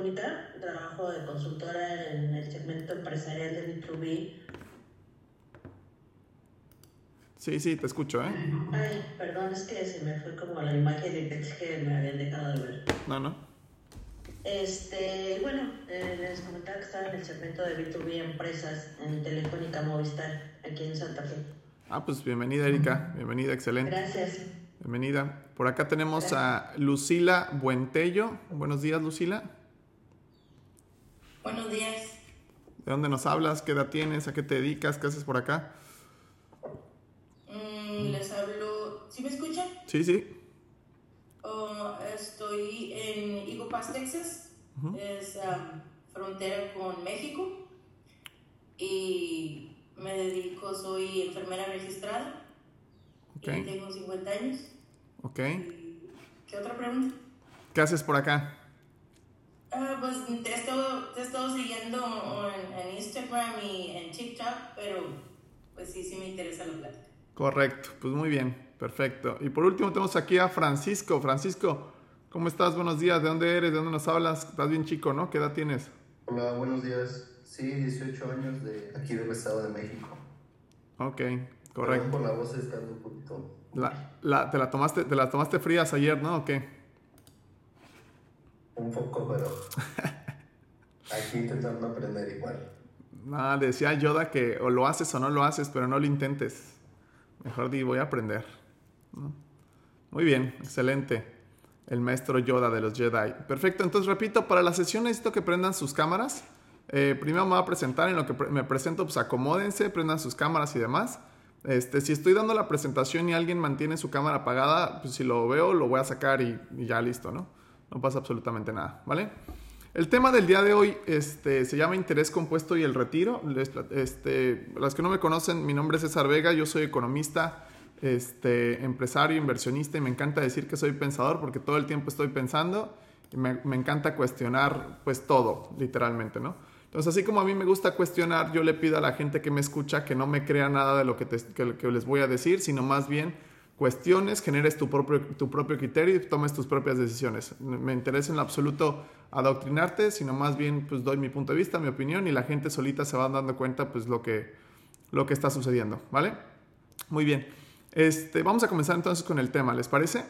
Telefónica, trabajo de consultora en el segmento empresarial de B2B. Sí, sí, te escucho, ¿eh? Ay, perdón, es que se me fue como la imagen pensé que me habían dejado de ver. No, no. Este, bueno, eh, les comentaba que estaba en el segmento de B2B empresas en Telefónica Movistar, aquí en Santa Fe. Ah, pues bienvenida, Erika. Bienvenida, excelente. Gracias. Bienvenida. Por acá tenemos a Lucila Buentello. Buenos días, Lucila. Buenos días. ¿De dónde nos hablas? ¿Qué edad tienes? ¿A qué te dedicas? ¿Qué haces por acá? Mm, les hablo. ¿Sí me escuchan? Sí, sí. Oh, estoy en Eagle Pass, Texas. Es um, frontera con México. Y me dedico, soy enfermera registrada. Okay. Y tengo 50 años. Ok. ¿Qué otra pregunta? ¿Qué haces por acá? Ah, pues te he, estado, te he estado siguiendo en, en, Instagram y en TikTok, pero pues sí, sí me interesa la plática. Correcto, pues muy bien, perfecto. Y por último tenemos aquí a Francisco. Francisco, ¿cómo estás? Buenos días, ¿de dónde eres? ¿De dónde nos hablas? Estás bien chico, ¿no? ¿Qué edad tienes? Hola, buenos días. Sí, 18 años de aquí del Estado de México. Ok, correcto. Perdón por la voz está un poquito... La, la, te, la tomaste, te la tomaste frías ayer, ¿no? ¿O qué? Un poco, pero aquí intentando aprender igual. Nada, decía Yoda que o lo haces o no lo haces, pero no lo intentes. Mejor di, voy a aprender. ¿no? Muy bien, excelente. El maestro Yoda de los Jedi. Perfecto, entonces repito, para la sesión necesito que prendan sus cámaras. Eh, primero me voy a presentar, en lo que me presento, pues acomódense, prendan sus cámaras y demás. Este, si estoy dando la presentación y alguien mantiene su cámara apagada, pues si lo veo, lo voy a sacar y, y ya listo, ¿no? No pasa absolutamente nada, ¿vale? El tema del día de hoy este, se llama interés compuesto y el retiro. Este, las que no me conocen, mi nombre es César Vega, yo soy economista, este, empresario, inversionista y me encanta decir que soy pensador porque todo el tiempo estoy pensando y me, encanta cuestionar pues todo, literalmente, ¿no? Entonces, así como a mí me gusta cuestionar, yo le pido a la gente que me escucha que no me crea nada de lo que, te, que, que les voy a decir, sino más bien cuestiones, generes tu propio, tu propio criterio y tomes tus propias decisiones. Me interesa en lo absoluto adoctrinarte, sino más bien pues doy mi punto de vista, mi opinión y la gente solita se va dando cuenta pues lo que, lo que está sucediendo, ¿vale? Muy bien. Este, vamos a comenzar entonces con el tema, ¿les parece?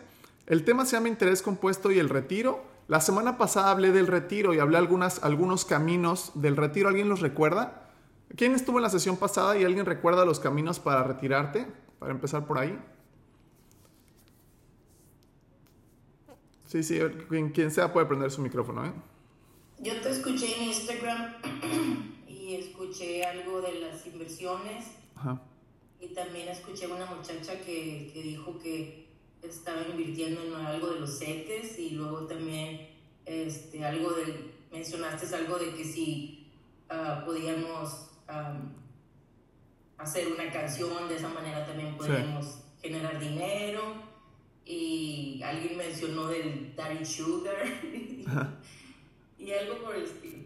El tema se llama interés compuesto y el retiro. La semana pasada hablé del retiro y hablé algunas, algunos caminos del retiro. ¿Alguien los recuerda? ¿Quién estuvo en la sesión pasada y alguien recuerda los caminos para retirarte? Para empezar por ahí. Sí, sí, quien, quien sea puede prender su micrófono, ¿eh? Yo te escuché en Instagram y escuché algo de las inversiones. Ajá. Y también escuché a una muchacha que, que dijo que estaba invirtiendo en algo de los CETES y luego también este, algo de, mencionaste algo de que si uh, podíamos um, hacer una canción, de esa manera también podríamos sí. generar dinero y alguien mencionó del Daddy Sugar y algo por el estilo.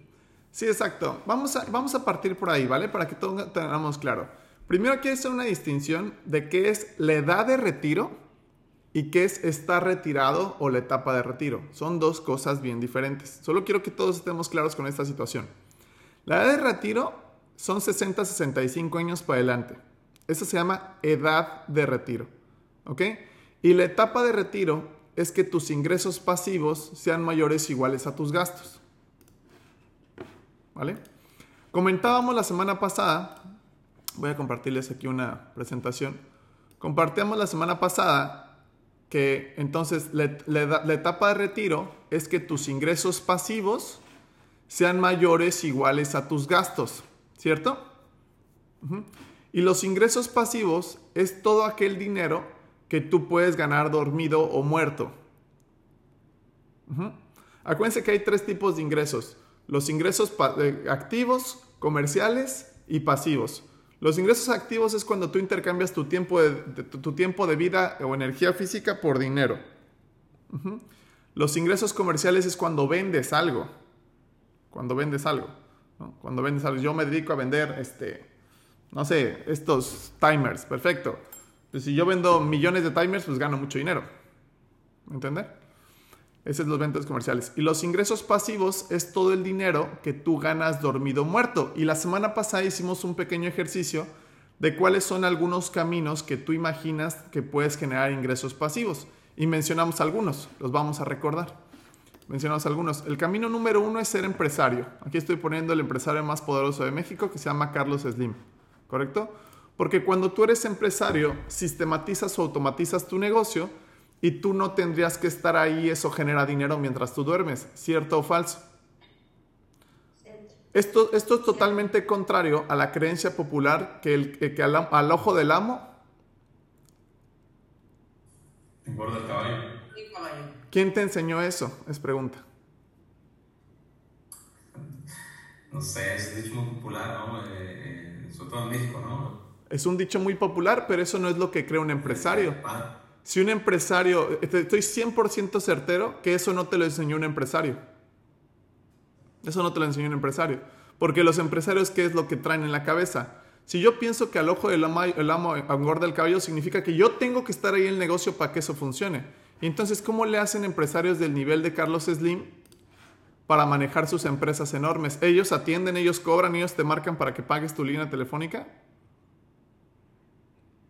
Sí, exacto. Vamos a, vamos a partir por ahí, ¿vale? Para que todo tengamos claro. Primero quiero hacer una distinción de qué es la edad de retiro y qué es estar retirado o la etapa de retiro. Son dos cosas bien diferentes. Solo quiero que todos estemos claros con esta situación. La edad de retiro son 60-65 años para adelante. Eso se llama edad de retiro. ¿Ok? Y la etapa de retiro es que tus ingresos pasivos sean mayores o iguales a tus gastos. ¿Vale? Comentábamos la semana pasada, voy a compartirles aquí una presentación. Compartíamos la semana pasada que entonces la, etapa de retiro es que tus ingresos pasivos sean mayores o iguales a tus gastos, ¿cierto? Y los ingresos pasivos es todo aquel dinero que tú puedes ganar dormido o muerto. Uh. Acuérdense que hay tres tipos de ingresos. Los ingresos activos, comerciales y pasivos. Los ingresos activos es cuando tú intercambias tu tiempo de, tu tiempo de vida o energía física por dinero. Los ingresos comerciales es cuando vendes algo. Cuando vendes algo. Cuando vendes algo. Yo me dedico a vender, este, no sé, estos timers. Perfecto. Pues si yo vendo millones de timers, pues gano mucho dinero. ¿Me entiendes? Esos son los ventas comerciales. Y los ingresos pasivos es todo el dinero que tú ganas dormido muerto. Y la semana pasada hicimos un pequeño ejercicio de cuáles son algunos caminos que tú imaginas que puedes generar ingresos pasivos. Y mencionamos algunos, los vamos a recordar. Mencionamos algunos. El camino número uno es ser empresario. Aquí estoy poniendo el empresario más poderoso de México que se llama Carlos Slim. ¿Correcto? Porque cuando tú eres empresario, sistematizas o automatizas tu negocio y tú no tendrías que estar ahí, eso genera dinero mientras tú duermes, ¿cierto o falso? Esto, esto es totalmente contrario a la creencia popular que, el, que al, al ojo del amo... Engorda el caballo. ¿Quién te enseñó eso? Es pregunta. No sé, es dicho muy popular, ¿no? Eh, eh, sobre todo en México, ¿no? Es un dicho muy popular, pero eso no es lo que cree un empresario. Ah, Si un empresario, estoy 100% certero que eso no te lo enseñó un empresario. Eso no te lo enseñó un empresario. Porque los empresarios, ¿qué es lo que traen en la cabeza? Si yo pienso que al ojo del amo, el amo engorda el cabello, significa que yo tengo que estar ahí en el negocio para que eso funcione. Entonces, ¿cómo le hacen empresarios del nivel de Carlos Slim para manejar sus empresas enormes? Ellos atienden, ellos cobran, ellos te marcan para que pagues tu línea telefónica.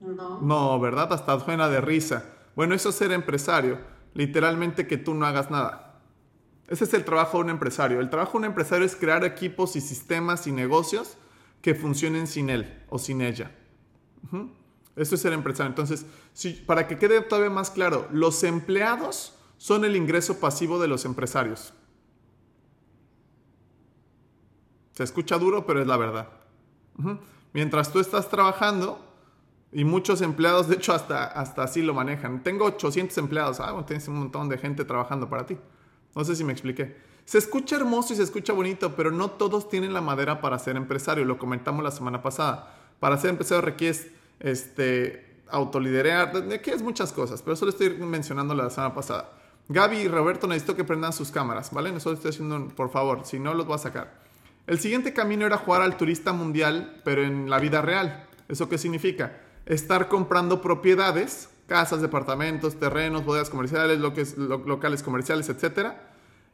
No. No, ¿verdad? Hasta suena de risa. Bueno, eso es ser empresario. Literalmente que tú no hagas nada. Ese es el trabajo de un empresario. El trabajo de un empresario es crear equipos y sistemas y negocios que funcionen sin él o sin ella. Ujú. Eso es ser empresario. Entonces, para que quede todavía más claro, los empleados son el ingreso pasivo de los empresarios. Se escucha duro, pero es la verdad. Mientras tú estás trabajando, y muchos empleados, de hecho, hasta, hasta así lo manejan. Tengo 800 empleados. Ah, bueno, tienes un montón de gente trabajando para ti. No sé si me expliqué. Se escucha hermoso y se escucha bonito, pero no todos tienen la madera para ser empresario. Lo comentamos la semana pasada. Para ser empresario requieres este, autoliderar, requieres muchas cosas, pero eso lo estoy mencionando la semana pasada. Gaby y Roberto necesito que prendan sus cámaras, ¿vale? Lo estoy haciendo, por favor, si no los voy a sacar. El siguiente camino era jugar al turista mundial, pero en la vida real. ¿Eso qué significa? Estar comprando propiedades, casas, departamentos, terrenos, bodegas comerciales, loques- lo- locales comerciales, etcétera,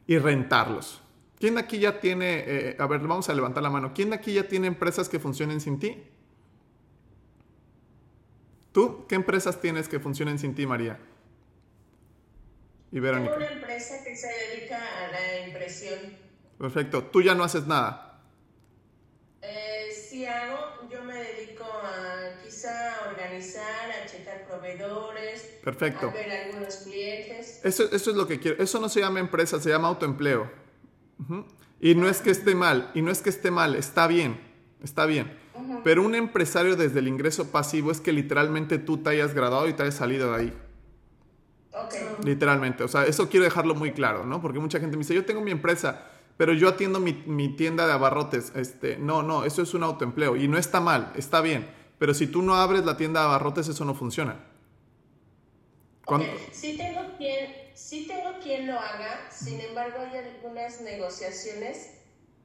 y rentarlos. ¿Quién de aquí ya tiene, eh, a ver, vamos a levantar la mano, ¿quién de aquí ya tiene empresas que funcionen sin ti? ¿Tú qué empresas tienes que funcionen sin ti, María? Y Tengo Verónica. una empresa que se dedica a la impresión. Perfecto. Tú ya no haces nada. Eh, sí hago, a organizar, a checar proveedores, Perfecto. a ver algunos clientes. Eso, eso es lo que quiero. Eso no se llama empresa, se llama autoempleo. Y no es que esté mal, y no es que esté mal, está bien, está bien. Pero un empresario desde el ingreso pasivo es que literalmente tú te hayas graduado y te hayas salido de ahí. Literalmente. O sea, eso quiero dejarlo muy claro, ¿no? Porque mucha gente me dice, yo tengo mi empresa, pero yo atiendo mi, mi tienda de abarrotes. Este, no, no, eso es un autoempleo. Y no está mal, está bien. Pero si tú no abres la tienda de abarrotes, eso no funciona. Cuando- Ok, Sí tengo quien, sí tengo quien lo haga, sin embargo hay algunas negociaciones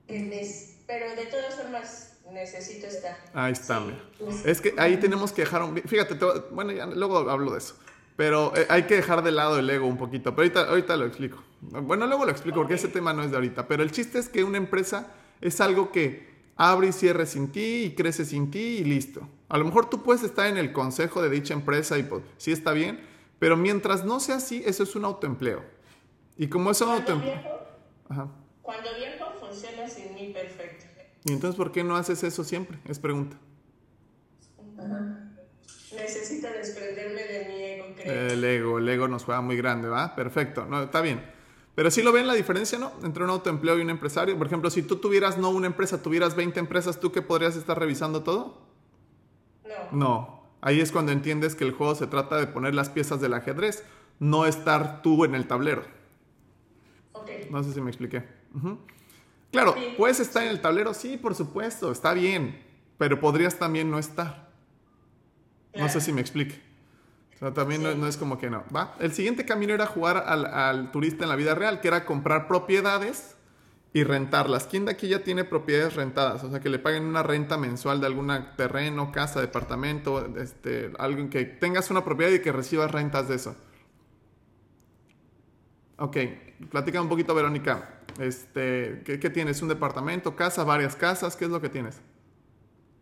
que nes- pero de todas formas necesito estar. Ahí está, Sí. mira. Es que ahí tenemos que dejar un... Fíjate, te bueno, ya luego hablo de eso. Pero eh, hay que dejar de lado el ego un poquito. Pero ahorita, ahorita lo explico. Bueno, luego lo explico porque ese tema no es de ahorita. Pero el chiste es que una empresa es algo que abre y cierre sin ti y crece sin ti y listo. A lo mejor tú puedes estar en el consejo de dicha empresa y pues sí está bien. Pero mientras no sea así, eso es un autoempleo. Y como es un autoempleo... Ajá. cuando viajo funciona sin mí perfecto. ¿Y entonces por qué no haces eso siempre? Es pregunta. Necesito desprenderme de mi ego, creo. El ego, el ego nos juega muy grande, ¿va? Perfecto, no, está bien. Pero sí lo ven la diferencia, ¿no? Entre un autoempleo y un empresario. Por ejemplo, si tú tuvieras no una empresa, tuvieras 20 empresas, ¿tú qué podrías estar revisando todo? No. Ahí es cuando entiendes que el juego se trata de poner las piezas del ajedrez, no estar tú en el tablero. No sé si me expliqué. Claro, Sí. puedes estar en el tablero, sí, por supuesto, está bien, pero podrías también no estar. No sé si me explique. O sea, también no es como que no. ¿va? El siguiente camino era jugar al, al turista en la vida real, que era comprar propiedades y rentarlas. ¿Quién de aquí ya tiene propiedades rentadas? O sea, que le paguen una renta mensual de algún terreno, casa, departamento, este, algo que tengas una propiedad y que recibas rentas de eso. Ok, platica un poquito, Verónica. Este, ¿qué, qué tienes? ¿Un departamento, casa, varias casas? ¿Qué es lo que tienes?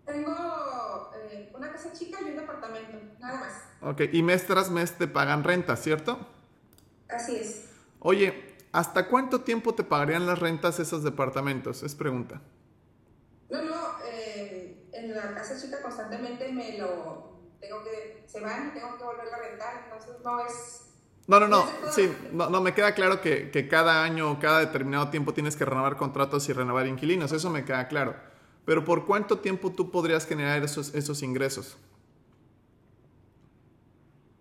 Tengo eh, una casa chica y un departamento, nada más. Ok, y mes tras mes te pagan renta, ¿cierto? Así es. Oye, ¿hasta cuánto tiempo te pagarían las rentas esos departamentos? Es pregunta. No, no, eh, en la casa chica constantemente me lo tengo que, se van y tengo que volver a rentar, entonces no es... No, no, no, sí, no, no, me queda claro que, que cada año o cada determinado tiempo tienes que renovar contratos y renovar inquilinos, eso me queda claro. Pero ¿por cuánto tiempo tú podrías generar esos, esos ingresos?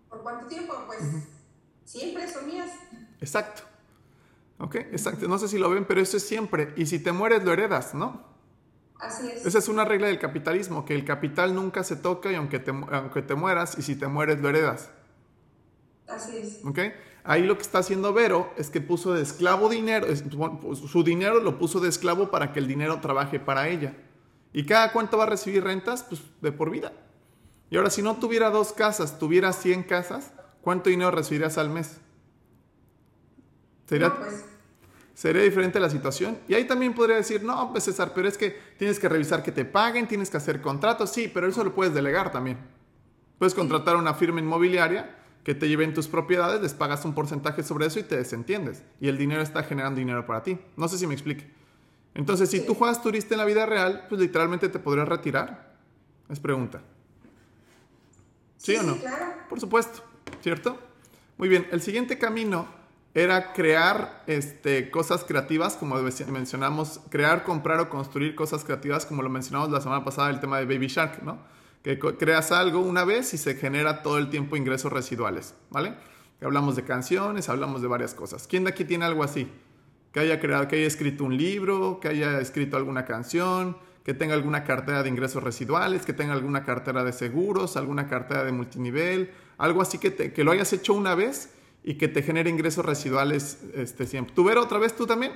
¿Por cuánto tiempo? Pues siempre son mías. Exacto. ¿Ok? Exacto. No sé si lo ven, pero eso es siempre. Y si te mueres, lo heredas, ¿no? Así es. Esa es una regla del capitalismo, que el capital nunca se toca y aunque te, aunque te mueras, y si te mueres, lo heredas. Así es. ¿Ok? Ahí lo que está haciendo Vero es que puso de esclavo dinero, es- pues, su dinero lo puso de esclavo para que el dinero trabaje para ella. ¿Y cada cuánto va a recibir rentas? Pues de por vida. Y ahora, si no tuviera dos casas, tuviera 100 casas, ¿cuánto dinero recibirías al mes? Sería, No, pues, sería diferente la situación. Y ahí también podría decir, no, pues César, pero es que tienes que revisar que te paguen, tienes que hacer contratos, sí, pero eso lo puedes delegar también. Puedes contratar una firma inmobiliaria que te lleve en tus propiedades, les pagas un porcentaje sobre eso y te desentiendes. Y el dinero está generando dinero para ti. No sé si me explique. Entonces, si Sí. tú juegas turista en la vida real, pues literalmente te podrías retirar. Es pregunta. ¿Sí, o no? claro. Por supuesto, ¿cierto? Muy bien, el siguiente camino era crear este, cosas creativas, como mencionamos, crear, comprar o construir cosas creativas, como lo mencionamos la semana pasada, el tema de Baby Shark, ¿no? Que creas algo una vez y se genera todo el tiempo ingresos residuales, ¿vale? Hablamos de canciones, hablamos de varias cosas. ¿Quién de aquí tiene algo así? Que haya creado, que haya escrito un libro, que haya escrito alguna canción, que tenga alguna cartera de ingresos residuales, que tenga alguna cartera de seguros, alguna cartera de multinivel, algo así que, te- que lo hayas hecho una vez y que te genere ingresos residuales este, siempre. ¿Tú, Vero, otra vez tú también?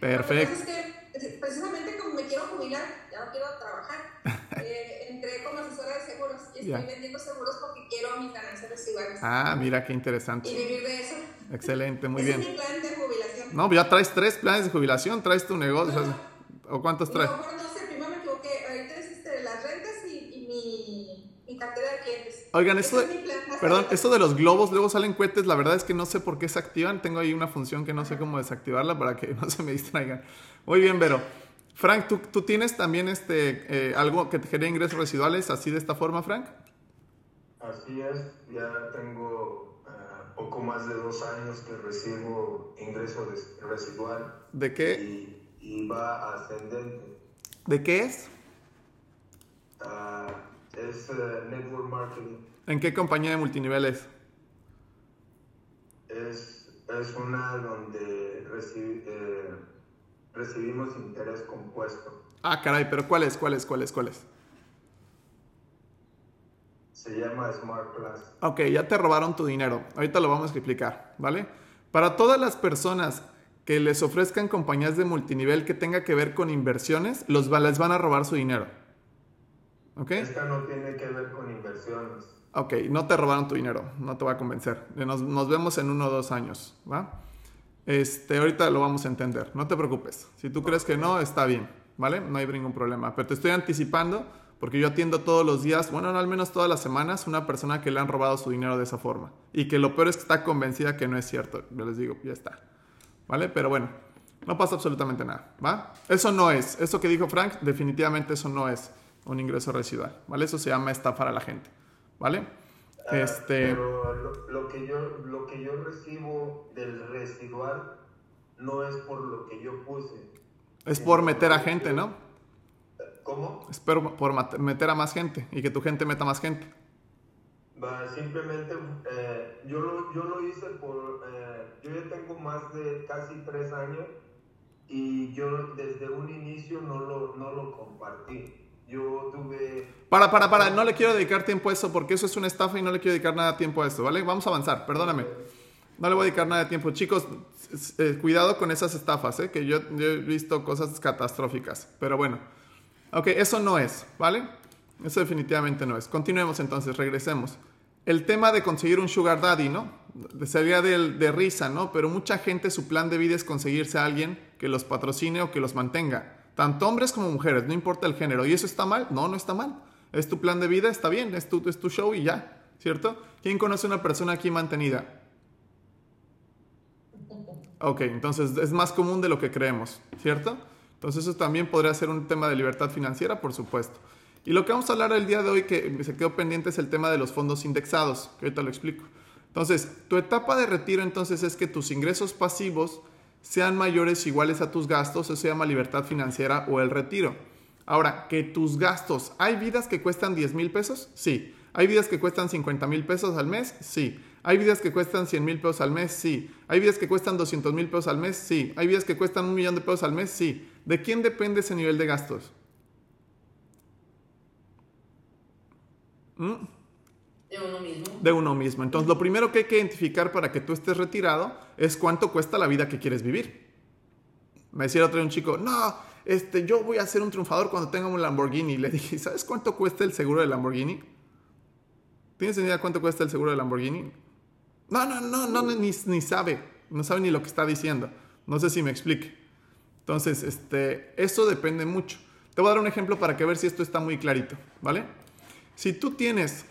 Perfecto. Es que precisamente como me quiero jubilar, ya no quiero trabajar, eh, entré como asesora de seguros y estoy Ya. vendiendo seguros porque quiero mis ganancias residuales Ah, mira qué y interesante. vivir de eso. Excelente, muy Ese bien. es mi plan de jubilación. No, ya traes tres planes de jubilación, traes tu negocio. o sea, ¿O cuántos traes? No, bueno, no sé, primero me equivoqué. Ahorita es este, las rentas y, y mi, mi cartera de clientes. Oigan, esto es de, perdón, esto de los globos, luego salen cohetes, la verdad es que no sé por qué se activan, tengo ahí una función que no sé cómo desactivarla para que no se me distraigan. Muy bien, Vero. Frank, ¿tú, tú tienes también este, eh, algo que te genere ingresos residuales así de esta forma, Frank? Así es, ya tengo ah, poco más de dos años que recibo ingreso residual ¿De qué, y, y va ascendente. ¿De qué es? Ah, es eh, network marketing, ¿En qué compañía de multiniveles? es, es una donde eh, recibimos interés compuesto. Ah, caray, pero ¿cuál es? ¿Cuál es? ¿Cuál es? ¿Cuál es? Se llama Smart Plus. Ok, ya te robaron tu dinero. Ahorita lo vamos a explicar, ¿vale? Para todas las personas que les ofrezcan compañías de multinivel que tenga que ver con inversiones, los, les van a robar su dinero. ¿Ok? Esta no tiene que ver con inversiones. Ok, no te robaron tu dinero, no te voy a convencer. Nos, nos vemos en uno o dos años, ¿va? Este, ahorita lo vamos a entender, no te preocupes. Si tú crees que no, está bien, ¿vale? No hay ningún problema. Pero te estoy anticipando porque yo atiendo todos los días, bueno, no, al menos todas las semanas, una persona que le han robado su dinero de esa forma. Y que lo peor es que está convencida que no es cierto. Yo les digo, ya está. ¿Vale? Pero bueno, no pasa absolutamente nada, ¿va? Eso no es, eso que dijo Frank, definitivamente eso no es un ingreso residual, ¿vale? Eso se llama estafar a la gente, ¿vale? Ah, Este, Pero lo, lo que yo, lo que yo recibo del residual no es por lo que yo puse. es por meter a gente, ¿no? ¿Cómo? Es por, meter a más gente y que tu gente meta más gente. Va, simplemente eh, yo, lo, yo lo hice por... eh, yo ya tengo más de casi tres años y yo desde un inicio no lo, no lo compartí. Yo tuve... Para, para, para, no le quiero dedicar tiempo a eso porque eso es una estafa y no le quiero dedicar nada de tiempo a eso, ¿vale? Vamos a avanzar, perdóname. No le voy a dedicar nada de tiempo. Chicos, eh, cuidado con esas estafas, ¿eh? Que yo, yo he visto cosas catastróficas. Pero bueno. Ok, eso no es, ¿vale? Eso definitivamente no es. Continuemos entonces, regresemos. el tema de conseguir un sugar daddy, ¿no? Sería de, de risa, ¿no? Pero mucha gente su plan de vida es conseguirse a alguien que los patrocine o que los mantenga. Tanto hombres como mujeres, no importa el género. ¿Y eso está mal? No, no está mal. Es tu plan de vida, está bien, es tu, es tu show y ya, ¿cierto? ¿Quién conoce una persona aquí mantenida? Ok, entonces es más común de lo que creemos, ¿cierto? Entonces eso también podría ser un tema de libertad financiera, por supuesto. Y lo que vamos a hablar el día de hoy que se quedó pendiente es el tema de los fondos indexados, que ahorita lo explico. Entonces, tu etapa de retiro entonces es que tus ingresos pasivos sean mayores o iguales a tus gastos, eso se llama libertad financiera o el retiro. Ahora, que tus gastos, ¿hay vidas que cuestan 10 mil pesos? Sí. ¿Hay vidas que cuestan 50 mil pesos al mes? Sí. ¿Hay vidas que cuestan 100 mil pesos al mes? Sí. ¿Hay vidas que cuestan 200 mil pesos al mes? Sí. ¿Hay vidas que cuestan un millón de pesos al mes? Sí. ¿De quién depende ese nivel de gastos? ¿Mm? De uno mismo. De uno mismo. Entonces, lo primero que hay que identificar para que tú estés retirado es cuánto cuesta la vida que quieres vivir. Me decía otro un chico, no, este, yo voy a ser un triunfador cuando tenga un Lamborghini. Le dije, ¿sabes cuánto cuesta el seguro del Lamborghini? ¿Tienes idea cuánto cuesta el seguro del Lamborghini? No, no, no, no, ni, ni sabe. No sabe ni lo que está diciendo. No sé si me explique. Entonces, este, eso depende mucho. Te voy a dar un ejemplo para que ver si esto está muy clarito, ¿vale? Si tú tienes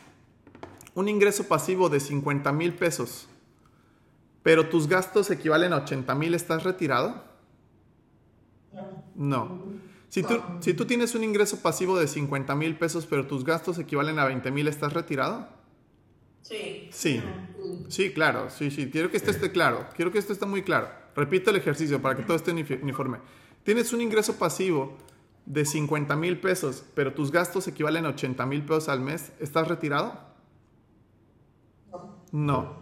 un ingreso pasivo de 50 mil pesos, pero tus gastos equivalen a 80 mil, ¿estás retirado? No. Si tú, si tú tienes un ingreso pasivo de 50 mil pesos, pero tus gastos equivalen a 20 mil, ¿estás retirado? Sí. Sí. Sí, claro. Sí, sí. Quiero que esto esté claro. Quiero que esto esté muy claro. Repito el ejercicio para que todo esté uniforme. Tienes un ingreso pasivo de 50 mil pesos, pero tus gastos equivalen a 80 mil pesos al mes, ¿estás retirado? No.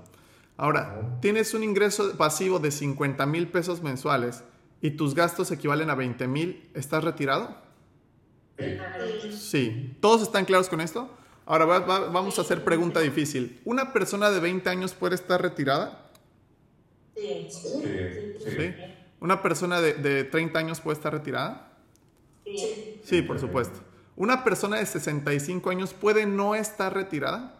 Ahora, tienes un ingreso pasivo de 50 mil pesos mensuales y tus gastos equivalen a 20 mil, ¿estás retirado? Sí. ¿Todos están claros con esto? Ahora vamos a hacer pregunta difícil. ¿Una persona de 20 años puede estar retirada? Sí. Sí. ¿Una persona de, de 30 años puede estar retirada? Sí. Sí, por supuesto. ¿Una persona de 65 años puede no estar retirada?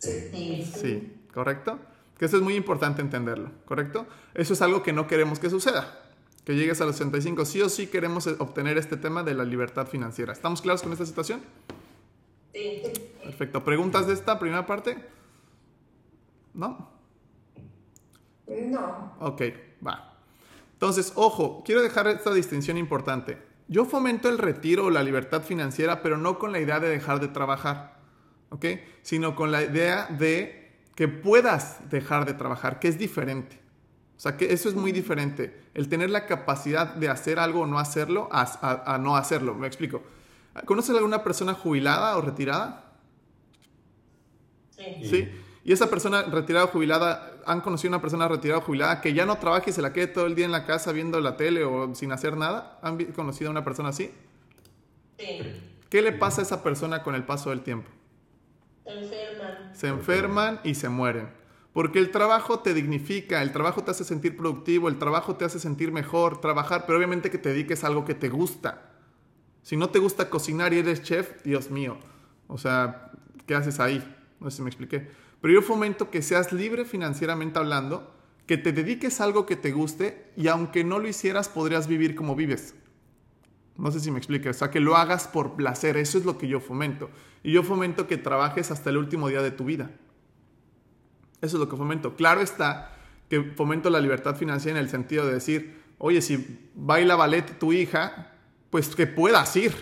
Sí. Sí, ¿correcto? Que eso es muy importante entenderlo, ¿correcto? Eso es algo que no queremos que suceda. Que llegues a los 65, sí o sí queremos obtener este tema de la libertad financiera. ¿Estamos claros con esta situación? Sí. Perfecto. ¿Preguntas de esta primera parte? ¿No? No. Ok, va. Entonces, ojo, quiero dejar esta distinción importante. Yo fomento el retiro o la libertad financiera, pero no con la idea de dejar de trabajar, ¿ok? Sino con la idea de que puedas dejar de trabajar, que es diferente. O sea, que eso es muy diferente. El tener la capacidad de hacer algo o no hacerlo a, a- a no hacerlo. Me explico. ¿Conoces alguna persona jubilada o retirada? Sí. Sí. Y esa persona retirada o jubilada, ¿han conocido una persona retirada o jubilada que ya no trabaja y se la quede todo el día en la casa viendo la tele o sin hacer nada? ¿Han conocido a una persona así? Sí. ¿Qué le pasa a esa persona con el paso del tiempo? Se enferman. Y se mueren. Porque el trabajo te dignifica, el trabajo te hace sentir productivo, el trabajo te hace sentir mejor, trabajar, pero obviamente que te dediques a algo que te gusta. Si no te gusta cocinar y eres chef, Dios mío. O sea, ¿qué haces ahí? No sé si me expliqué. Pero yo fomento que seas libre financieramente hablando, que te dediques a algo que te guste y aunque no lo hicieras, podrías vivir como vives. No sé si me explique. O sea, que lo hagas por placer. Eso es lo que yo fomento. Y yo fomento que trabajes hasta el último día de tu vida. Eso es lo que fomento. Claro está que fomento la libertad financiera en el sentido de decir, oye, si baila ballet tu hija, pues que puedas ir.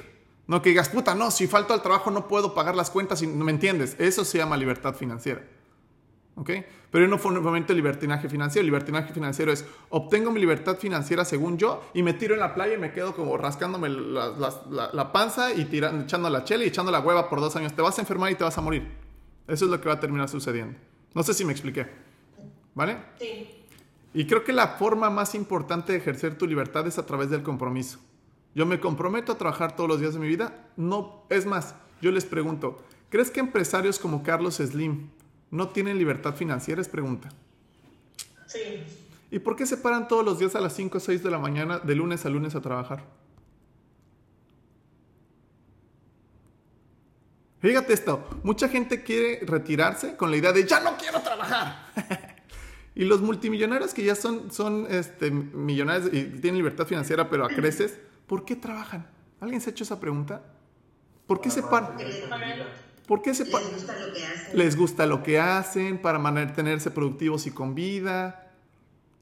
No que digas, puta, no, si falto al trabajo no puedo pagar las cuentas, me entiendes. Eso se llama libertad financiera. ¿Ok? Pero no el libertinaje financiero. El libertinaje financiero es, obtengo mi libertad financiera según yo y me tiro en la playa y me quedo como rascándome la, la- la- la panza y tirando, echando la chela y echando la hueva por dos años. Te vas a enfermar y te vas a morir. Eso es lo que va a terminar sucediendo. No sé si me expliqué. ¿Vale? Sí. Y creo que la forma más importante de ejercer tu libertad es a través del compromiso. Yo me comprometo a trabajar todos los días de mi vida. No, es más, yo les pregunto, ¿crees que empresarios como Carlos Slim no tienen libertad financiera? Es pregunta. Sí. ¿Y por qué se paran todos los días a las 5 o 6 de la mañana de lunes a lunes a trabajar? Fíjate esto, mucha gente quiere retirarse con la idea de ya no quiero trabajar. y los multimillonarios que ya son, son este, millonarios y tienen libertad financiera pero a creces, ¿por qué trabajan? ¿Alguien se ha hecho esa pregunta? ¿Por qué se paran? ¿Por qué se Les gusta lo que hacen. Les gusta lo que hacen para mantenerse productivos y con vida.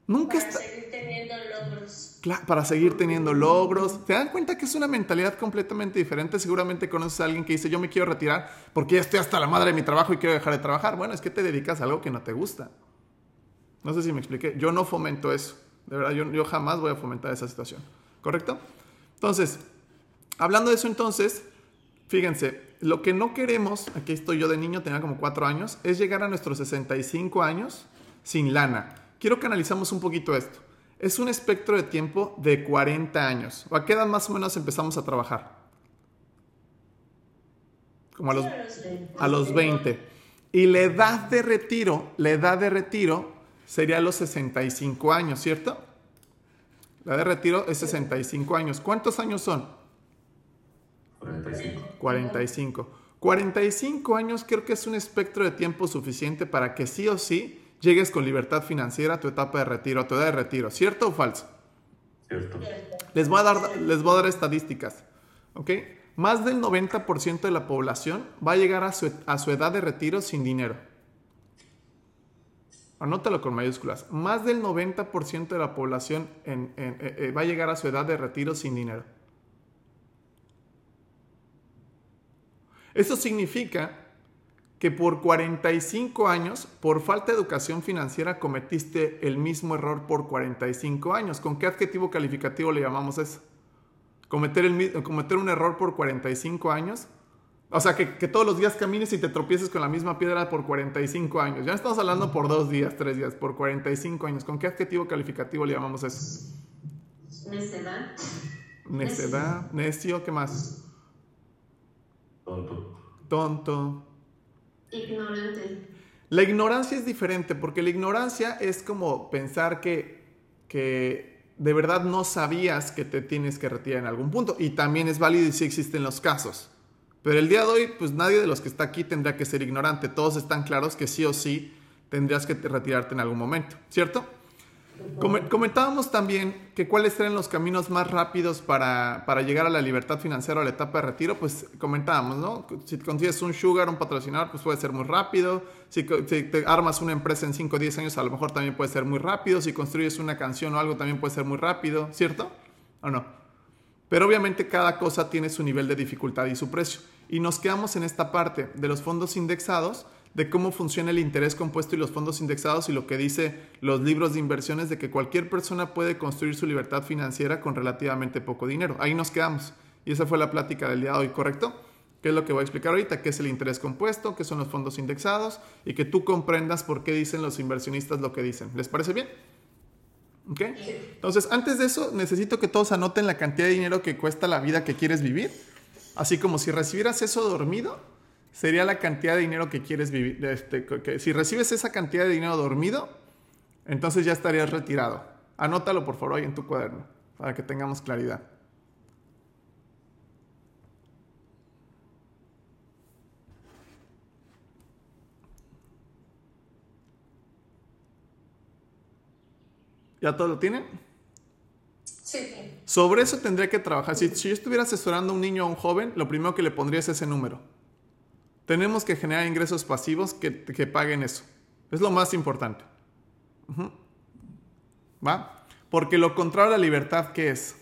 Nunca Para está... seguir teniendo logros. Cla- para seguir teniendo logros. ¿Te dan cuenta que es una mentalidad completamente diferente? Seguramente conoces a alguien que dice, yo me quiero retirar porque ya estoy hasta la madre de mi trabajo y quiero dejar de trabajar. Bueno, es que te dedicas a algo que no te gusta. No sé si me expliqué. Yo no fomento eso. De verdad, yo, yo jamás voy a fomentar esa situación. ¿Correcto? Entonces, hablando de eso entonces, fíjense, lo que no queremos, aquí estoy yo de niño, tenía como cuatro años, es llegar a nuestros 65 años sin lana. Quiero que analizamos un poquito esto. Es un espectro de tiempo de 40 años. ¿O a qué edad más o menos empezamos a trabajar? Como a los, a los 20. Y la edad de retiro, la edad de retiro sería los 65 años, ¿cierto? La de retiro es 65 años. ¿Cuántos años son? 45. 45. 45 años creo que es un espectro de tiempo suficiente para que sí o sí llegues con libertad financiera a tu etapa de retiro, a tu edad de retiro. ¿Cierto o falso? Cierto. Les voy a dar, les voy a dar estadísticas. ¿Ok? Más del 90% de la población va a llegar a su, a su edad de retiro sin dinero. Anótalo con mayúsculas. Más del 90% de la población en- en- eh, eh, va a llegar a su edad de retiro sin dinero. Eso significa que por 45 años, por falta de educación financiera, cometiste el mismo error por 45 años. ¿Con qué adjetivo calificativo le llamamos eso? Cometer, el, cometer un error por 45 años. O sea, que, que todos los días camines y te tropieces con la misma piedra por 45 años. Ya no estamos hablando por dos días, tres días, por 45 años. ¿Con qué adjetivo calificativo le llamamos eso? Necedad. Necedad, necio, ¿qué más? Tonto. Tonto, Ignorante. La ignorancia es diferente porque la ignorancia es como pensar que, que de verdad no sabías que te tienes que retirar en algún punto. Y también es válido y sí existen los casos. Pero el día de hoy, pues nadie de los que está aquí tendría que ser ignorante. Todos están claros que sí o sí tendrías que te- retirarte en algún momento, ¿cierto? Come- Comentábamos también que cuáles eran los caminos más rápidos para, para llegar a la libertad financiera o a la etapa de retiro, pues comentábamos, ¿no? Si consigues un sugar, un patrocinador, pues puede ser muy rápido. Si, si te armas una empresa en 5 o 10 años, a lo mejor también puede ser muy rápido. Si construyes una canción o algo, también puede ser muy rápido, ¿cierto? ¿O no? Pero obviamente cada cosa tiene su nivel de dificultad y su precio. Y nos quedamos en esta parte de los fondos indexados, de cómo funciona el interés compuesto y los fondos indexados y lo que dice los libros de inversiones de que cualquier persona puede construir su libertad financiera con relativamente poco dinero. Ahí nos quedamos. Y esa fue la plática del día de hoy, ¿correcto? ¿Qué es lo que voy a explicar ahorita? ¿Qué es el interés compuesto? ¿Qué son los fondos indexados? Y que tú comprendas por qué dicen los inversionistas lo que dicen. ¿Les parece bien? ¿Ok? Entonces, antes de eso, necesito que todos anoten la cantidad de dinero que cuesta la vida que quieres vivir. Así como si recibieras eso dormido, sería la cantidad de dinero que quieres vivir. Este, que- si recibes esa cantidad de dinero dormido, entonces ya estarías retirado. Anótalo por favor ahí en tu cuaderno, para que tengamos claridad. ¿Ya todo lo tienen? Sí. Sobre eso tendría que trabajar. Si, si yo estuviera asesorando a un niño o a un joven, lo primero que le pondría es ese número. Tenemos que generar ingresos pasivos que, que paguen eso. Es lo más importante. ¿Va? Porque lo contrario a la libertad, ¿qué es?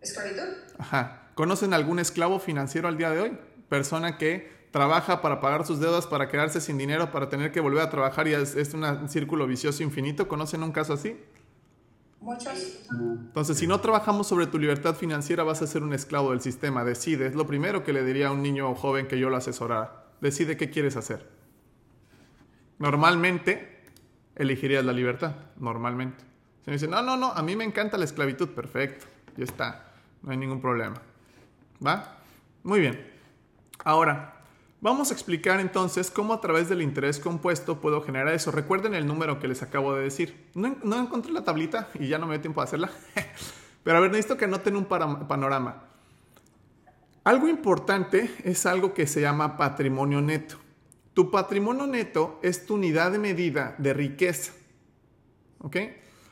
¿Esclavitud? Ajá. ¿Conocen algún esclavo financiero al día de hoy? Persona que trabaja para pagar sus deudas, para quedarse sin dinero, para tener que volver a trabajar y es, es un círculo vicioso infinito. ¿Conocen un caso así? Muchos. Entonces, si no trabajamos sobre tu libertad financiera, vas a ser un esclavo del sistema. Decide, es lo primero que le diría a un niño o joven que yo lo asesorara. Decide qué quieres hacer. Normalmente, elegirías la libertad. Normalmente. Si me dicen, no, no, no, a mí me encanta la esclavitud, perfecto. Ya está. No hay ningún problema. ¿Va? Muy bien. Ahora, vamos a explicar entonces cómo a través del interés compuesto puedo generar eso. Recuerden el número que les acabo de decir. No, en- no encontré la tablita y ya no me dio tiempo de hacerla. Pero a ver, necesito que anoten un panorama. Algo importante es algo que se llama patrimonio neto. Tu patrimonio neto es tu unidad de medida de riqueza. ¿Ok?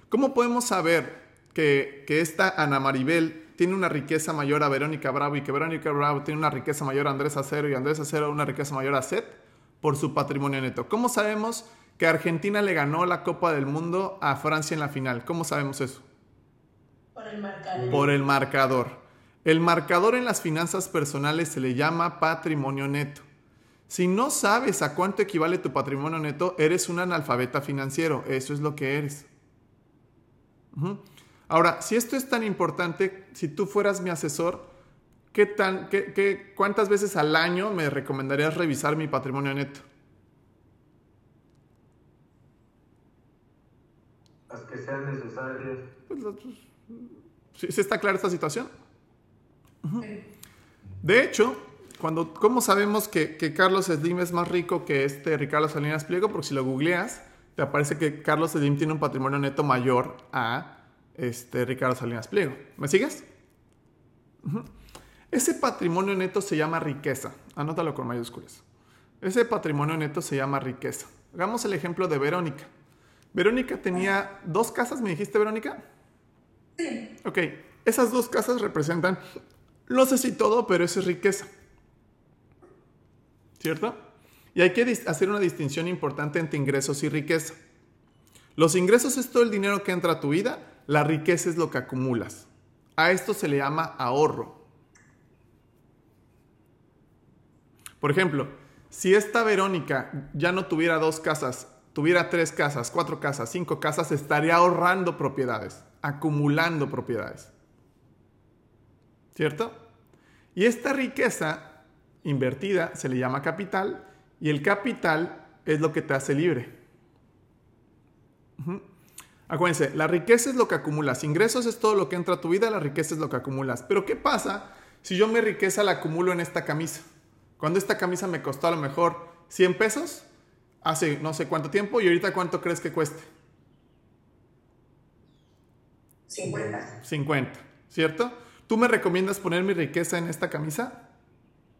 ¿Cómo podemos saber que, que esta Ana Maribel tiene una riqueza mayor a Verónica Bravo y que Verónica Bravo tiene una riqueza mayor a Andrés Acero y Andrés Acero una riqueza mayor a Seth? Por su patrimonio neto. ¿Cómo sabemos que Argentina le ganó la Copa del Mundo a Francia en la final? ¿Cómo sabemos eso? Por el marcador. Por el marcador. El marcador en las finanzas personales se le llama patrimonio neto. Si no sabes a cuánto equivale tu patrimonio neto, eres un analfabeta financiero. Eso es lo que eres. Ahora, si esto es tan importante, si tú fueras mi asesor, ¿qué tan, qué- qué- ¿cuántas veces al año me recomendarías revisar mi patrimonio neto? Las que sean necesarias. Pues, pues, ¿Sí, sí está clara esta situación? De hecho, cuando, ¿cómo sabemos que, que Carlos Slim es más rico que este Ricardo Salinas Pliego? Porque si lo googleas, te aparece que Carlos Slim tiene un patrimonio neto mayor a este Ricardo Salinas Pliego. ¿Me sigues? Ese patrimonio neto se llama riqueza. Anótalo con mayúsculas. Ese patrimonio neto se llama riqueza. Hagamos el ejemplo de Verónica. Verónica tenía dos casas, ¿me dijiste, Verónica? Sí. Ok, esas dos casas representan, no sé si todo, pero eso es riqueza. ¿Cierto? Y hay que hacer una distinción importante entre ingresos y riqueza. Los ingresos es todo el dinero que entra a tu vida, la riqueza es lo que acumulas. A esto se le llama ahorro. Por ejemplo, si esta Verónica ya no tuviera dos casas, tuviera tres casas, cuatro casas, cinco casas, estaría ahorrando propiedades, acumulando propiedades. ¿Cierto? Y esta riqueza invertida se le llama capital y el capital es lo que te hace libre. Acuérdense, la riqueza es lo que acumulas, ingresos es todo lo que entra a tu vida, la riqueza es lo que acumulas. Pero ¿qué pasa si yo mi riqueza la acumulo en esta camisa? Cuando esta camisa me costó a lo mejor 100 pesos, hace no sé cuánto tiempo, y ahorita cuánto crees que cueste? 50. 50, ¿cierto? ¿Tú me recomiendas poner mi riqueza en esta camisa?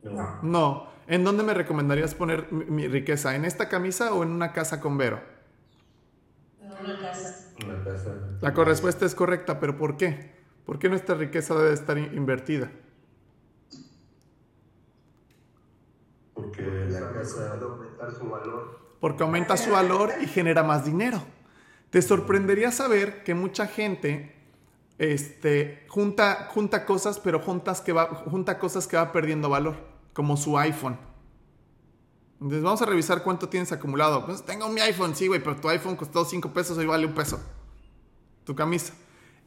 No. No. ¿En dónde me recomendarías poner mi, mi riqueza? ¿En esta camisa o en una casa con Vero? Una casa. Una casa. La respuesta es correcta, pero ¿por qué? ¿Por qué nuestra riqueza debe estar in- invertida? Porque la casa. Puede aumentar su valor. Porque aumenta su valor y genera más dinero. Te sorprendería saber que mucha gente este, junta, junta cosas, pero juntas que va, junta cosas que va perdiendo valor, como su iPhone. Entonces vamos a revisar cuánto tienes acumulado. Pues tengo mi iPhone, sí, güey, pero tu iPhone costó 5 pesos, hoy vale un peso. Tu camisa.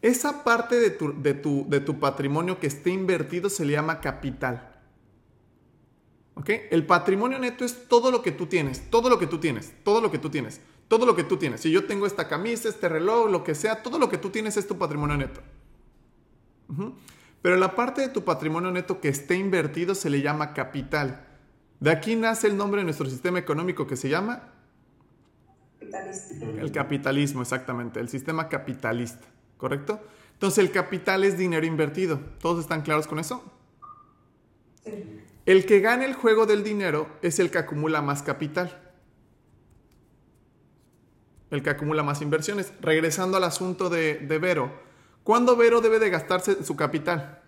Esa parte de tu, patrimonio que esté invertido se le llama capital. ¿Ok? El patrimonio neto es todo lo que tú tienes, todo lo que tú tienes, todo lo que tú tienes, todo lo que tú tienes. Si yo tengo esta camisa, este reloj, lo que sea, todo lo que tú tienes es tu patrimonio neto. Pero la parte de tu patrimonio neto que esté invertido se le llama capital. De aquí nace el nombre de nuestro sistema económico que se llama Capitalista. el capitalismo, exactamente, el sistema capitalista, ¿correcto? Entonces el capital es dinero invertido. ¿Todos están claros con eso? Sí. El que gana el juego del dinero es el que acumula más capital. El que acumula más inversiones. Regresando al asunto de, de Vero. ¿Cuándo Vero debe de gastarse su capital?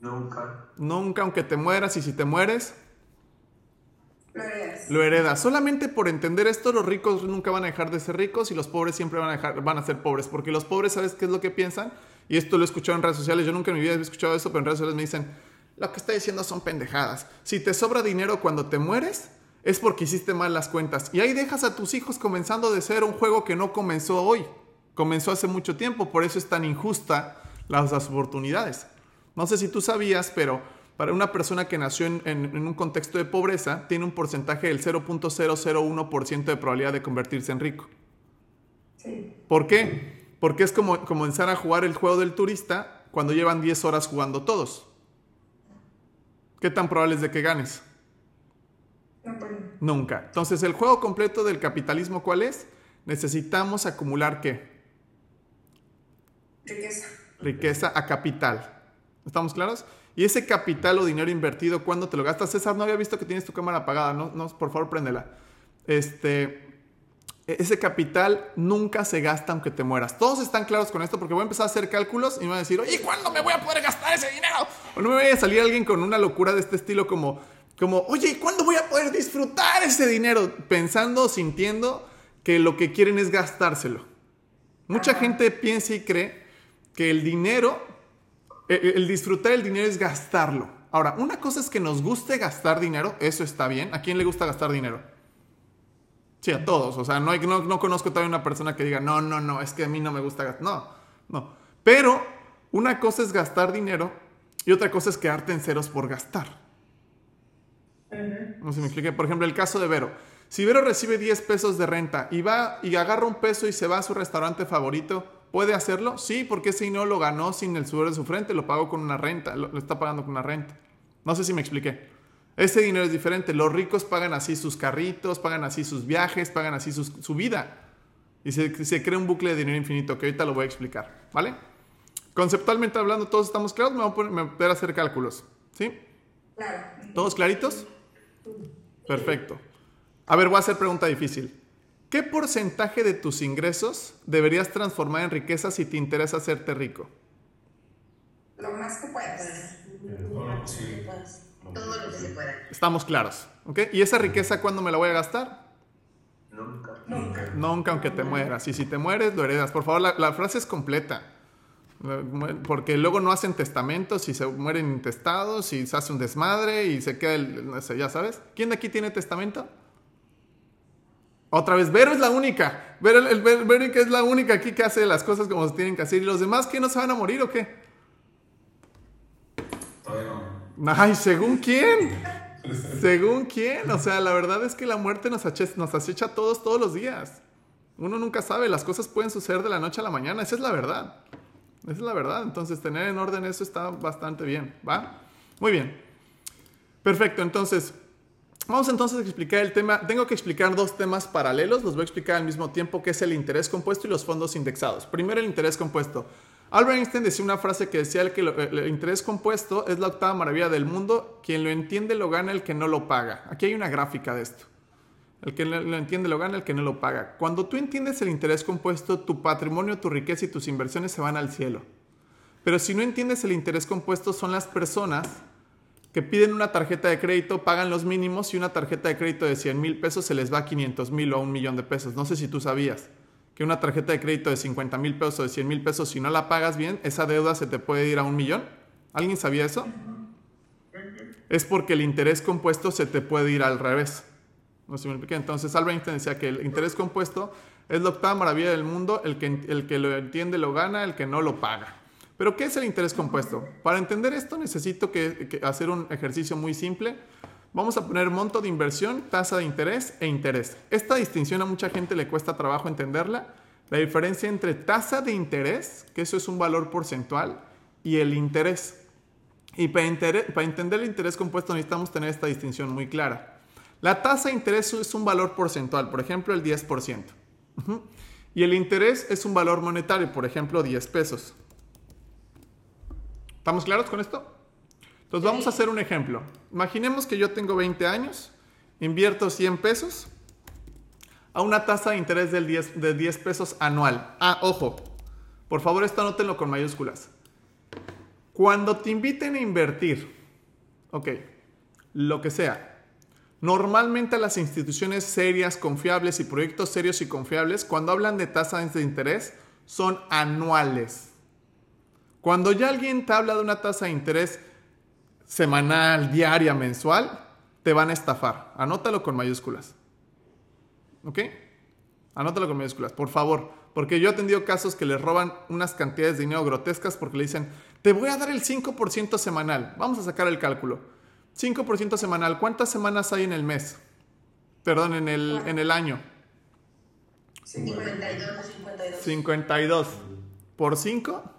Nunca. Nunca, aunque te mueras y si te mueres, Lo heredas. Solamente por entender esto, los ricos nunca van a dejar de ser ricos y los pobres siempre van a, dejar, van a ser pobres. Porque los pobres, ¿sabes qué es lo que piensan? Y esto lo he escuchado en redes sociales. Yo nunca en mi vida he escuchado eso, pero en redes sociales me dicen, lo que está diciendo son pendejadas. Si te sobra dinero cuando te mueres, es porque hiciste mal las cuentas. Y ahí dejas a tus hijos comenzando de ser un juego que no comenzó hoy. Comenzó hace mucho tiempo. Por eso es tan injusta las oportunidades. No sé si tú sabías, pero para una persona que nació en, en- en un contexto de pobreza, tiene un porcentaje del 0.001% de probabilidad de convertirse en rico. Sí. ¿Por qué? Porque es como comenzar a jugar el juego del turista cuando llevan 10 horas jugando todos. ¿Qué tan probable es de que ganes? No, Nunca. Entonces, el juego completo del capitalismo, ¿cuál es? Necesitamos acumular qué? riqueza. Riqueza a capital. ¿Estamos claros? Y ese capital o dinero invertido, ¿cuándo te lo gastas? César, no había visto que tienes tu cámara apagada. No, no por favor, préndela. Este, ese capital nunca se gasta aunque te mueras. Todos están claros con esto porque voy a empezar a hacer cálculos y me van a decir, oye, ¿cuándo me voy a poder gastar ese dinero? O no me vaya a salir alguien con una locura de este estilo como, como oye, ¿cuándo voy a poder disfrutar ese dinero? Pensando, sintiendo que lo que quieren es gastárselo. Mucha gente piensa y cree que el dinero, el disfrutar el dinero es gastarlo. Ahora, una cosa es que nos guste gastar dinero, eso está bien. ¿A quién le gusta gastar dinero? Sí, a todos. O sea, no, hay, no, no conozco todavía una persona que diga, no, no, no, es que a mí no me gusta gastar. No, no. Pero una cosa es gastar dinero y otra cosa es quedarte en ceros por gastar. No sé si me expliqué. Por ejemplo, el caso de Vero. Si Vero recibe 10 pesos de renta y va y agarra un peso y se va a su restaurante favorito, ¿puede hacerlo? Sí, porque ese dinero lo ganó sin el sudor de su frente, lo pagó con una renta, lo, lo está pagando con una renta. No sé si me expliqué. Ese dinero es diferente. Los ricos pagan así sus carritos, pagan asasí sus viajes, pagan así su vida. Y se, se, crea un bucle de dinero infinito que ahorita lo voy a explicar. ¿Vale? Conceptualmente hablando, todos estamos claros. Me voy a, poner, me voy a poder hacer cálculos. ¿Sí? Claro. ¿Todos claritos? Perfecto. A ver, voy a hacer pregunta difícil. ¿Qué porcentaje de tus ingresos deberías transformar en riqueza si te interesa hacerte rico? Lo más que puedas. Sí. Todo lo que se pueda. Estamos claros. ¿Ok? ¿Y esa riqueza cuándo me la voy a gastar? Nunca. Nunca. Nunca, aunque te mueras. Y si te mueres, lo heredas. Por favor, la, la frase es completa. Porque luego no hacen testamentos y se mueren intestados y se hace un desmadre y se queda el. No sé, ya sabes. ¿Quién de aquí tiene testamento? Otra vez, Vero es la única. Vero, el, el, Verónica es la única aquí que hace las cosas como se tienen que hacer. ¿Y los demás qué no se van a morir o qué? Todavía no. Ay, ¿según quién? ¿Según quién? O sea, la verdad es que la muerte nos, ache, nos acecha a todos todos los días. Uno nunca sabe, las cosas pueden suceder de la noche a la mañana, esa es la verdad. Esa es la verdad. Entonces, tener en orden eso está bastante bien, ¿va? Muy bien. Perfecto, entonces, vamos entonces a explicar el tema. Tengo que explicar dos temas paralelos, los voy a explicar al mismo tiempo, que es el interés compuesto y los fondos indexados. Primero, el interés compuesto. Albert Einstein decía una frase que decía que el interés compuesto es la octava maravilla del mundo. Quien lo entiende lo gana, el que no lo paga. Aquí hay una gráfica de esto. El que lo entiende lo gana, el que no lo paga. Cuando tú entiendes el interés compuesto, tu patrimonio, tu riqueza y tus inversiones se van al cielo. Pero si no entiendes el interés compuesto, son las personas que piden una tarjeta de crédito, pagan los mínimos y una tarjeta de crédito de 100 mil pesos se les va a 500 mil o a un millón de pesos. No sé si tú sabías que una tarjeta de crédito de 50 mil pesos o de 100 mil pesos, si no la pagas bien, esa deuda se te puede ir a un millón. ¿Alguien sabía eso? Es porque el interés compuesto se te puede ir al revés. No me expliqué. Entonces, Albert Einstein decía que el interés compuesto es la octava maravilla del mundo, el que, el que lo entiende lo gana, el que no lo paga. Pero, ¿qué es el interés compuesto? Para entender esto necesito hacer un ejercicio muy simple. Vamos a poner monto de inversión, tasa de interés e interés. Esta distinción a mucha gente le cuesta trabajo entenderla. La diferencia entre tasa de interés, que eso es un valor porcentual, y el interés. Y para, para entender el interés compuesto necesitamos tener esta distinción muy clara. La tasa de interés es un valor porcentual, por ejemplo, el 10%. Uh -huh. Y el interés es un valor monetario, por ejemplo, 10 pesos. ¿Estamos claros con esto? Entonces vamos a hacer un ejemplo. Imaginemos que yo tengo 20 años, invierto 100 pesos a una tasa de interés del 10, de 10 pesos anual. Ah, ojo, por favor esto anótenlo con mayúsculas. Cuando te inviten a invertir, ok, lo que sea, normalmente las instituciones serias, confiables y proyectos serios y confiables, cuando hablan de tasas de interés, son anuales. Cuando ya alguien te habla de una tasa de interés semanal, diaria, mensual, te van a estafar. Anótalo con mayúsculas. ¿Ok? Anótalo con mayúsculas, por favor. Porque yo he atendido casos que les roban unas cantidades de dinero grotescas porque le dicen, te voy a dar el 5% semanal. Vamos a sacar el cálculo. 5% semanal. ¿Cuántas semanas hay en el mes? Perdón, en el, en el año. 52, 52. 52. ¿Por 5?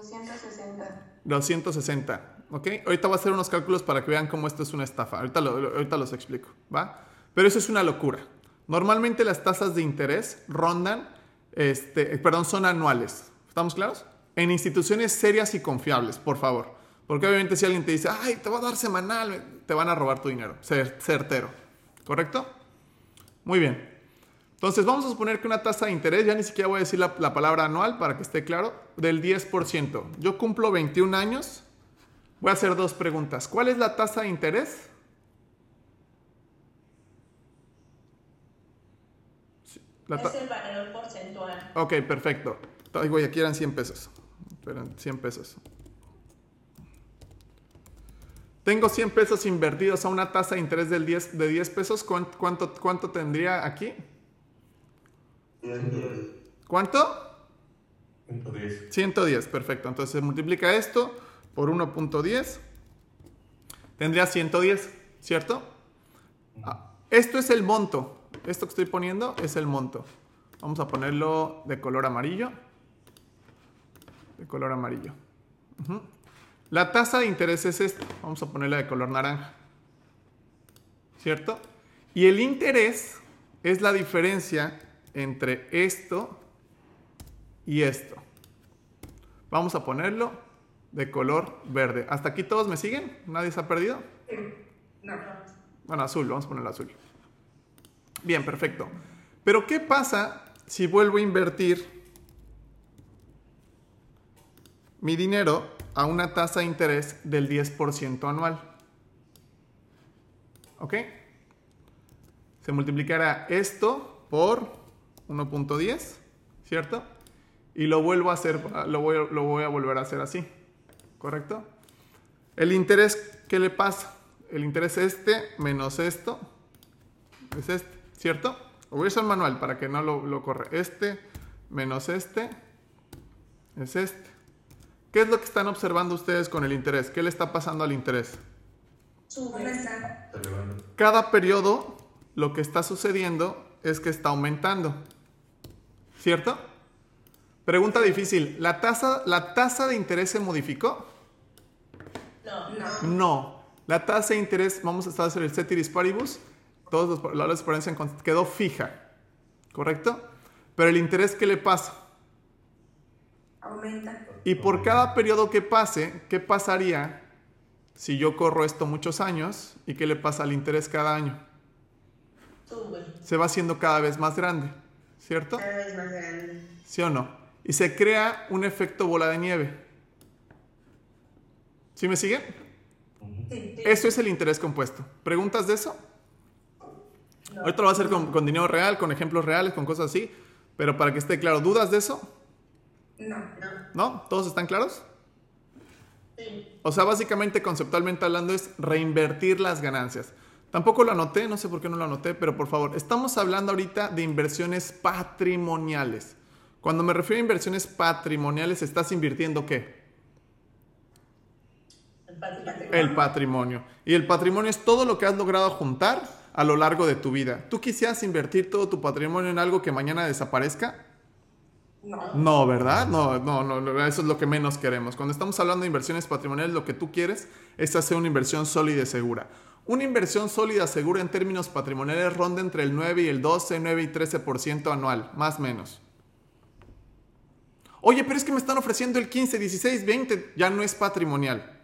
260. 260. ¿Ok? Ahorita voy a hacer unos cálculos para que vean cómo esto es una estafa. Ahorita, ahorita los explico. ¿Va? Pero eso es una locura. Normalmente las tasas de interés rondan, este, perdón, son anuales. ¿Estamos claros? en instituciones serias y confiables, por favor. Porque obviamente si alguien te dice, ay, te va a dar semanal, te van a robar tu dinero. Cer- certero. ¿Correcto? Muy bien. Entonces vamos a suponer que una tasa de interés, ya ni siquiera voy a decir la, la palabra anual para que esté claro, del 10%. Yo cumplo 21 años. Voy a hacer dos preguntas. ¿Cuál es la tasa de interés? La Es el valor porcentual. Ok, perfecto. Güey, aquí eran 100 pesos. Eran 100 pesos. Tengo 100 pesos invertidos a una tasa de interés del 10, de 10 pesos. ¿Cuán- ¿Cuánto, cuánto tendría aquí? 10, 10. ¿Cuánto? 110. 110, perfecto. Entonces se multiplica esto por 1.10. Tendría 110, ¿cierto? Ah, esto es el monto. Esto que estoy poniendo es el monto. Vamos a ponerlo de color amarillo. De color amarillo. La tasa de interés es esta. Vamos a ponerla de color naranja. ¿Cierto? Y el interés es la diferencia entre esto y esto. Vamos a ponerlo de color verde. ¿Hasta aquí todos me siguen? ¿Nadie se ha perdido? No. Bueno, azul, vamos a ponerlo azul. Bien, perfecto. Pero ¿qué pasa si vuelvo a invertir mi dinero a una tasa de interés del 10% anual? ¿Ok? Se multiplicará esto por 1.10, ¿cierto? Y lo vuelvo a hacer, lo voy, lo voy a volver a hacer así, ¿correcto? El interés, ¿qué le pasa? El interés este menos esto es este, ¿cierto? Lo voy a usar manual para que no lo, lo corre. Este menos este es este. ¿Qué es lo que están observando ustedes con el interés? ¿Qué le está pasando al interés? Cada periodo lo que está sucediendo es que está aumentando. ¿Cierto? Pregunta difícil. ¿La tasa, ¿La tasa de interés se modificó? No. No. No. La tasa de interés, vamos a establecer el ceteris paribus, todos los valores de quedó fija. ¿Correcto? Pero el interés, ¿qué le pasa? Aumenta. Y por cada periodo que pase, ¿qué pasaría si yo corro esto muchos años? ¿Y qué le pasa al interés cada año? Se va haciendo cada vez más grande, ¿cierto? Cada vez más grande. ¿Sí o no? Y se crea un efecto bola de nieve. ¿Sí me siguen? Sí. Eso es el interés compuesto. ¿Preguntas de eso? Ahorita lo voy a hacer con, con dinero real, con ejemplos reales, con cosas así. Pero para que esté claro, ¿dudas de eso? No. ¿No? ¿Todos están claros? Sí. O sea, básicamente, conceptualmente hablando, es reinvertir las ganancias. Tampoco lo anoté, no sé por qué no lo anoté, pero por favor, estamos hablando ahorita de inversiones patrimoniales. Cuando me refiero a inversiones patrimoniales, ¿estás invirtiendo qué? El patrimonio. El patrimonio. Y el patrimonio es todo lo que has logrado juntar a lo largo de tu vida. ¿Tú quisieras invertir todo tu patrimonio en algo que mañana desaparezca? No. No, ¿verdad? No, no, no, no, eso es lo que menos queremos. Cuando estamos hablando de inversiones patrimoniales, lo que tú quieres es hacer una inversión sólida y segura. Una inversión sólida segura en términos patrimoniales ronda entre el 9 y el 12, 9 y 13% anual, más o menos. Oye, pero es que me están ofreciendo el 15, 16, 20, ya no es patrimonial.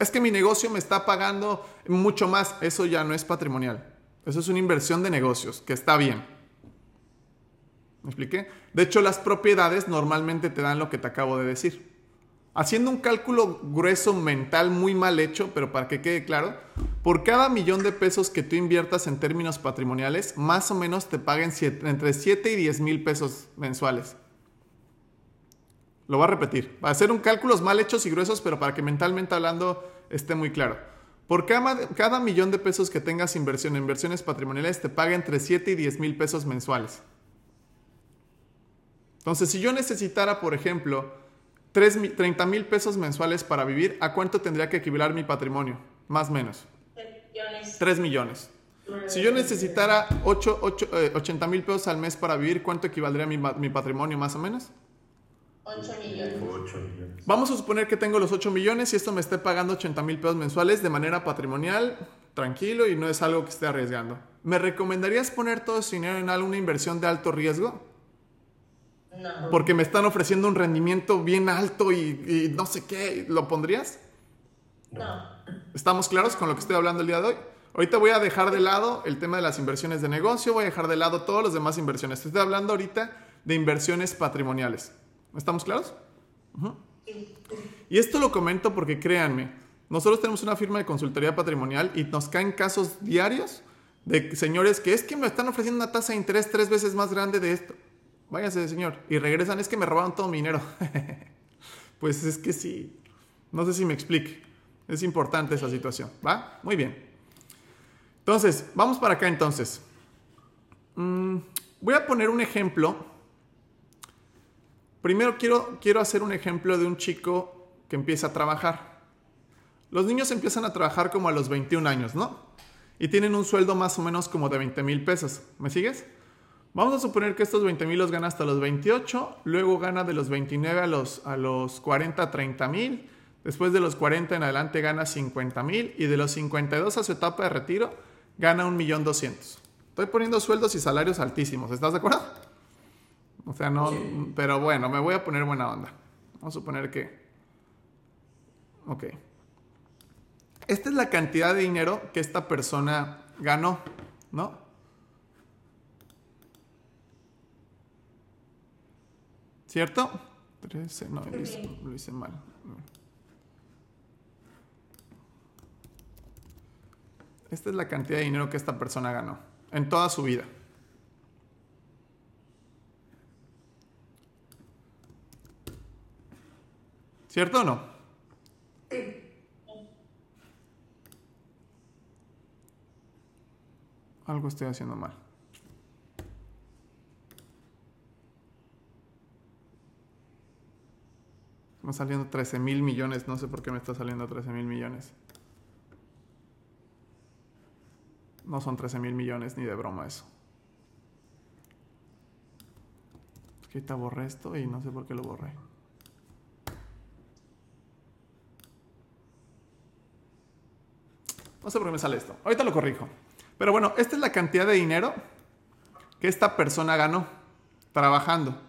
Es que mi negocio me está pagando mucho más, eso ya no es patrimonial. Eso es una inversión de negocios, que está bien. ¿Me expliqué? De hecho, las propiedades normalmente te dan lo que te acabo de decir. Haciendo un cálculo grueso mental muy mal hecho, pero para que quede claro, por cada millón de pesos que tú inviertas en términos patrimoniales, más o menos te paguen entre 7 y 10 mil pesos mensuales. Lo voy a repetir. Va a hacer un cálculos mal hechos y gruesos, pero para que mentalmente hablando esté muy claro. Por cada, cada millón de pesos que tengas inversión en inversiones patrimoniales, te paga entre 7 y 10 mil pesos mensuales. Entonces, si yo necesitara, por ejemplo, 3 mi- 30 mil pesos mensuales para vivir, ¿a cuánto tendría que equivaler mi patrimonio? Más o menos. Millones. 3 millones. Si yo necesitara 8, 80 mil pesos al mes para vivir, ¿cuánto equivaldría mi, ma- mi patrimonio más o menos? 8 millones. 8 millones. Vamos a suponer que tengo los 8 millones y esto me esté pagando 80 mil pesos mensuales de manera patrimonial, tranquilo y no es algo que esté arriesgando. ¿Me recomendarías poner todo ese dinero en alguna inversión de alto riesgo? No. Porque me están ofreciendo un rendimiento bien alto y, y no sé qué. ¿Lo pondrías? No. ¿Estamos claros con lo que estoy hablando el día de hoy? Ahorita voy a dejar de lado el tema de las inversiones de negocio, voy a dejar de lado todas las demás inversiones. Estoy hablando ahorita de inversiones patrimoniales. ¿Estamos claros? Ujú. Y esto lo comento porque créanme, nosotros tenemos una firma de consultoría patrimonial y nos caen casos diarios de señores que es que me están ofreciendo una tasa de interés tres veces más grande de esto. Váyase, señor. Y regresan, es que me robaron todo mi dinero. pues es que sí. No sé si me explique. Es importante esa situación. ¿Va? Muy bien. Entonces, vamos para acá entonces. Mm, voy a poner un ejemplo. Primero quiero, quiero hacer un ejemplo de un chico que empieza a trabajar. Los niños empiezan a trabajar como a los 21 años, ¿no? Y tienen un sueldo más o menos como de 20 mil pesos. ¿Me sigues? Vamos a suponer que estos 20 mil los gana hasta los 28, luego gana de los 29 a los, a los 40, 30 mil, después de los 40 en adelante gana 50 mil y de los 52 a su etapa de retiro gana 1.200.000. Estoy poniendo sueldos y salarios altísimos, ¿estás de acuerdo? O sea, no, pero bueno, me voy a poner buena onda. Vamos a suponer que... Ok. Esta es la cantidad de dinero que esta persona ganó, ¿no? ¿Cierto? 13, no, lo hice, mal. Esta es la cantidad de dinero que esta persona ganó en toda su vida. ¿Cierto o no? Algo estoy haciendo mal. Me está saliendo 13 mil millones. No sé por qué me está saliendo 13 mil millones. No son 13 mil millones ni de broma eso. Es que ahorita borré esto y no sé por qué lo borré. No sé por qué me sale esto. Ahorita lo corrijo. Pero bueno, esta es la cantidad de dinero que esta persona ganó trabajando.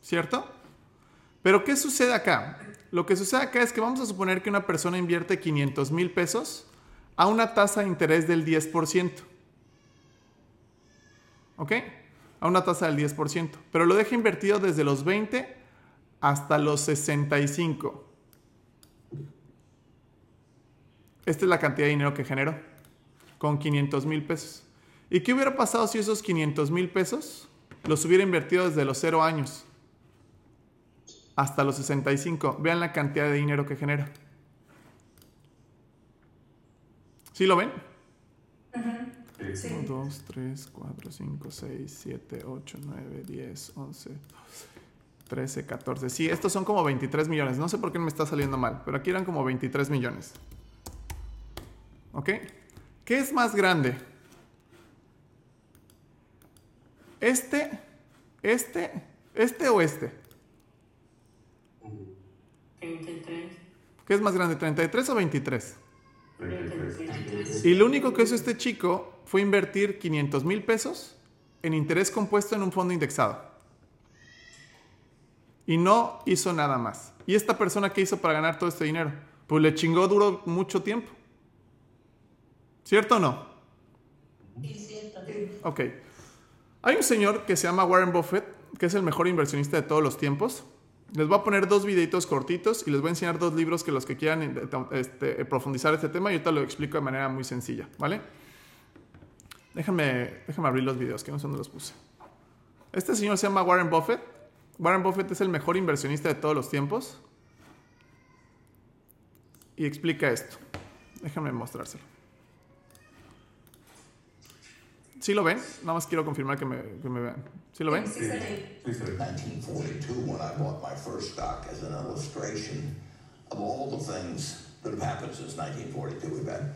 ¿Cierto? Pero ¿qué sucede acá? Lo que sucede acá es que vamos a suponer que una persona invierte 500 mil pesos a una tasa de interés del 10%. ¿Ok? A una tasa del 10%. Pero lo deja invertido desde los 20 hasta los 65. Esta es la cantidad de dinero que generó. Con 500 mil pesos. ¿Y qué hubiera pasado si esos 500 mil pesos los hubiera invertido desde los 0 años? Hasta los 65. Vean la cantidad de dinero que genera. ¿Sí lo ven? Sí. 1, 2, 3, 4, 5, 6, 7, 8, 9, 10, 11, 12, 13, 14. Sí, estos son como 23 millones. No sé por qué me está saliendo mal, pero aquí eran como 23 millones. ¿Ok? ¿Qué es más grande? ¿Este? ¿Este? ¿Este o este? 33. ¿Qué es más grande, 33 o 23? 33. Y lo único que hizo este chico fue invertir 500 mil pesos en interés compuesto en un fondo indexado. Y no hizo nada más. ¿Y esta persona qué hizo para ganar todo este dinero? Pues le chingó duro mucho tiempo. ¿Cierto o no? Sí, cierto. Ok. Hay un señor que se llama Warren Buffett, que es el mejor inversionista de todos los tiempos. Les voy a poner dos videitos cortitos y les voy a enseñar dos libros que los que quieran eh, este, profundizar este tema, yo te lo explico de manera muy sencilla, ¿vale? Déjame, déjame abrir los videos, que no sé dónde los puse. Este señor se llama Warren Buffett. Warren Buffett es el mejor inversionista de todos los tiempos. Y explica esto. Déjame mostrárselo. ¿Sí lo ven? Nada más quiero confirmar que me, que me vean. ¿Sí lo ven? Sí, sí. 1942 when I bought my first stock as an illustration of all the things that have happened since 1942. We've had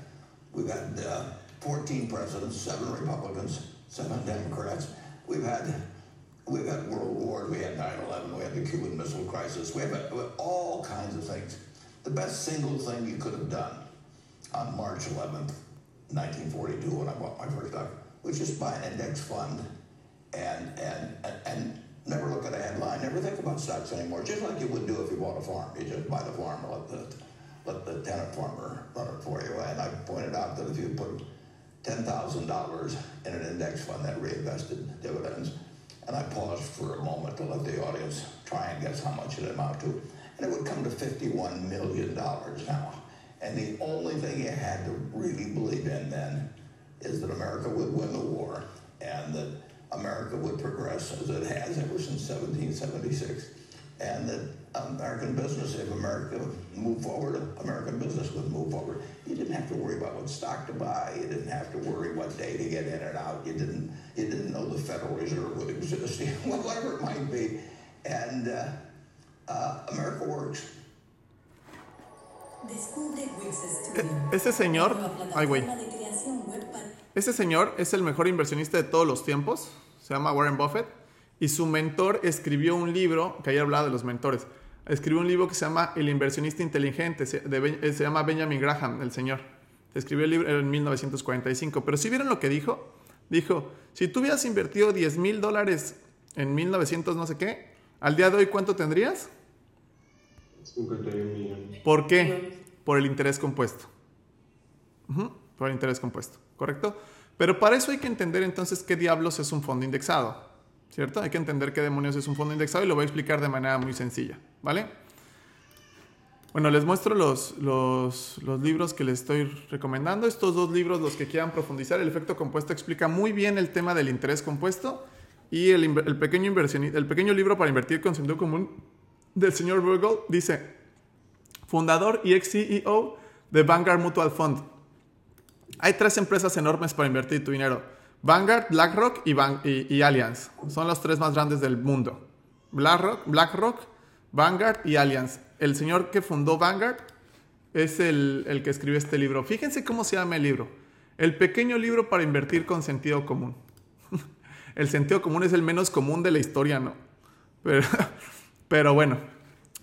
we've had uh, 14 presidents, seven Republicans, seven Democrats. We've had we've had world wars. We had 9/11. We had the Cuban Missile Crisis. We have we have all kinds of things. The best single thing you could have done on March 11th, 1942, when I bought my first stock, was just buy an index fund and and and, never look at a headline, never think about stocks anymore, just like you would do if you bought a farm. You just buy the farm and let the, let the tenant farmer run it for you. And I pointed out that if you put $10,000 in an index fund that reinvested dividends, and I paused for a moment to let the audience try and guess how much it amount to, and it would come to $51 million now. And the only thing you had to really believe in then is that America would win the war and that America would progress as it has ever since 1776. And that American business, if America moved forward, American business would move forward. You didn't have to worry about what stock to buy. You didn't have to worry what day to get in and out. You didn't, you didn't know the Federal Reserve would exist, whatever it might be. And uh, uh, America works. Descubre Wix Studio. Ese señor, ay güey, ese señor es el mejor inversionista de todos los tiempos, se llama Warren Buffett, y su mentor escribió un libro, que ayer hablaba de los mentores, escribió un libro que se llama El inversionista inteligente, se, de eh, se llama Benjamin Graham, el señor. Escribió el libro en 1945, pero si vieron lo que dijo, dijo, si tú hubieras invertido 10 mil dólares en 1900 no sé qué, al día de hoy, ¿cuánto tendrías? 51 millones. ¿Por qué? Por el interés compuesto. Por el interés compuesto, ¿correcto? Pero para eso hay que entender entonces qué diablos es un fondo indexado, ¿cierto? Hay que entender qué demonios es un fondo indexado y lo voy a explicar de manera muy sencilla, ¿vale? Bueno, les muestro los, los, libros que les estoy recomendando. Estos dos libros, los que quieran profundizar, el efecto compuesto explica muy bien el tema del interés compuesto y el, pequeño, el pequeño libro para invertir con sentido común del señor Virgil dice, fundador y ex CEO de Vanguard Mutual Fund. Hay tres empresas enormes para invertir tu dinero. Vanguard, BlackRock y, Van- y- y Allianz. Son los tres más grandes del mundo. BlackRock, BlackRock, Vanguard y Allianz. El señor que fundó Vanguard es el, que escribió este libro. Fíjense cómo se llama el libro. El pequeño libro para invertir con sentido común. el sentido común es el menos común de la historia, ¿no? Pero bueno,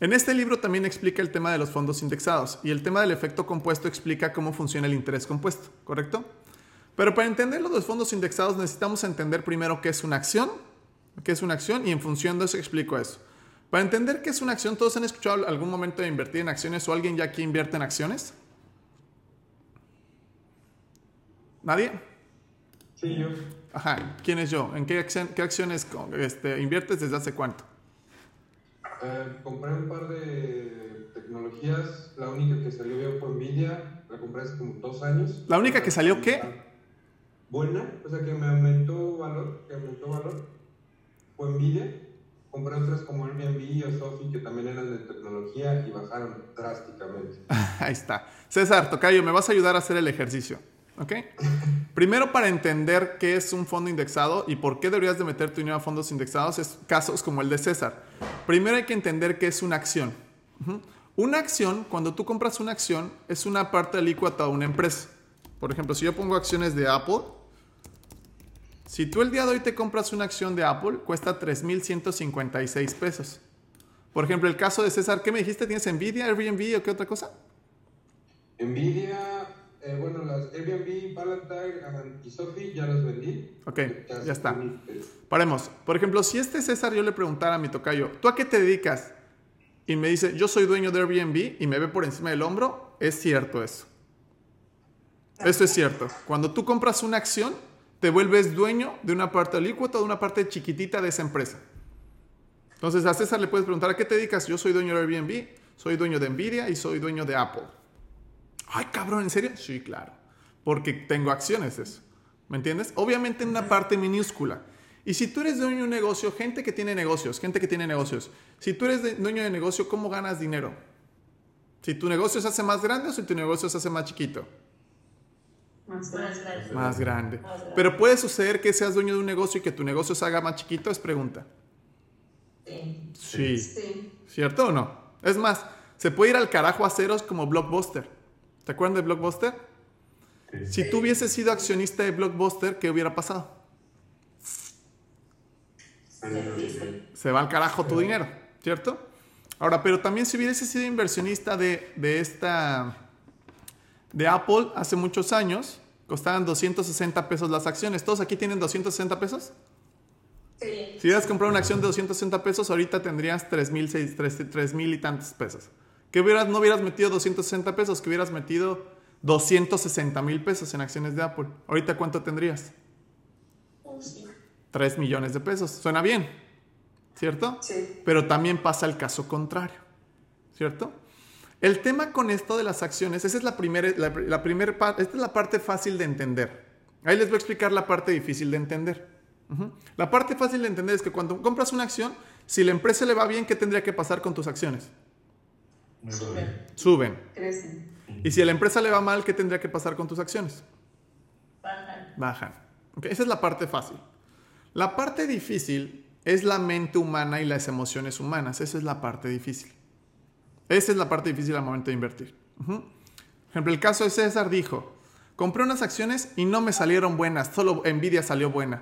en este libro también explica el tema de los fondos indexados y el tema del efecto compuesto explica cómo funciona el interés compuesto, ¿correcto? Pero para entender los fondos indexados necesitamos entender primero qué es una acción, qué es una acción y en función de eso explico eso. Para entender qué es una acción, ¿todos han escuchado algún momento de invertir en acciones o alguien ya aquí invierte en acciones? ¿Nadie? Sí, yo. Ajá, ¿quién es yo? ¿En qué, acción- qué acciones este, inviertes desde hace cuánto? Eh, compré un par de tecnologías. La única que salió bien fue Nvidia. La compré hace como dos años. ¿La única que salió qué? Buena, o sea que me aumentó valor, que aumentó valor. Fue Nvidia. Compré otras como Airbnb o Sophie que también eran de tecnología y bajaron drásticamente. Ahí está. César, Tocayo, me vas a ayudar a hacer el ejercicio. ¿Ok? Primero, para entender qué es un fondo indexado y por qué deberías de meter tu dinero a fondos indexados, es casos como el de César. Primero hay que entender qué es una acción. Una acción, cuando tú compras una acción, es una parte alícuota de una empresa. Por ejemplo, si yo pongo acciones de Apple, si tú el día de hoy te compras una acción de Apple, cuesta 3.156 pesos. Por ejemplo, el caso de César, ¿qué me dijiste? ¿Tienes Nvidia, Airbnb o qué otra cosa? Nvidia, eh, bueno, las Airbnb, Palantir ah, y Sophie ya las vendí. Ok, ya está. Paremos. Por ejemplo, si este César yo le preguntara a mi tocayo, ¿tú a qué te dedicas? Y me dice, yo soy dueño de Airbnb y me ve por encima del hombro, es cierto eso. Eso es cierto. Cuando tú compras una acción, te vuelves dueño de una parte alícuota, de una parte chiquitita de esa empresa. Entonces a César le puedes preguntar, ¿a qué te dedicas? Yo soy dueño de Airbnb, soy dueño de Nvidia y soy dueño de Apple. Ay, cabrón, ¿en serio? Sí, claro. Porque tengo acciones de eso. ¿Me entiendes? Obviamente en una parte minúscula. Y si tú eres dueño de un negocio, gente que tiene negocios, gente que tiene negocios, si tú eres dueño de negocio, ¿cómo ganas dinero? Si tu negocio se hace más grande o si tu negocio se hace más chiquito. Más grande. Más grande. Pero puede suceder que seas dueño de un negocio y que tu negocio se haga más chiquito, es pregunta. Sí. Sí. Sí. ¿Cierto o no? Es más, se puede ir al carajo a ceros como Blockbuster. ¿Te acuerdan de Blockbuster? Si tú hubieses sido accionista de Blockbuster, ¿qué hubiera pasado? Se va al carajo tu dinero, ¿cierto? Ahora, pero también si hubieses sido inversionista de, de esta de Apple hace muchos años, costaban 260 pesos las acciones. ¿Todos aquí tienen 260 pesos? Sí. Si hubieras comprado una acción de 260 pesos, ahorita tendrías 3 mil seis- tres- tres mil y tantos pesos. Que hubieras, no hubieras metido 260 pesos, que hubieras metido 260 mil pesos en acciones de Apple. Ahorita, ¿cuánto tendrías? 3 millones de pesos. Suena bien, ¿cierto? Sí. Pero también pasa el caso contrario, ¿cierto? El tema con esto de las acciones, esa es la primera, la, la primer pa- esta es la parte fácil de entender. Ahí les voy a explicar la parte difícil de entender. La parte fácil de entender es que cuando compras una acción, si la empresa le va bien, ¿qué tendría que pasar con tus acciones? Suben. Crecen. Y si a la empresa le va mal, ¿qué tendría que pasar con tus acciones? Bajan. bajan. Ok, Esa es la parte fácil. La parte difícil es la mente humana y las emociones humanas. Esa es la parte difícil. Esa es la parte difícil al momento de invertir. Por ejemplo, el caso de César dijo, compré unas acciones y no me salieron buenas, solo Nvidia salió buena.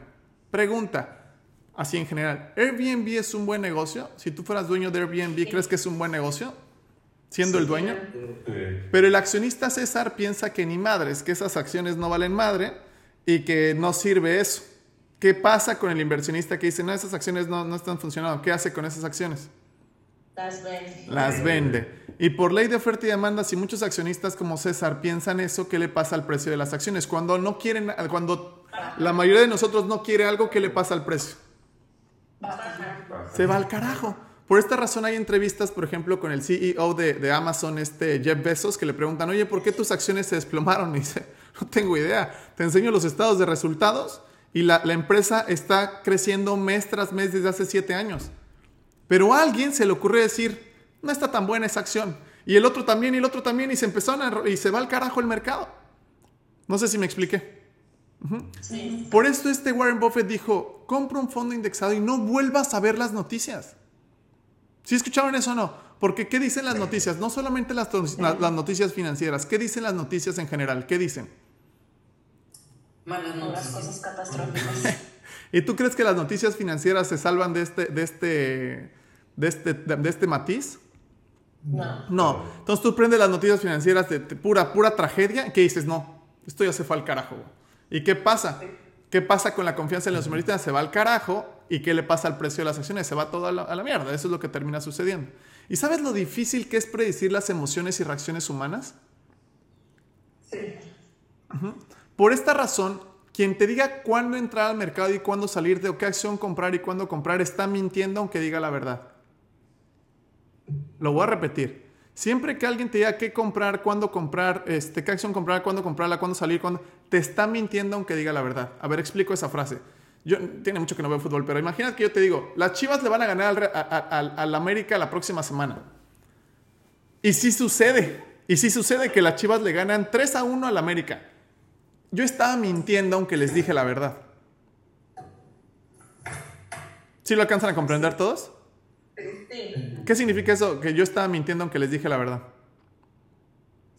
Pregunta, así en general, ¿Airbnb es un buen negocio? Si tú fueras dueño de Airbnb, ¿crees que es un buen negocio? Siendo el dueño. Pero el accionista César piensa que ni madres, que esas acciones no valen madre y que no sirve eso. ¿Qué pasa con el inversionista que dice, no, esas acciones no, no están funcionando? ¿Qué hace con esas acciones? Las ven. Las vende. Y por ley de oferta y demanda, si muchos accionistas como César piensan eso, ¿qué le pasa al precio de las acciones? Cuando no quieren, cuando la mayoría de nosotros no quiere algo, ¿qué le pasa al precio? Se va al carajo. Por esta razón hay entrevistas, por ejemplo, con el CEO de, de Amazon, este Jeff Bezos, que le preguntan, oye, ¿por qué tus acciones se desplomaron? Y dice, no tengo idea. Te enseño los estados de resultados y la, la empresa está creciendo mes tras mes desde hace siete años. Pero a alguien se le ocurre decir, no está tan buena esa acción. Y el otro también, y el otro también, y se empezaron a, y se va al carajo el mercado. No sé si me expliqué. Sí. Por esto este Warren Buffett dijo, compra un fondo indexado y no vuelvas a ver las noticias. ¿Sí escucharon eso o no? Porque ¿qué dicen las noticias? No solamente las, to- la- las noticias financieras, ¿qué dicen las noticias en general? ¿Qué dicen? Malas Las cosas catastróficas. ¿Y tú crees que las noticias financieras se salvan de este, de este, de este, de este matiz? No. No. Entonces tú prendes las noticias financieras de, de pura, pura tragedia, ¿qué dices? No, esto ya se fue al carajo. ¿Y qué pasa? ¿Qué pasa con la confianza en los inversionistas? Se va al carajo. ¿Y qué le pasa al precio de las acciones? Se va todo a la, a la mierda. Eso es lo que termina sucediendo. ¿Y sabes lo difícil que es predecir las emociones y reacciones humanas? Sí. Por esta razón, quien te diga cuándo entrar al mercado y cuándo salir de o qué acción comprar y cuándo comprar está mintiendo aunque diga la verdad. Lo voy a repetir. Siempre que alguien te diga qué comprar, cuándo comprar, este, qué acción comprar, cuándo comprarla, cuándo salir, cuándo, te está mintiendo aunque diga la verdad. A ver, explico esa frase. Yo, tiene mucho que no veo fútbol, pero imagínate que yo te digo, las Chivas le van a ganar al, al- al América la próxima semana. Y sí sucede. Y sí sucede que las Chivas le ganan 3 a 1 al América. Yo estaba mintiendo aunque les dije la verdad. ¿Sí lo alcanzan a comprender todos? Sí. ¿Qué significa eso? Que yo estaba mintiendo aunque les dije la verdad.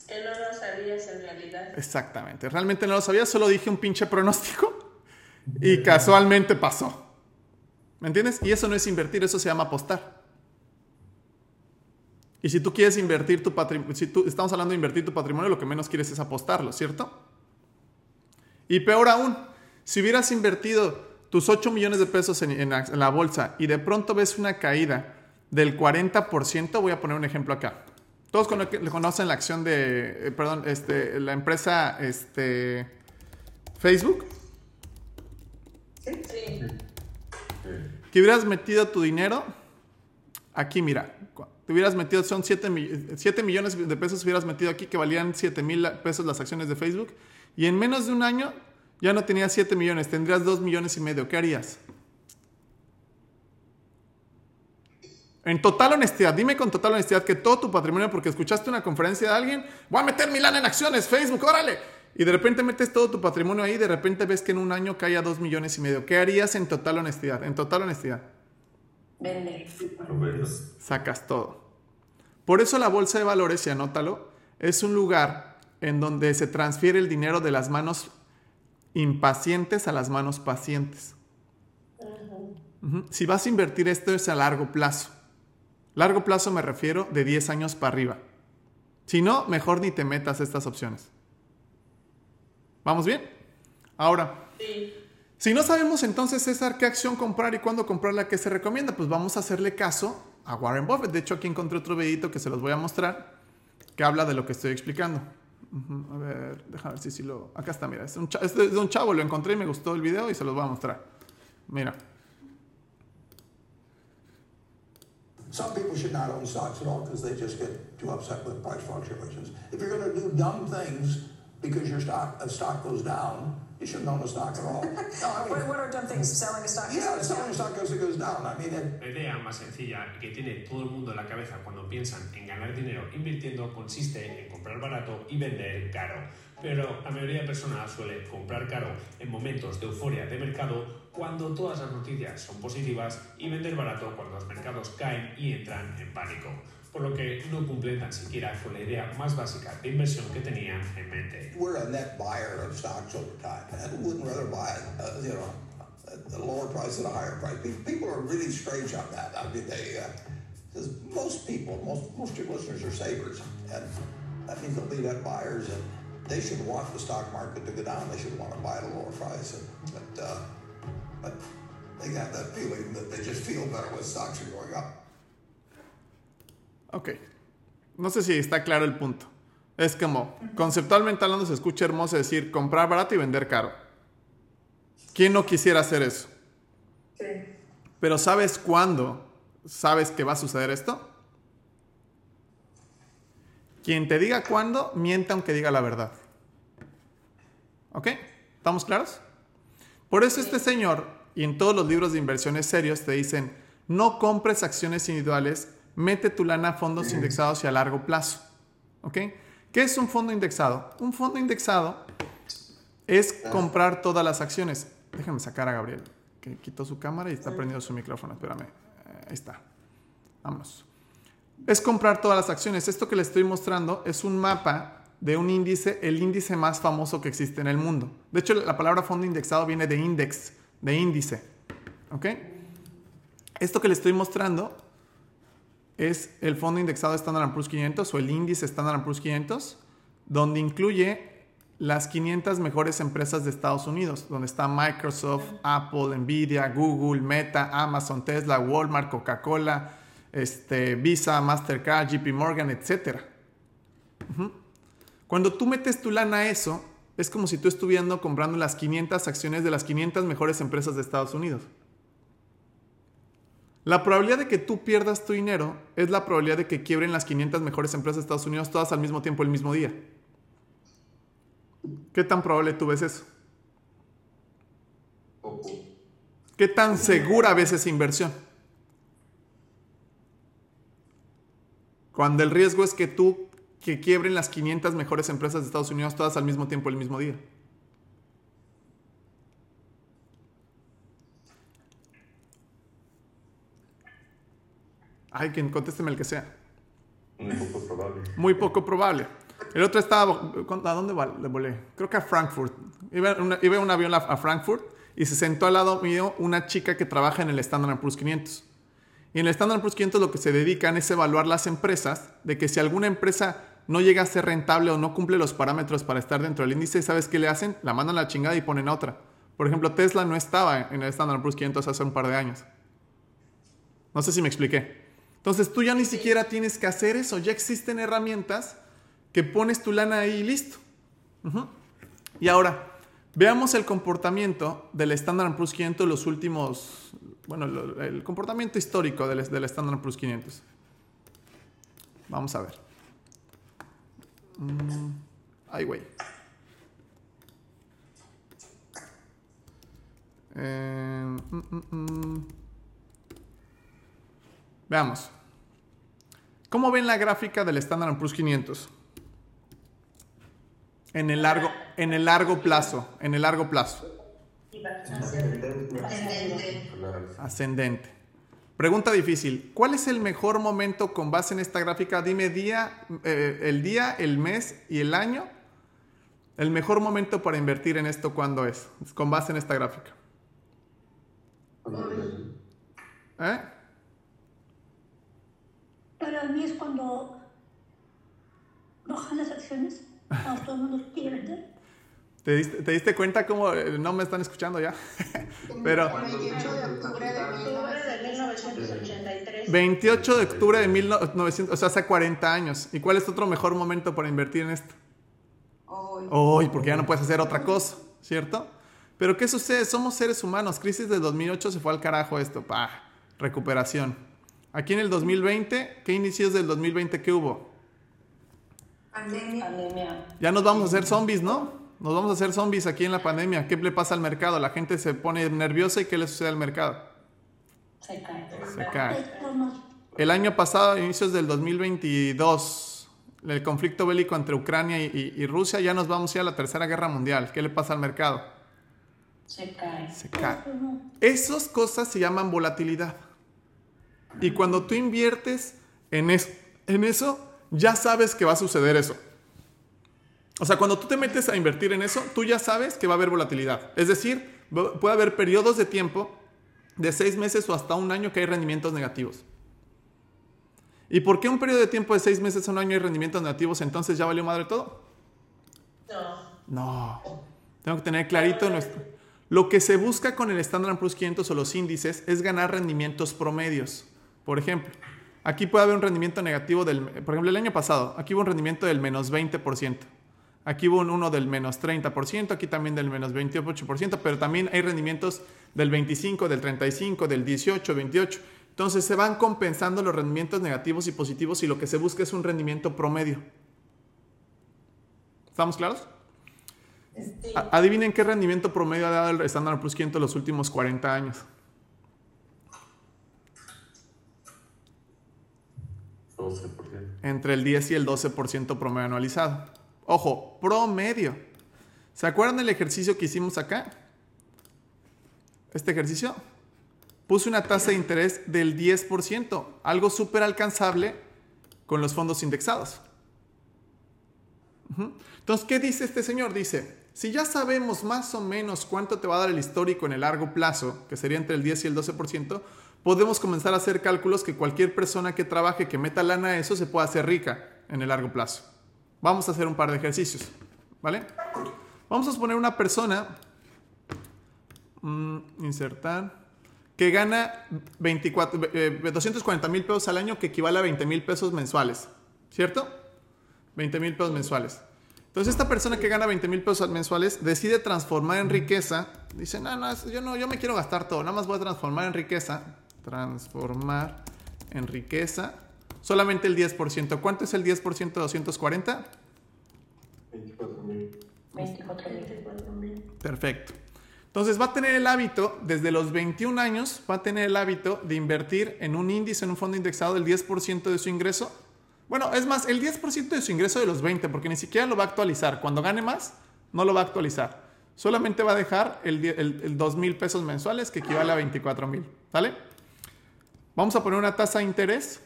Que no lo sabías en realidad. Exactamente. Realmente no lo sabía, solo dije un pinche pronóstico y casualmente pasó. ¿Me entiendes? Y eso no es invertir, eso se llama apostar. Y si tú quieres invertir tu patrimonio, si tú estamos hablando de invertir tu patrimonio, lo que menos quieres es apostarlo, ¿cierto? Y peor aún, si hubieras invertido tus 8 millones de pesos en, la- bolsa y de pronto ves una caída del 40%, voy a poner un ejemplo acá. Todos cono- conocen la acción de, eh, perdón, este, la empresa este, Facebook. Sí. Que hubieras metido tu dinero, aquí mira, te hubieras metido, son 7, millones de pesos, hubieras metido aquí que valían 7 mil pesos las acciones de Facebook, y en menos de un año ya no tenías 7 millones, tendrías 2 millones y medio, ¿qué harías? En total honestidad, dime con total honestidad que todo tu patrimonio, porque escuchaste una conferencia de alguien, voy a meter mi lana en acciones, Facebook, órale. Y de repente metes todo tu patrimonio ahí, de repente ves que en un año cae a dos millones y medio. ¿Qué harías en total honestidad? En total honestidad. Vender. Sacas todo. Por eso la bolsa de valores, y anótalo, es un lugar en donde se transfiere el dinero de las manos impacientes a las manos pacientes. Si vas a invertir esto es a largo plazo. Largo plazo me refiero de 10 años para arriba. Si no, mejor ni te metas estas opciones. ¿Vamos bien? Ahora, Sí. Si no sabemos entonces, César, qué acción comprar y cuándo comprar la que se recomienda, pues vamos a hacerle caso a Warren Buffett. De hecho, aquí encontré otro videito que se los voy a mostrar que habla de lo que estoy explicando. A ver, déjame ver si, si lo... Acá está, mira. Es, un cha- es de, de un chavo, lo encontré y me gustó el video y se los voy a mostrar. Mira. Some people should not own stocks at all because they just get too upset with price fluctuations. If you're going to do dumb things because your stock a stock goes down, you shouldn't own a stock at all. No, I mean, What, are dumb things? Selling a stock? yeah, selling a stock goes it goes down. I mean, it, La idea más sencilla y que tiene todo el mundo en la cabeza cuando piensan en ganar dinero invirtiendo consiste en comprar barato y vender caro. Pero la mayoría de personas suele comprar caro en momentos de euforia de mercado cuando todas las noticias son positivas y vender barato cuando los mercados caen y entran en pánico. Por lo que no tan siquiera con la idea más básica de inversión que tenían en mente. we're a net buyer of stocks over time, who wouldn't rather buy uh, you know, at a lower price than a higher price. People are really strange on that. I mean, they, because most people, most most of your listeners are savers, and that means they'll be net buyers, and they should want the stock market to go down. They should want to buy at a lower price, and, but uh, but they have that feeling that they just feel better when stocks are going up. Ok. No sé si está claro el punto. Es como, conceptualmente hablando, se escucha hermoso decir comprar barato y vender caro. ¿Quién no quisiera hacer eso? Sí. Pero ¿sabes cuándo sabes que va a suceder esto? Quien te diga cuándo, miente aunque diga la verdad. ¿Ok? ¿Estamos claros? Por eso este señor, y en todos los libros de inversiones serios, te dicen, no compres acciones individuales, mete tu lana a fondos indexados y a largo plazo. ¿Ok? ¿Qué es un fondo indexado? Un fondo indexado es comprar todas las acciones. Déjame sacar a Gabriel, que quitó su cámara y está prendido su micrófono. Espérame. Ahí está. Vámonos. Es comprar todas las acciones. Esto que le estoy mostrando es un mapa de un índice, el índice más famoso que existe en el mundo. De hecho, la palabra fondo indexado viene de index, de índice. ¿Ok? Esto que le estoy mostrando es el fondo indexado Standard Poor's 500 o el índice Standard Poor's 500, donde incluye las 500 mejores empresas de Estados Unidos, donde está Microsoft, Apple, Nvidia, Google, Meta, Amazon, Tesla, Walmart, Coca-Cola, este, Visa, Mastercard, JP Morgan, etc. Cuando tú metes tu lana a eso, es como si tú estuvieras comprando las 500 acciones de las 500 mejores empresas de Estados Unidos. La probabilidad de que tú pierdas tu dinero es la probabilidad de que quiebren las 500 mejores empresas de Estados Unidos todas al mismo tiempo el mismo día. ¿Qué tan probable tú ves eso? ¿Qué tan segura ves esa inversión? Cuando el riesgo es que tú que quiebren las 500 mejores empresas de Estados Unidos todas al mismo tiempo el mismo día. Ay, quien contésteme el que sea. Muy poco probable. Muy poco probable. El otro estaba. ¿A dónde le volé? Creo que a Frankfurt. Iba en, una- iba en un avión a, a Frankfurt y se sentó al lado mío una chica que trabaja en el Standard Poor's 500. Y en el Standard Poor's 500 lo que se dedican es evaluar las empresas, de que si alguna empresa no llega a ser rentable o no cumple los parámetros para estar dentro del índice, ¿sabes qué le hacen? La mandan a la chingada y ponen a otra. Por ejemplo, Tesla no estaba en el Standard Poor's 500 hace un par de años. No sé si me expliqué. Entonces tú ya ni siquiera tienes que hacer eso, ya existen herramientas que pones tu lana ahí y listo. Y ahora, veamos el comportamiento del Standard Poor's 500 los últimos, bueno, el comportamiento histórico del, Standard Poor's 500. Vamos a ver. Mm, ay, güey. Eh, mm, mm, mm. Veamos. ¿Cómo ven la gráfica del Standard Poor's 500? En el largo, en el largo plazo, en el largo plazo. Ascendente. Pregunta difícil. ¿Cuál es el mejor momento con base en esta gráfica? Dime día, eh, el día, el mes y el año. El mejor momento para invertir en esto, ¿cuándo es? Con base en esta gráfica. ¿Eh? Para mí es cuando bajan las acciones, cuando todo el mundo quiere vender. ¿Te diste, te diste cuenta cómo eh, no me están escuchando ya? Pero El 28 de octubre de Octubre de 1983. 28 de octubre de 1900, o sea, hace 40 años. ¿Y cuál es otro mejor momento para invertir en esto? hoy. Hoy, porque ya no puedes hacer otra cosa, ¿cierto? Pero ¿qué sucede? Somos seres humanos. Crisis del 2008 se fue al carajo esto. Pa, recuperación. Aquí en el 2020, ¿qué inicios del 2020 que hubo? Pandemia. Ya nos vamos a hacer zombies, ¿no? Nos vamos a hacer zombies aquí en la pandemia. ¿Qué le pasa al mercado? La gente se pone nerviosa y ¿qué le sucede al mercado? Se cae. Se cae. El año pasado, inicios del 2022, el conflicto bélico entre Ucrania y, y- y Rusia, ya nos vamos a ir a la Tercera Guerra Mundial. ¿Qué le pasa al mercado? Se cae. Se cae. Esas cosas se llaman volatilidad. Y cuando tú inviertes en eso, en eso, ya sabes que va a suceder eso. O sea, cuando tú te metes a invertir en eso, tú ya sabes que va a haber volatilidad. Es decir, puede haber periodos de tiempo de seis meses o hasta un año que hay rendimientos negativos. ¿Y por qué un periodo de tiempo de seis meses o un año hay rendimientos negativos? Entonces ya valió madre todo. No. No. Tengo que tener clarito nuestro. Lo que se busca con el Standard Plus 500 o los índices es ganar rendimientos promedios. Por ejemplo, aquí puede haber un rendimiento negativo del. Por ejemplo, el año pasado, aquí hubo un rendimiento del menos 20%. Aquí hubo un uno del menos 30%, aquí también del menos 28%, pero también hay rendimientos del 25, del 35, del 18, 28. Entonces se van compensando los rendimientos negativos y positivos y lo que se busca es un rendimiento promedio. ¿Estamos claros? Sí. Adivinen qué rendimiento promedio ha dado el Standard Plus 500 los últimos 40 años. Entre el 10 y el 12% promedio anualizado. Ojo, promedio. ¿Se acuerdan del ejercicio que hicimos acá? Este ejercicio. Puse una tasa de interés del 10%, algo súper alcanzable con los fondos indexados. Entonces, ¿qué dice este señor? Dice, si ya sabemos más o menos cuánto te va a dar el histórico en el largo plazo, que sería entre el 10 y el 12%, podemos comenzar a hacer cálculos que cualquier persona que trabaje, que meta lana a eso, se pueda hacer rica en el largo plazo. Vamos a hacer un par de ejercicios, ¿vale? Vamos a suponer una persona, mm, insertar, que gana 24, eh, 240 mil pesos al año, que equivale a 20 mil pesos mensuales, ¿cierto? 20 mil pesos mensuales. Entonces esta persona que gana 20 mil pesos mensuales decide transformar en riqueza. Dice, no, no, yo no, yo me quiero gastar todo, nada más voy a transformar en riqueza. Transformar en riqueza. Solamente el 10%. ¿Cuánto es el 10% de 240? 24 mil. 24 mil. Perfecto. Entonces va a tener el hábito, desde los 21 años, va a tener el hábito de invertir en un índice, en un fondo indexado del 10% de su ingreso. Bueno, es más, el 10% de su ingreso de los 20, porque ni siquiera lo va a actualizar. Cuando gane más, no lo va a actualizar. Solamente va a dejar el, el, el 2 mil pesos mensuales, que equivale a 24 mil. ¿Vale? Vamos a poner una tasa de interés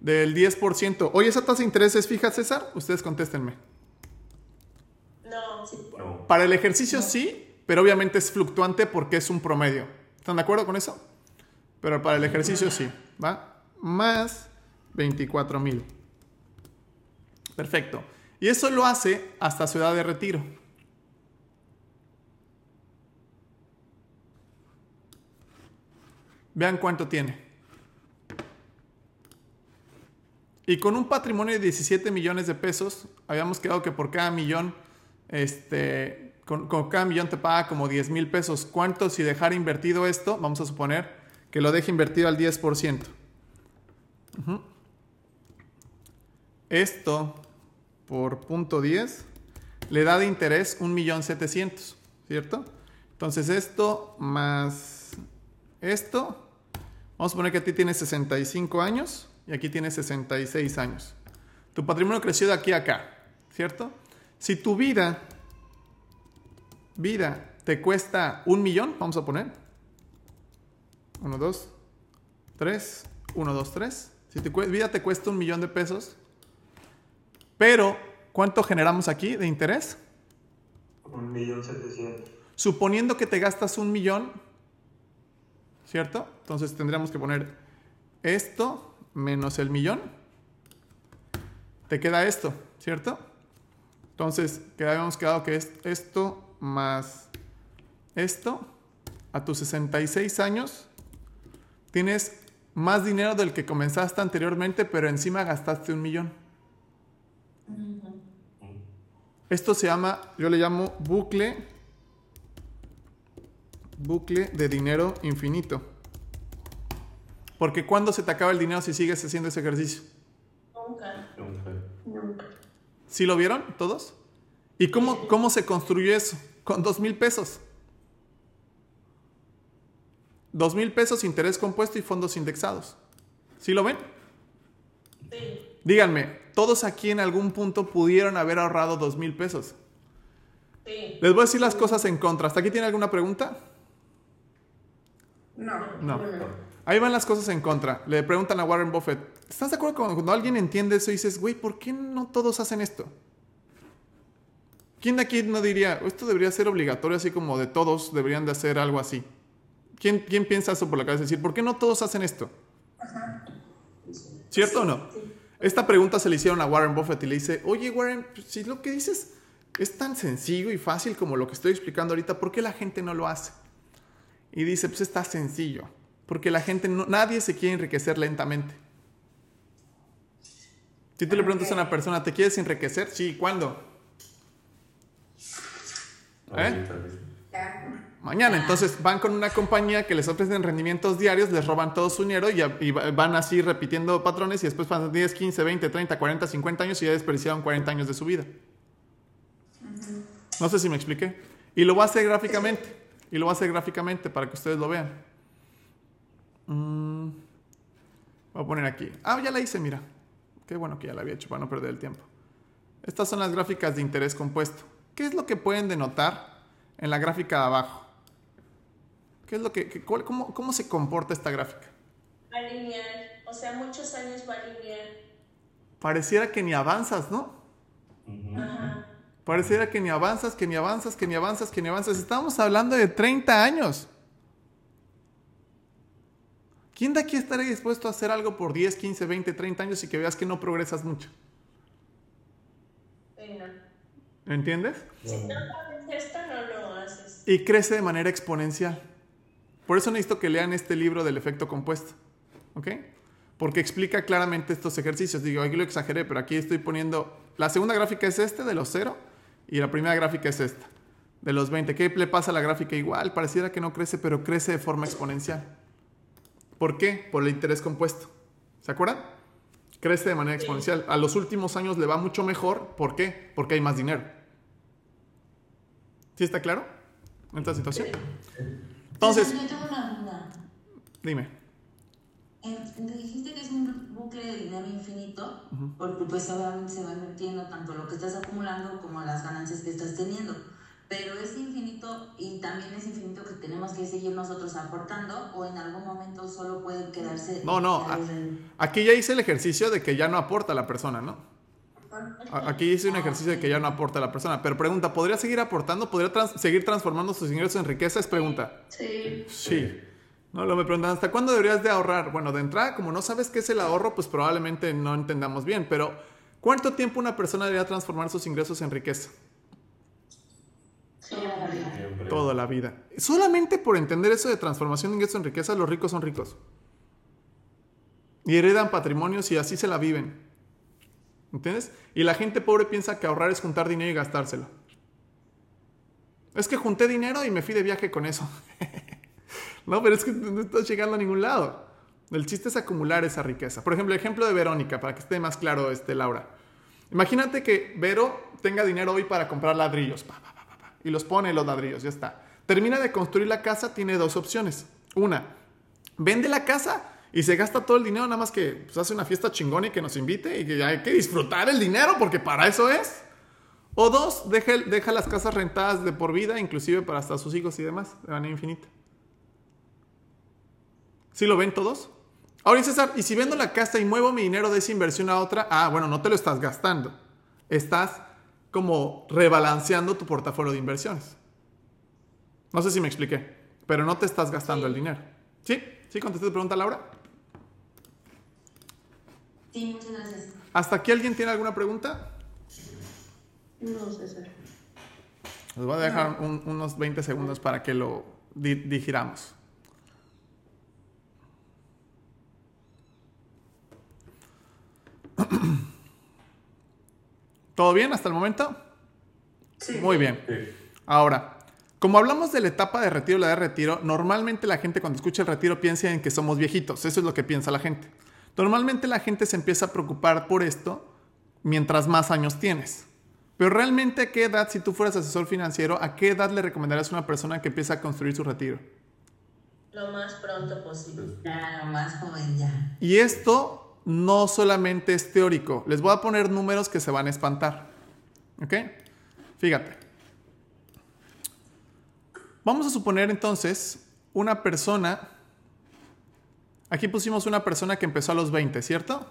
del 10%. Oye, ¿esa tasa de interés es fija, César? Ustedes contéstenme. No. Para el ejercicio sí, pero obviamente es fluctuante porque es un promedio. ¿Están de acuerdo con eso? Pero para el ejercicio sí, ¿va? Más 24 mil. Perfecto. Y eso lo hace hasta su edad de retiro. Vean cuánto tiene. Y con un patrimonio de 17 millones de pesos, habíamos quedado que por cada millón, este, con, con cada millón te paga como 10 mil pesos. ¿Cuánto si dejara invertido esto? Vamos a suponer que lo deje invertido al 10%. Ujú. Esto por punto 10 le da de interés 1.700.000, ¿cierto? Entonces esto más esto, vamos a poner que a ti tienes 65 años y aquí tienes 66 años. Tu patrimonio creció de aquí a acá, ¿cierto? Si tu vida, vida te cuesta un millón, vamos a poner. 1, 2, 3, 1, 2, 3. Si tu vida te cuesta un millón de pesos, pero ¿cuánto generamos aquí de interés? Un millón setecientos. Suponiendo que te gastas un millón, ¿cierto? Entonces tendríamos que poner esto menos el millón. Te queda esto, ¿cierto? Entonces, que habíamos quedado que es esto más esto, a tus 66 años, tienes más dinero del que comenzaste anteriormente, pero encima gastaste un millón. Esto se llama, yo le llamo bucle, bucle de dinero infinito. Porque ¿cuándo se te acaba el dinero si sigues haciendo ese ejercicio? Nunca. Nunca. ¿Sí lo vieron todos? ¿Y cómo, cómo se construyó eso? Con dos mil pesos. Dos mil pesos, interés compuesto y fondos indexados. ¿Sí lo ven? Sí. Díganme, ¿todos aquí en algún punto pudieron haber ahorrado dos mil pesos? Sí. Les voy a decir las cosas en contra. ¿Hasta aquí tiene alguna pregunta? No. No. Ahí van las cosas en contra. Le preguntan a Warren Buffett, ¿estás de acuerdo con cuando alguien entiende eso y dices, güey, ¿por qué no todos hacen esto? ¿Quién de aquí no diría, esto debería ser obligatorio, así como de todos deberían de hacer algo así? ¿Quién, quién piensa eso por la cabeza? Decir, ¿por qué no todos hacen esto? ¿Cierto o no? Esta pregunta se le hicieron a Warren Buffett y le dice, oye Warren, pues, si lo que dices es tan sencillo y fácil como lo que estoy explicando ahorita, ¿por qué la gente no lo hace? Y dice, pues está sencillo, porque la gente, no, nadie se quiere enriquecer lentamente. Si tú le preguntas a una persona, ¿te quieres enriquecer? Sí, ¿cuándo? ¿Eh? Mañana. Entonces van con una compañía que les ofrecen rendimientos diarios, les roban todo su dinero y, y van así repitiendo patrones y después pasan 10, 15, 20, 30, 40, 50 años y ya desperdiciaron 40 años de su vida. No sé si me expliqué. Y lo voy a hacer gráficamente. Y lo voy a hacer gráficamente para que ustedes lo vean. Mm. Voy a poner aquí. Ah, ya la hice, mira. Qué bueno que ya la había hecho para no perder el tiempo. Estas son las gráficas de interés compuesto. ¿Qué es lo que pueden denotar en la gráfica de abajo? ¿Qué es lo que, que- cuál- cómo, cómo se comporta esta gráfica? Va lineal. O sea, muchos años va lineal. Pareciera que ni avanzas, ¿no? Ajá. Pareciera que ni avanzas, que ni avanzas, que ni avanzas, que ni avanzas. Estamos hablando de 30 años. ¿Quién de aquí estaría dispuesto a hacer algo por 10, 15, 20, 30 años y que veas que no progresas mucho? Sí, no. ¿Me entiendes? Si no esto, no lo haces. Y crece de manera exponencial. Por eso necesito que lean este libro del efecto compuesto. ¿Ok? Porque explica claramente estos ejercicios. Digo, aquí lo exageré, pero aquí estoy poniendo... La segunda gráfica es este, de los 0, y la primera gráfica es esta, de los 20. ¿Qué le pasa a la gráfica igual? Pareciera que no crece, pero crece de forma exponencial. ¿Por qué? Por el interés compuesto. ¿Se acuerdan? Crece de manera exponencial. A los últimos años le va mucho mejor. ¿Por qué? Porque hay más dinero. ¿Sí está claro? En esta situación. Entonces, dime. Eh, dijiste que es un bucle de dinero infinito, porque pues obviamente se va invirtiendo tanto lo que estás acumulando como las ganancias que estás teniendo. Pero es infinito y también es infinito que tenemos que seguir nosotros aportando o en algún momento solo pueden quedarse... No, no. a- Aquí ya hice el ejercicio de que ya no aporta la persona, ¿no? Aquí hice un ejercicio de que ya no aporta la persona. Pero pregunta, ¿podría seguir aportando? ¿Podría trans- seguir transformando sus ingresos en riqueza? Es pregunta. Sí. Sí. No, lo me preguntan, ¿hasta cuándo deberías de ahorrar? Bueno, de entrada, como no sabes qué es el ahorro, pues probablemente no entendamos bien. Pero, ¿cuánto tiempo una persona debería transformar sus ingresos en riqueza? Toda la vida. Solamente por entender eso de transformación de ingresos en riqueza, los ricos son ricos. Y heredan patrimonios y así se la viven. ¿Entiendes? Y la gente pobre piensa que ahorrar es juntar dinero y gastárselo. Es que junté dinero y me fui de viaje con eso. no, pero es que no estás llegando a ningún lado. El chiste es acumular esa riqueza. Por ejemplo, el ejemplo de Verónica, para que esté más claro, este, Laura. Imagínate que Vero tenga dinero hoy para comprar ladrillos. Y los pone los ladrillos, ya está. Termina de construir la casa, tiene dos opciones. Una, vende la casa y se gasta todo el dinero, nada más que pues, hace una fiesta chingona y que nos invite y que hay que disfrutar el dinero porque para eso es. O dos, deja, deja las casas rentadas de por vida, inclusive para hasta sus hijos y demás, de manera infinita. ¿Sí lo ven todos? Ahora, César, ¿y si vendo la casa y muevo mi dinero de esa inversión a otra? Ah, bueno, no te lo estás gastando. Estás como rebalanceando tu portafolio de inversiones. No sé si me expliqué, pero no te estás gastando el dinero. ¿Sí? ¿Sí contesté tu pregunta, Laura? Sí, muchas gracias. ¿Hasta aquí alguien tiene alguna pregunta? No, César. Les voy a dejar un- unos 20 segundos para que lo di- digiramos. ¿Todo bien hasta el momento? Sí. Muy bien. Ahora, como hablamos de la etapa de retiro y la de retiro, normalmente la gente cuando escucha el retiro piensa en que somos viejitos. Eso es lo que piensa la gente. Normalmente la gente se empieza a preocupar por esto mientras más años tienes. Pero realmente a qué edad, si tú fueras asesor financiero, a qué edad le recomendarías a una persona que empieza a construir su retiro? Lo más pronto posible. Ya, lo más joven ya. Y esto no solamente es teórico. Les voy a poner números que se van a espantar. ¿Ok? Fíjate. Vamos a suponer entonces una persona. Aquí pusimos una persona que empezó a los 20, ¿cierto?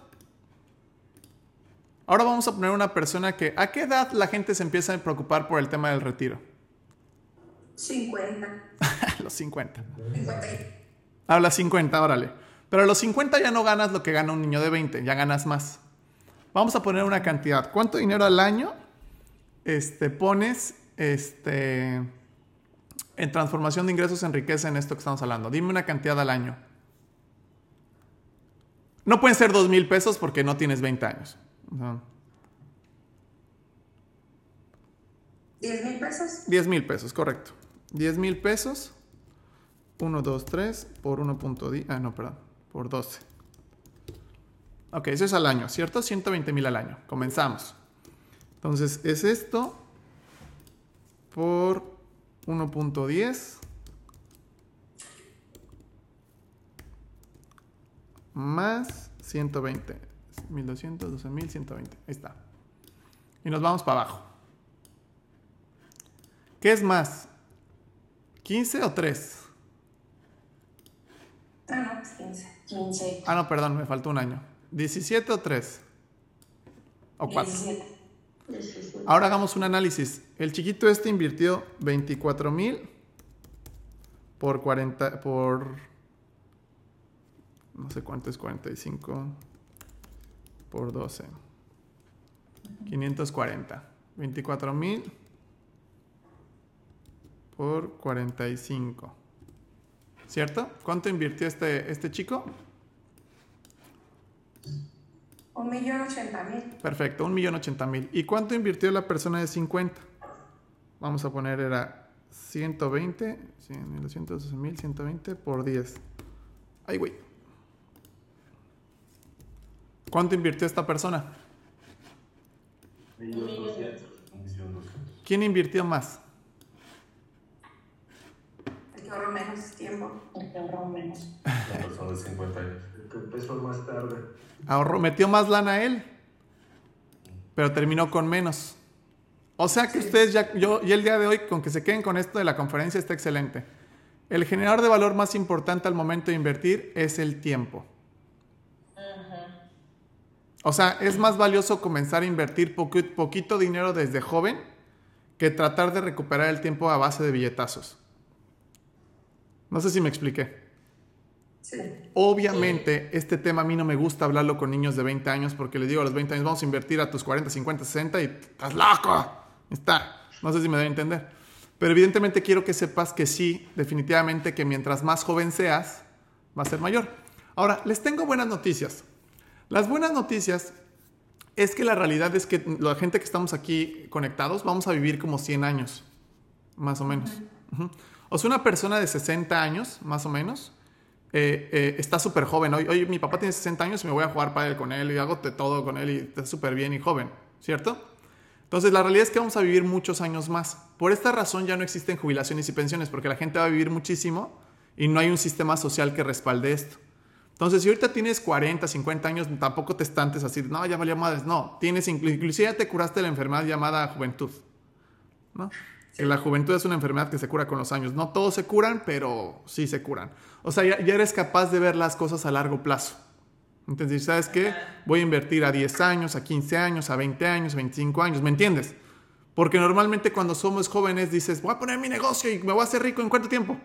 Ahora vamos a poner una persona que... ¿A qué edad la gente se empieza a preocupar por el tema del retiro? 50. A los 50. 50. A los 50, órale. Pero a los 50 ya no ganas lo que gana un niño de 20, ya ganas más. Vamos a poner una cantidad. ¿Cuánto dinero al año este, pones este, en transformación de ingresos en riqueza en esto que estamos hablando? Dime una cantidad al año. No pueden ser 2 mil pesos porque no tienes 20 años. No. 10 mil pesos. 10 mil pesos, correcto. 10 mil pesos. 1, 2, 3 por 1.10. Ah, no, perdón. Por 12. Ok, eso es al año, ¿cierto? 120 mil al año. Comenzamos. Entonces, es esto por 1.10 más 120. 1200, 12.000, 120. Ahí está. Y nos vamos para abajo. ¿Qué es más? ¿15 o 3? Ah, no, pues 15. 15. Ah, no, perdón, me faltó un año. ¿17 o 3? ¿O 4? 17. Ahora hagamos un análisis. El chiquito este invirtió 24 mil por 40, por... No sé cuánto es 45 por 12. 540. 24 mil por 45. ¿Cierto? ¿Cuánto invirtió este, este chico? Un millón ochenta mil. Perfecto, un millón ochenta mil. ¿Y cuánto invirtió la persona de 50? Vamos a poner, era 120, 100, 1212 mil, 120 por 10. Ay, güey. ¿Cuánto invirtió esta persona? ¿Quién invirtió más? El que ahorró menos tiempo. Ahorró menos. La persona de 50 años. Que empezó más tarde. Ahorró, metió más lana él, pero terminó con menos. O sea que ustedes ya, yo y el día de hoy, con que se queden con esto de la conferencia, está excelente. El generador de valor más importante al momento de invertir es el tiempo. O sea, es más valioso comenzar a invertir poqui- poquito dinero desde joven que tratar de recuperar el tiempo a base de billetazos. No sé si me expliqué. Sí. Obviamente, este tema a mí no me gusta hablarlo con niños de 20 años porque les digo a los 20 años vamos a invertir a tus 40, 50, 60 y estás loco. Está. No sé si me debe entender. Pero evidentemente quiero que sepas que sí, definitivamente que mientras más joven seas, va a ser mayor. Ahora, les tengo buenas noticias. Las buenas noticias es que la realidad es que la gente que estamos aquí conectados vamos a vivir como 100 años, más o menos. Ujú. O sea, una persona de 60 años, más o menos, eh, eh, está súper joven. Hoy, hoy mi papá tiene 60 años y me voy a jugar pádel con él y hago de todo con él y está súper bien y joven, ¿cierto? Entonces, la realidad es que vamos a vivir muchos años más. Por esta razón ya no existen jubilaciones y pensiones, porque la gente va a vivir muchísimo y no hay un sistema social que respalde esto. Entonces, si ahorita tienes 40, 50 años, tampoco te estantes así, no, ya valió madres. No, tienes, inclu- inclusive ya te curaste la enfermedad llamada juventud. ¿no? La juventud es una enfermedad que se cura con los años. No todos se curan, pero sí se curan. O sea, ya, ya eres capaz de ver las cosas a largo plazo. Entonces, ¿sabes qué? Voy a invertir a 10 años, a 15 años, a 20 años, 25 años, ¿me entiendes? Porque normalmente cuando somos jóvenes dices, voy a poner mi negocio y me voy a hacer rico en cuánto tiempo?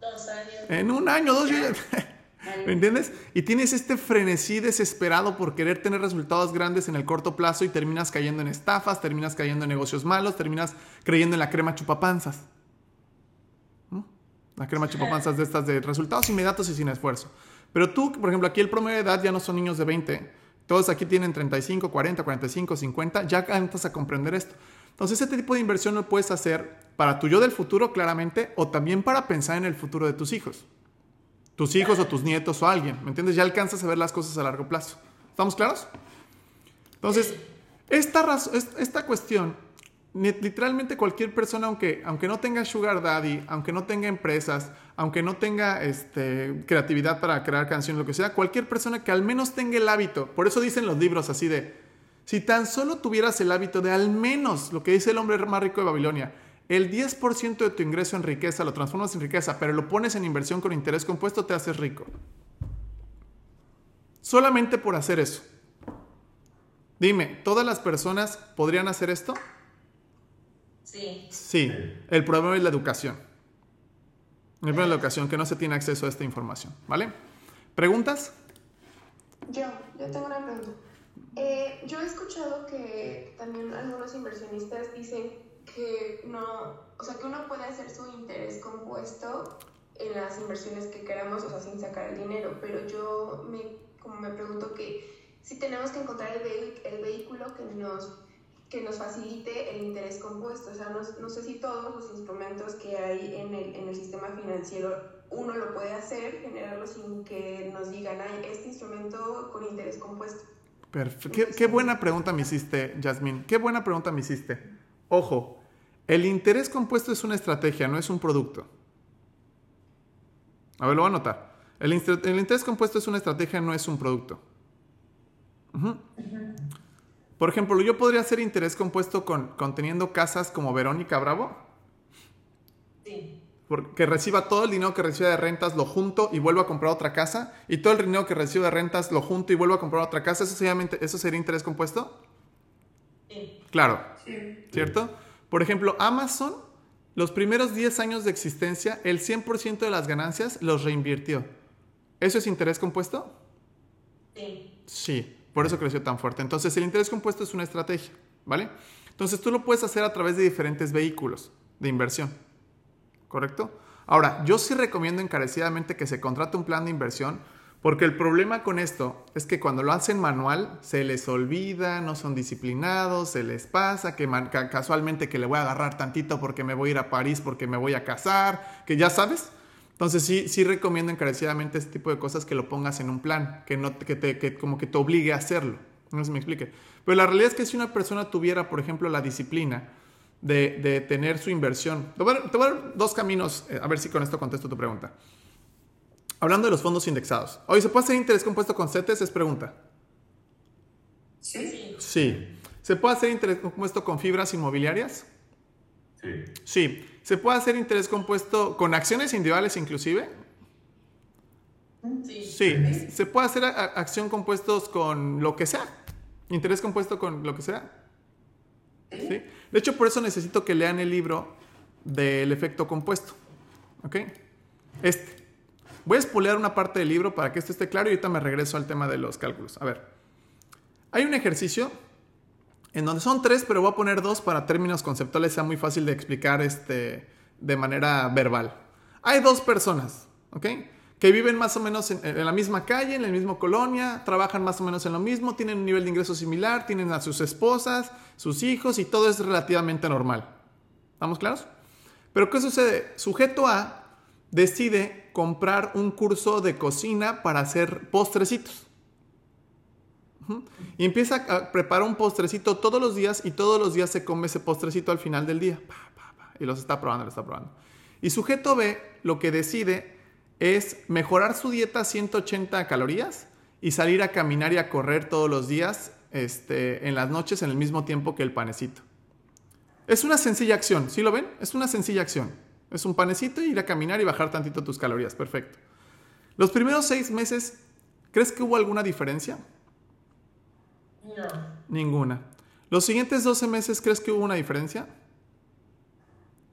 Dos años. En un año, dos años. ¿Me entiendes? Y tienes este frenesí desesperado por querer tener resultados grandes en el corto plazo y terminas cayendo en estafas, terminas cayendo en negocios malos, terminas creyendo en la crema chupapanzas. ¿No? La crema chupapanzas de estas de resultados inmediatos y sin esfuerzo. Pero tú, por ejemplo, aquí el promedio de edad ya no son niños de 20. Todos aquí tienen 35, 40, 45, 50. Ya entras a comprender esto. Entonces, este tipo de inversión lo puedes hacer para tu yo del futuro, claramente, o también para pensar en el futuro de tus hijos. Tus hijos o tus nietos o alguien. ¿Me entiendes? Ya alcanzas a ver las cosas a largo plazo. ¿Estamos claros? Entonces, esta, esta cuestión, literalmente cualquier persona, aunque, aunque no tenga sugar daddy, aunque no tenga empresas, aunque no tenga este, creatividad para crear canciones, lo que sea, cualquier persona que al menos tenga el hábito, por eso dicen los libros así de, si tan solo tuvieras el hábito de al menos lo que dice el hombre más rico de Babilonia, el 10% de tu ingreso en riqueza lo transformas en riqueza, pero lo pones en inversión con interés compuesto, te haces rico. Solamente por hacer eso. Dime, ¿todas las personas podrían hacer esto? Sí. Sí. El problema es la educación. El problema es la educación, que no se tiene acceso a esta información. ¿Vale? ¿Preguntas? Yo, yo tengo una pregunta. Eh, yo he escuchado que también algunos inversionistas dicen que no, o sea, que uno puede hacer su interés compuesto en las inversiones que queramos, o sea, sin sacar el dinero, pero yo me, como me pregunto que si tenemos que encontrar el, el vehículo que nos, que nos facilite el interés compuesto, o sea, no, no, sé si todos los instrumentos que hay en el, en el sistema financiero uno lo puede hacer, generarlo sin que nos digan, hay este instrumento con interés compuesto. Perfecto. Qué, buena pregunta me hiciste, Yasmin. Qué buena pregunta me hiciste. Ojo, el interés compuesto es una estrategia, no es un producto. A ver, lo voy a anotar. El, interés compuesto es una estrategia, no es un producto. Por ejemplo, yo podría hacer interés compuesto con, conteniendo casas como Verónica Bravo. Sí que reciba todo el dinero que recibe de rentas, lo junto y vuelvo a comprar otra casa, y todo el dinero que recibe de rentas, lo junto y vuelvo a comprar otra casa, ¿eso sería, eso sería interés compuesto? Sí. Claro. ¿Cierto? Por ejemplo, Amazon, los primeros 10 años de existencia, el 100% de las ganancias los reinvirtió. ¿Eso es interés compuesto? Sí. Sí, por eso creció tan fuerte. Entonces, el interés compuesto es una estrategia, ¿vale? Entonces, tú lo puedes hacer a través de diferentes vehículos de inversión. ¿correcto? Ahora, yo sí recomiendo encarecidamente que se contrate un plan de inversión porque el problema con esto es que cuando lo hacen manual se les olvida, no son disciplinados, se les pasa que casualmente que le voy a agarrar tantito porque me voy a ir a París, porque me voy a casar, que ya sabes. Entonces sí, sí recomiendo encarecidamente este tipo de cosas que lo pongas en un plan, que, no, que, te, que como que te obligue a hacerlo. No si me explique. Pero la realidad es que si una persona tuviera, por ejemplo, la disciplina, de, tener su inversión. Te dos caminos, eh, a ver si con esto contesto tu pregunta. Hablando de los fondos indexados. Hoy, ¿se puede hacer interés compuesto con CETES? Es pregunta. Sí. Sí. ¿Se puede hacer interés compuesto con fibras inmobiliarias? Sí. Sí. ¿Se puede hacer interés compuesto con acciones individuales inclusive? Sí. Sí. ¿Se puede hacer acción compuestos con lo que sea? ¿Interés compuesto con lo que sea? ¿Sí? De hecho, por eso necesito que lean el libro del efecto compuesto. ¿Ok? Este. Voy a espolear una parte del libro para que esto esté claro y ahorita me regreso al tema de los cálculos. A ver. Hay un ejercicio en donde son tres, pero voy a poner dos para términos conceptuales sea muy fácil de explicar este, de manera verbal. Hay dos personas, ¿ok? que viven más o menos en, la misma calle, en la misma colonia, trabajan más o menos en lo mismo, tienen un nivel de ingreso similar, tienen a sus esposas, sus hijos y todo es relativamente normal. ¿Estamos claros? Pero ¿qué sucede? Sujeto A decide comprar un curso de cocina para hacer postrecitos. Y empieza a preparar un postrecito todos los días y todos los días se come ese postrecito al final del día. Y los está probando, los está probando. Y sujeto B lo que decide es mejorar su dieta a 180 calorías y salir a caminar y a correr todos los días este, en las noches en el mismo tiempo que el panecito. Es una sencilla acción, ¿sí lo ven? Es una sencilla acción. Es un panecito, ir a caminar y bajar tantito tus calorías, perfecto. Los primeros seis meses, ¿crees que hubo alguna diferencia? No. Ninguna. ¿Los siguientes 12 meses crees que hubo una diferencia?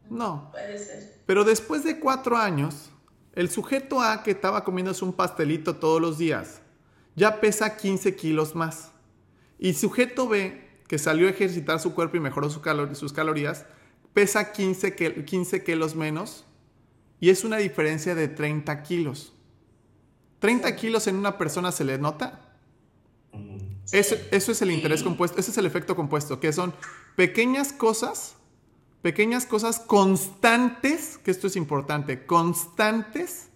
No. Puede ser. Pero después de cuatro años, El sujeto A que estaba comiéndose un pastelito todos los días ya pesa 15 kilos más. Y sujeto B que salió a ejercitar su cuerpo y mejoró sus calorías pesa 15, 15 kilos menos y es una diferencia de 30 kilos. 30 kilos en una persona se le nota. Eso, eso, es el interés compuesto, ese es el efecto compuesto, que son pequeñas cosas, pequeñas cosas constantes, que esto es importante, constantes,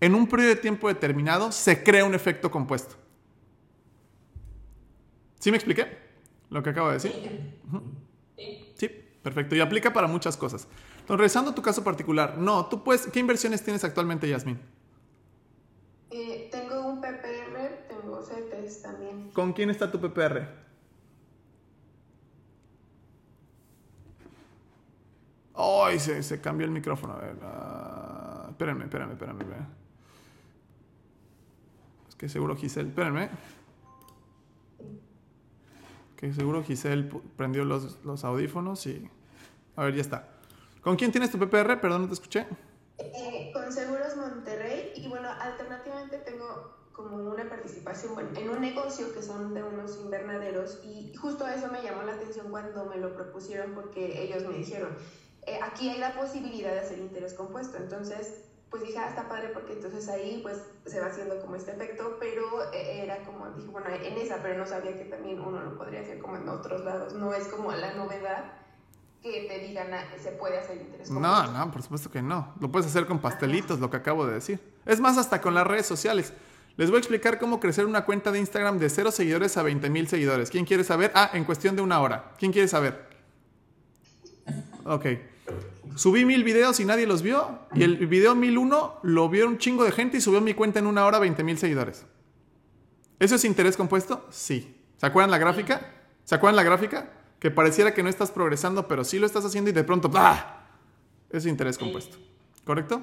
en un periodo de tiempo determinado se crea un efecto compuesto. ¿Sí me expliqué? Lo que acabo de decir. Sí, perfecto. Y aplica para muchas cosas. Entonces, regresando a tu caso particular, no, tú puedes, ¿qué inversiones tienes actualmente, Yasmin? Eh, tengo un PPR, tengo CETES también. ¿Con quién está tu PPR? Ay, se, se, cambió el micrófono. A ver, uh, espérenme, espérenme, espérenme. Es que seguro Giselle, espérenme. Que seguro Giselle prendió los, los, audífonos y... A ver, ya está. ¿Con quién tienes tu PPR? Perdón, no te escuché. Eh, con Seguros Monterrey y bueno, alternativamente tengo como una participación bueno, en un negocio que son de unos invernaderos y justo eso me llamó la atención cuando me lo propusieron porque ellos me dijeron, eh, aquí hay la posibilidad de hacer interés compuesto, entonces pues dije, ah, está padre porque entonces ahí pues se va haciendo como este efecto, pero eh, era como, dije, bueno, en esa, pero no sabía que también uno lo podría hacer como en otros lados, no es como la novedad que te digan, ah, se puede hacer interés No, no, por supuesto que no, lo puedes hacer con pastelitos, lo que acabo de decir. Es más, hasta con las redes sociales. Les voy a explicar cómo crecer una cuenta de Instagram de cero seguidores a 20 mil seguidores. ¿Quién quiere saber? Ah, en cuestión de una hora. ¿Quién quiere saber? Ok. Subí mil videos y nadie los vio. Y el video 1001 lo vio un chingo de gente y subió mi cuenta en una hora 20 mil seguidores. ¿Eso es interés compuesto? Sí. ¿Se acuerdan la gráfica? ¿Se acuerdan la gráfica? Que pareciera que no estás progresando, pero sí lo estás haciendo y de pronto ¡bah! Es interés compuesto. ¿Correcto?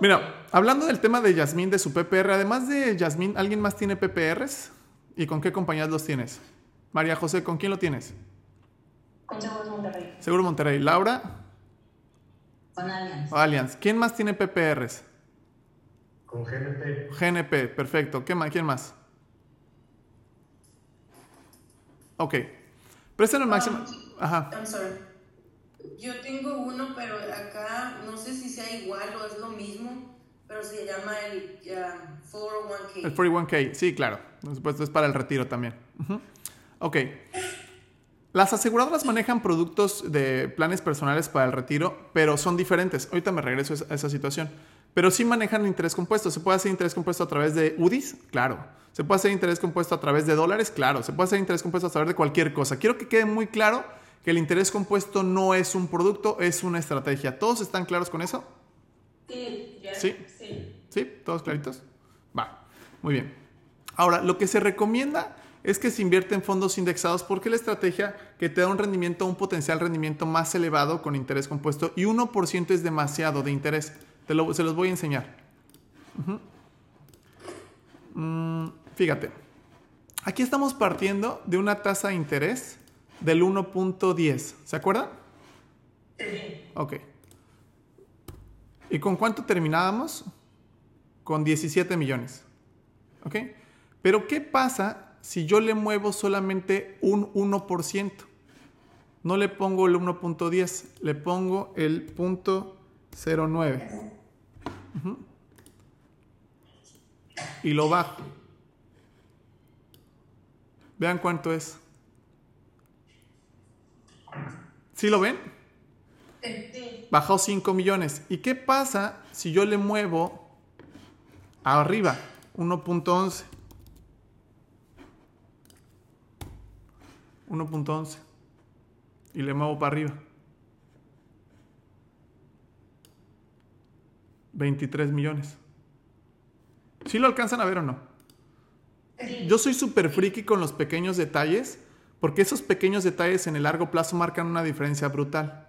Mira, hablando del tema de Yasmín, de su PPR, además de Yasmín, ¿alguien más tiene PPRs? ¿Y con qué compañías los tienes? María José, ¿con quién lo tienes? Con Seguros Monterrey. Seguro Monterrey. ¿Laura? Con Allianz. Allianz. ¿Quién más tiene PPRs? Con GNP. GNP, perfecto. ¿Qué más? ¿Quién más? Ok. Presten el máximo. Ajá. I'm sorry. Yo tengo uno, pero acá no sé si sea igual o es lo mismo, pero se llama el uh, 401k. El 401k, sí, claro. Por supuesto, es para el retiro también. Uh Ok. Las aseguradoras manejan productos de planes personales para el retiro, pero son diferentes. Ahorita me regreso a esa situación. Pero sí manejan interés compuesto. ¿Se puede hacer interés compuesto a través de UDIs? Claro. ¿Se puede hacer interés compuesto a través de dólares? Claro. ¿Se puede hacer interés compuesto a través de cualquier cosa? Quiero que quede muy claro que el interés compuesto no es un producto, es una estrategia. ¿Todos están claros con eso? Sí. ¿Sí? Sí. ¿Sí? ¿Todos claritos? Va. Muy bien. Ahora, lo que se recomienda es que se invierte en fondos indexados porque la estrategia que te da un rendimiento, un potencial rendimiento más elevado con interés compuesto y 1% es demasiado de interés. Te lo, se los voy a enseñar. Mm, fíjate, aquí estamos partiendo de una tasa de interés del 1.10. ¿Se acuerdan? Sí. Ok. ¿Y con cuánto terminábamos? Con 17 millones. ¿Ok? Pero ¿qué pasa si yo le muevo solamente un 1%? No le pongo el 1.10, le pongo el punto 09. Uh-huh. Y lo bajo. Vean cuánto es. ¿Sí lo ven? Bajó 5 millones. ¿Y qué pasa si yo le muevo arriba 1.11? 1.11 y le muevo para arriba. 23 millones. ¿Sí lo alcanzan a ver o no? Yo soy súper friki con los pequeños detalles, porque esos pequeños detalles en el largo plazo marcan una diferencia brutal.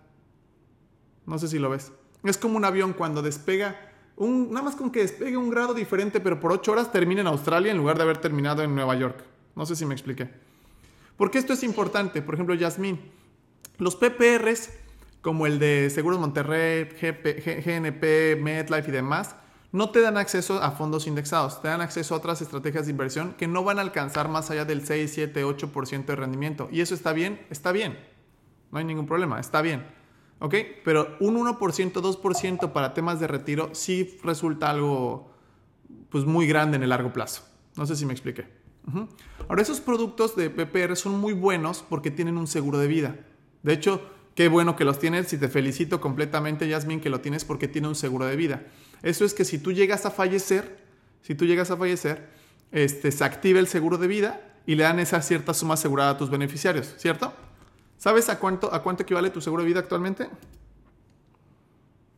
No sé si lo ves. Es como un avión cuando despega, un, nada más con que despegue un grado diferente, pero por 8 horas termina en Australia en lugar de haber terminado en Nueva York. No sé si me expliqué. Porque esto es importante. Por ejemplo, Yasmín, los PPRs como el de Seguros Monterrey, GP, GNP, MetLife y demás, no te dan acceso a fondos indexados, te dan acceso a otras estrategias de inversión que no van a alcanzar más allá del 6, 7, 8% de rendimiento. ¿Y eso está bien? Está bien. No hay ningún problema, está bien. ¿Ok? Pero un 1%, 2% para temas de retiro sí resulta algo pues, muy grande en el largo plazo. No sé si me expliqué. Ahora, esos productos de PPR son muy buenos porque tienen un seguro de vida. De hecho, qué bueno que los tienes y te felicito completamente, Yasmin, que lo tienes porque tiene un seguro de vida. Eso es que si tú llegas a fallecer, si tú llegas a fallecer, este, se activa el seguro de vida y le dan esa cierta suma asegurada a tus beneficiarios, ¿cierto? ¿Sabes a cuánto, a cuánto equivale tu seguro de vida actualmente?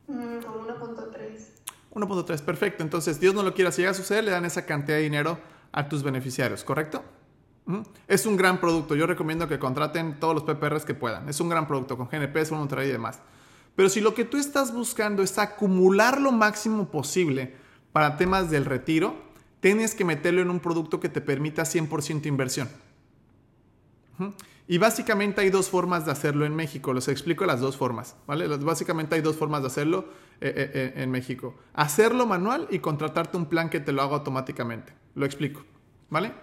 Mm, como 1.3. 1.3, perfecto. Entonces, Dios no lo quiera, si llega a suceder, le dan esa cantidad de dinero a tus beneficiarios, ¿correcto? Es un gran producto. Yo recomiendo que contraten todos los PPRs que puedan. Es un gran producto con GNP, Seguro Monterrey y demás. Pero si lo que tú estás buscando es acumular lo máximo posible para temas del retiro, tienes que meterlo en un producto que te permita 100% inversión. Y básicamente hay dos formas de hacerlo en México. Les explico las dos formas, ¿vale? Básicamente hay dos formas de hacerlo eh, eh, eh, en México. Hacerlo manual y contratarte un plan que te lo haga automáticamente. Lo explico, ¿vale?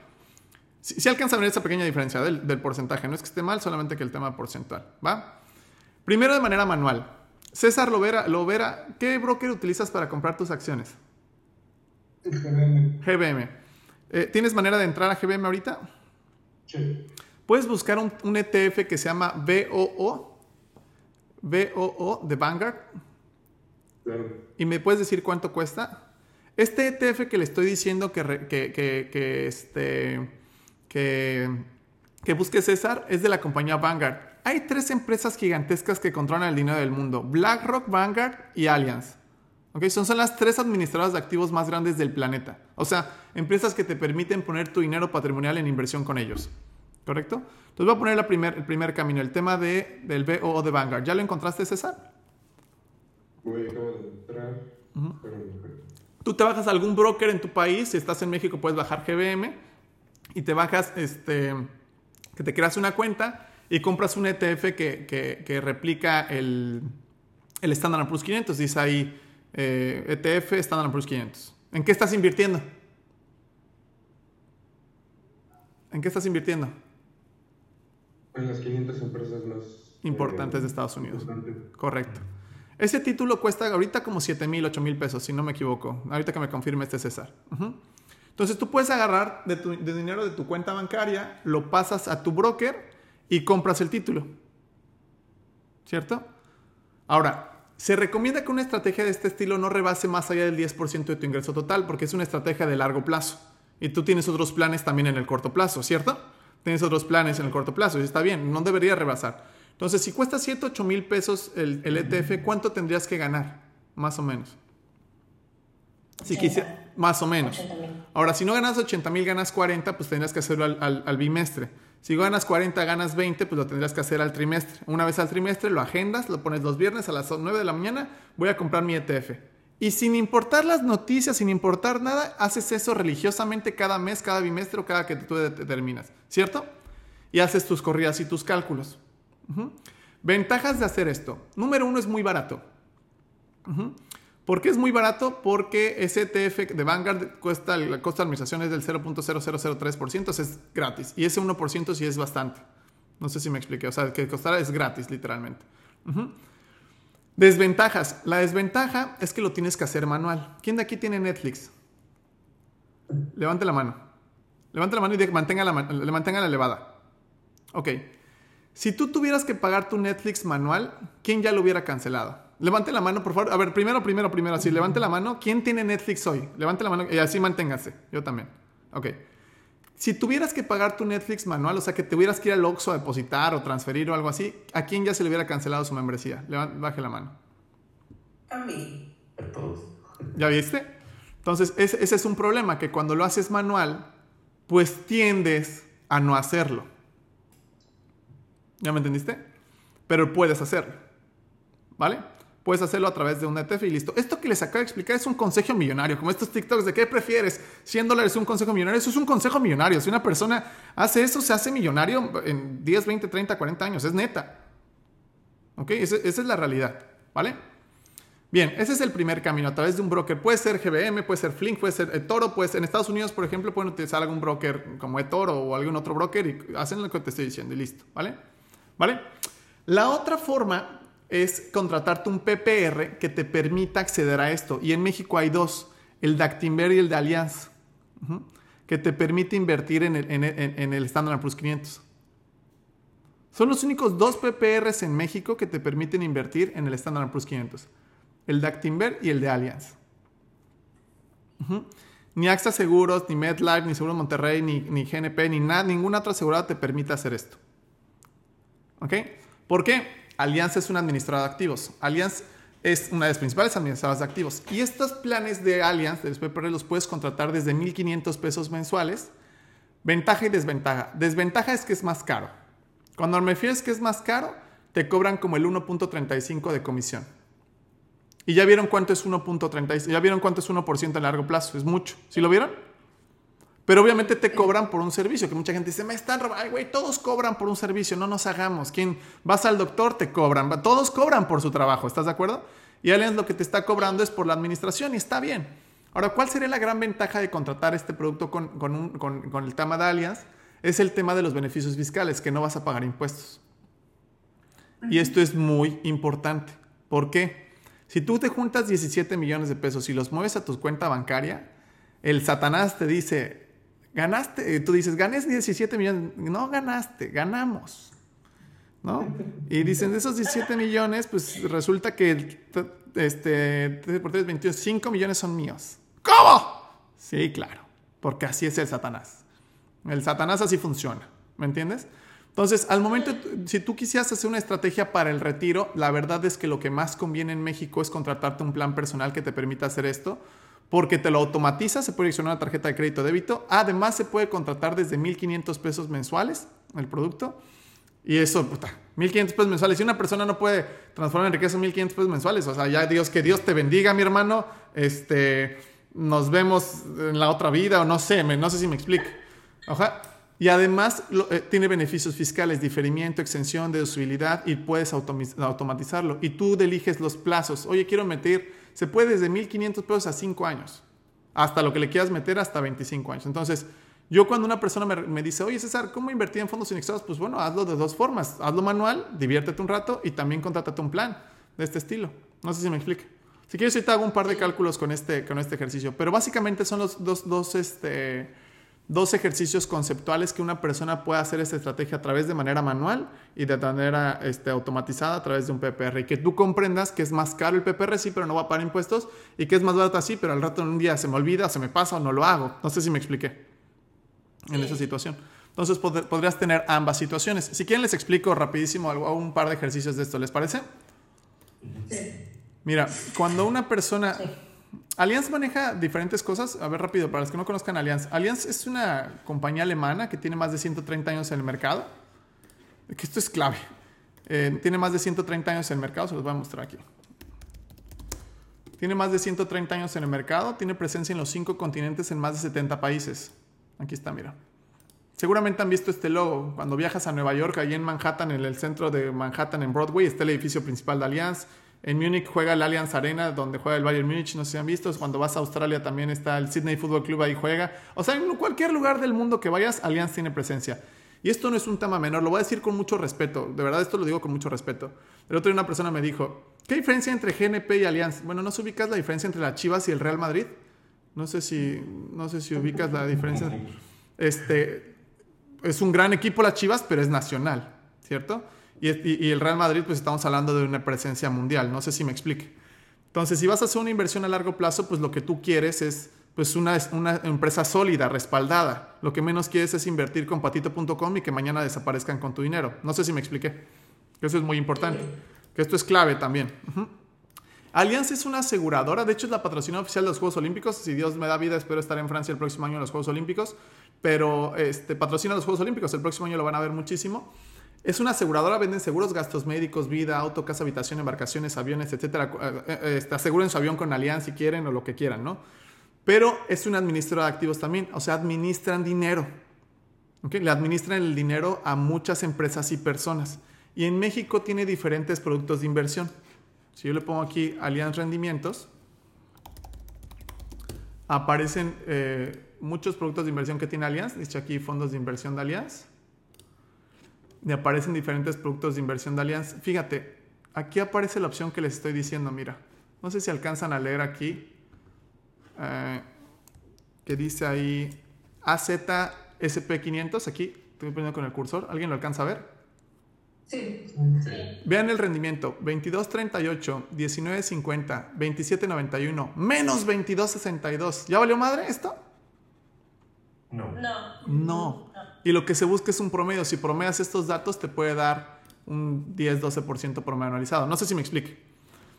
Si, si alcanza a ver esa pequeña diferencia del, del porcentaje. No es que esté mal, solamente que el tema porcentual, ¿va? Primero de manera manual. César Lovera, Lovera, ¿qué broker utilizas para comprar tus acciones? GBM. GBM. Eh, ¿Tienes manera de entrar a GBM ahorita? Sí. Puedes buscar un, un ETF que se llama BOO, BOO de Vanguard, Claro. y me puedes decir cuánto cuesta. Este ETF que le estoy diciendo que, re- que, que, que, este, que, que busque César es de la compañía Vanguard. Hay tres empresas gigantescas que controlan el dinero del mundo: BlackRock, Vanguard y Allianz. ¿Ok? Son, son las tres administradoras de activos más grandes del planeta. O sea, empresas que te permiten poner tu dinero patrimonial en inversión con ellos. ¿Correcto? Entonces voy a poner la primer, el primer camino, el tema de, del BOO de Vanguard. ¿Ya lo encontraste, César? Voy, de entrar. Pero no. Tú te bajas a algún broker en tu país, si estás en México puedes bajar GBM y te bajas, este, que te creas una cuenta y compras un ETF que, que- que replica el, el Standard Poor's 500. Dice ahí eh, ETF Standard Poor's 500. ¿En qué estás invirtiendo? ¿En qué estás invirtiendo? En las 500 empresas más Importantes de Estados Unidos. Correcto. Ese título cuesta ahorita como 7 mil, 8 mil pesos, si no me equivoco. Ahorita que me confirme este César. Entonces tú puedes agarrar de, de dinero de tu cuenta bancaria, lo pasas a tu broker y compras el título. ¿Cierto? Ahora, se recomienda que una estrategia de este estilo no rebase más allá del 10% de tu ingreso total, porque es una estrategia de largo plazo. Y tú tienes otros planes también en el corto plazo, ¿cierto? Tienes otros planes en el corto plazo y está bien, no debería rebasar. Entonces, si cuesta 7, 8 mil pesos el, el ETF, ¿cuánto tendrías que ganar? Más o menos. Si 80. quisiera, más o menos. 80,000. Ahora, si no ganas 80 mil, ganas 40, pues tendrías que hacerlo al, al- al bimestre. Si ganas 40, ganas 20, pues lo tendrías que hacer al trimestre. Una vez al trimestre lo agendas, lo pones los viernes a las 9 de la mañana, voy a comprar mi ETF. Y sin importar las noticias, sin importar nada, haces eso religiosamente cada mes, cada bimestre o cada que tú determinas, ¿cierto? Y haces tus corridas y tus cálculos. Ventajas de hacer esto. Número uno, es muy barato. ¿Por qué es muy barato? Porque ese ETF de Vanguard cuesta, el costo de administración es del 0.0003%, es gratis. Y ese 1% sí es bastante. No sé si me expliqué. O sea, que costará es gratis, literalmente. Desventajas. La desventaja es que lo tienes que hacer manual. ¿Quién de aquí tiene Netflix? Levante la mano. Levante la mano y mantenga la, le mantenga la elevada. Ok. Si tú tuvieras que pagar tu Netflix manual, ¿quién ya lo hubiera cancelado? Levante la mano, por favor. A ver, primero, primero, primero, así, levante la mano. ¿Quién tiene Netflix hoy? Levante la mano y así manténgase. Yo también. Ok. Si tuvieras que pagar tu Netflix manual, o sea, que tuvieras que ir al Oxxo a depositar o transferir o algo así, ¿a quién ya se le hubiera cancelado su membresía? Baje la mano. A mí. A todos. ¿Ya viste? Entonces, ese, ese es un problema, que cuando lo haces manual, pues tiendes a no hacerlo. ¿Ya me entendiste? Pero puedes hacerlo. ¿Vale? Puedes hacerlo a través de un ETF y listo. Esto que les acabo de explicar es un consejo millonario, como estos TikToks de qué prefieres, 100 dólares un consejo millonario. Eso es un consejo millonario. Si una persona hace eso, se hace millonario en 10, 20, 30, 40 años. Es neta. ¿Ok? Esa, es la realidad, ¿vale? Bien, ese es el primer camino a través de un broker. Puede ser GBM, puede ser Flink, puede ser eToro, puede ser en Estados Unidos, por ejemplo, pueden utilizar algún broker como eToro o algún otro broker y hacen lo que te estoy diciendo y listo, ¿vale? ¿Vale? La otra forma es contratarte un PPR que te permita acceder a esto. Y en México hay dos, el de y el de Allianz, ujú, que te permite invertir en el, en, Standard Plus 500. Son los únicos dos PPRs en México que te permiten invertir en el Standard Plus 500. El de y el de Allianz. Ni AXA Seguros, ni MedLife, ni Seguros Monterrey, ni, GNP, ni ninguna otra asegurada te permite hacer esto. ¿Ok? ¿Por qué? Allianz es una administradora de activos. Allianz es una de las principales administradoras de activos. Y estos planes de Allianz, de los PPR, los puedes contratar desde 1.500 pesos mensuales. Ventaja y desventaja. Desventaja es que es más caro. Cuando me refieres que es más caro, te cobran como el 1.35 de comisión. Y ya vieron cuánto es 1.35, ya vieron cuánto es 1% a largo plazo, es mucho. ¿Sí lo vieron? Pero obviamente te cobran por un servicio, que mucha gente dice, me están robando, ay güey, todos cobran por un servicio, no nos hagamos. ¿Quién vas al doctor te cobran, todos cobran por su trabajo, ¿estás de acuerdo? Y Allianz lo que te está cobrando es por la administración y está bien. Ahora, ¿cuál sería la gran ventaja de contratar este producto con, con- con el tema de Allianz? Es el tema de los beneficios fiscales, que no vas a pagar impuestos. Y esto es muy importante. ¿Por qué? Si tú te juntas 17 millones de pesos y los mueves a tu cuenta bancaria, el Satanás te dice, ganaste, tú dices, gané 17 millones. No ganaste, ganamos. ¿No? Y dicen, de esos 17 millones, pues resulta que este, 3 por 3, 21, 5 millones son míos. ¿Cómo? Sí, claro, porque así es el Satanás. El Satanás así funciona, ¿me entiendes? Entonces, al momento, si tú quisieras hacer una estrategia para el retiro, la verdad es que lo que más conviene en México es contratarte un plan personal que te permita hacer esto, porque te lo automatiza, se puede direccionar una tarjeta de crédito o débito, además se puede contratar desde 1.500 pesos mensuales el producto, y eso, puta, 1.500 pesos mensuales. Si una persona no puede transformar en riqueza 1.500 pesos mensuales, o sea, ya Dios, que Dios te bendiga, mi hermano, este, nos vemos en la otra vida, o no sé, me- no sé si me explico. Ajá. Y además lo- eh, tiene beneficios fiscales, diferimiento, exención, deducibilidad y puedes automatizarlo. Y tú eliges los plazos. Oye, quiero meter, se puede desde 1.500 pesos a 5 años, hasta lo que le quieras meter hasta 25 años. Entonces, yo cuando una persona me, me dice, oye César, ¿cómo invertir en fondos indexados? Pues bueno, hazlo de dos formas. Hazlo manual, diviértete un rato y también contrátate un plan de este estilo. No sé si me explique. Si quieres, ahorita hago un par de cálculos con este, con este ejercicio. Pero básicamente son los dos, dos, este, dos ejercicios conceptuales que una persona puede hacer esta estrategia a través de manera manual y de manera este, automatizada a través de un PPR. Y que tú comprendas que es más caro el PPR, sí, pero no va a pagar impuestos. Y que es más barato así, pero al rato en un día se me olvida, se me pasa o no lo hago. No sé si me expliqué en esa situación. Entonces pod- podrías tener ambas situaciones. Si quieren les explico rapidísimo algo, un par de ejercicios de esto, ¿les parece? Mira, cuando una persona... Allianz maneja diferentes cosas. A ver, rápido, para los que no conozcan Allianz. Allianz es una compañía alemana que tiene más de 130 años en el mercado. Que esto es clave. Eh, tiene más de 130 años en el mercado, se los voy a mostrar aquí. Tiene más de 130 años en el mercado, tiene presencia en los cinco continentes en más de 70 países. Aquí está, mira. Seguramente han visto este logo. Cuando viajas a Nueva York, ahí en Manhattan, en el centro de Manhattan, en Broadway, está el edificio principal de Allianz. En Múnich juega el Allianz Arena, donde juega el Bayern Múnich, no sé si han visto. Cuando vas a Australia también está el Sydney Football Club, ahí juega. O sea, en cualquier lugar del mundo que vayas, Allianz tiene presencia. Y esto no es un tema menor, lo voy a decir con mucho respeto. De verdad, esto lo digo con mucho respeto. El otro día una persona me dijo, ¿qué diferencia entre GNP y Allianz? Bueno, ¿no se ubicas la diferencia entre las Chivas y el Real Madrid? No sé si, no sé si ubicas la diferencia. Este, es un gran equipo las Chivas, pero es nacional, ¿cierto? Y, el Real Madrid, pues estamos hablando de una presencia mundial, no sé si me explique. Entonces, si vas a hacer una inversión a largo plazo, pues lo que tú quieres es pues una, una empresa sólida, respaldada. Lo que menos quieres es invertir con patito.com y que mañana desaparezcan con tu dinero. No sé si me expliqué. Eso es muy importante. Que esto es clave también. Ujú. Allianz es una aseguradora, de hecho es la patrocinadora oficial de los Juegos Olímpicos. Si Dios me da vida, espero estar en Francia el próximo año en los Juegos Olímpicos. Pero este, patrocina los Juegos Olímpicos, el próximo año lo van a ver muchísimo. Es una aseguradora, venden seguros, gastos médicos, vida, auto, casa, habitación, embarcaciones, aviones, etcétera. Eh, eh, este, aseguren su avión con Allianz si quieren o lo que quieran, ¿no? Pero es una administradora de activos también, o sea, administran dinero. Le administran el dinero a muchas empresas y personas. Y en México tiene diferentes productos de inversión. Si yo le pongo aquí Allianz Rendimientos, aparecen eh, muchos productos de inversión que tiene Allianz. Dice aquí fondos de inversión de Allianz. Y aparecen diferentes productos de inversión de Allianz. Fíjate, aquí aparece la opción que les estoy diciendo, mira. No sé si alcanzan a leer aquí. Eh, que dice ahí AZSP500. Aquí estoy poniendo con el cursor. ¿Alguien lo alcanza a ver? Sí. Vean el rendimiento, 22.38, 19.50, 27.91, menos 22.62. ¿Ya valió madre esto? No. No. No. Y lo que se busca es un promedio. Si promedias estos datos te puede dar un 10-12% promedio anualizado. No sé si me explique.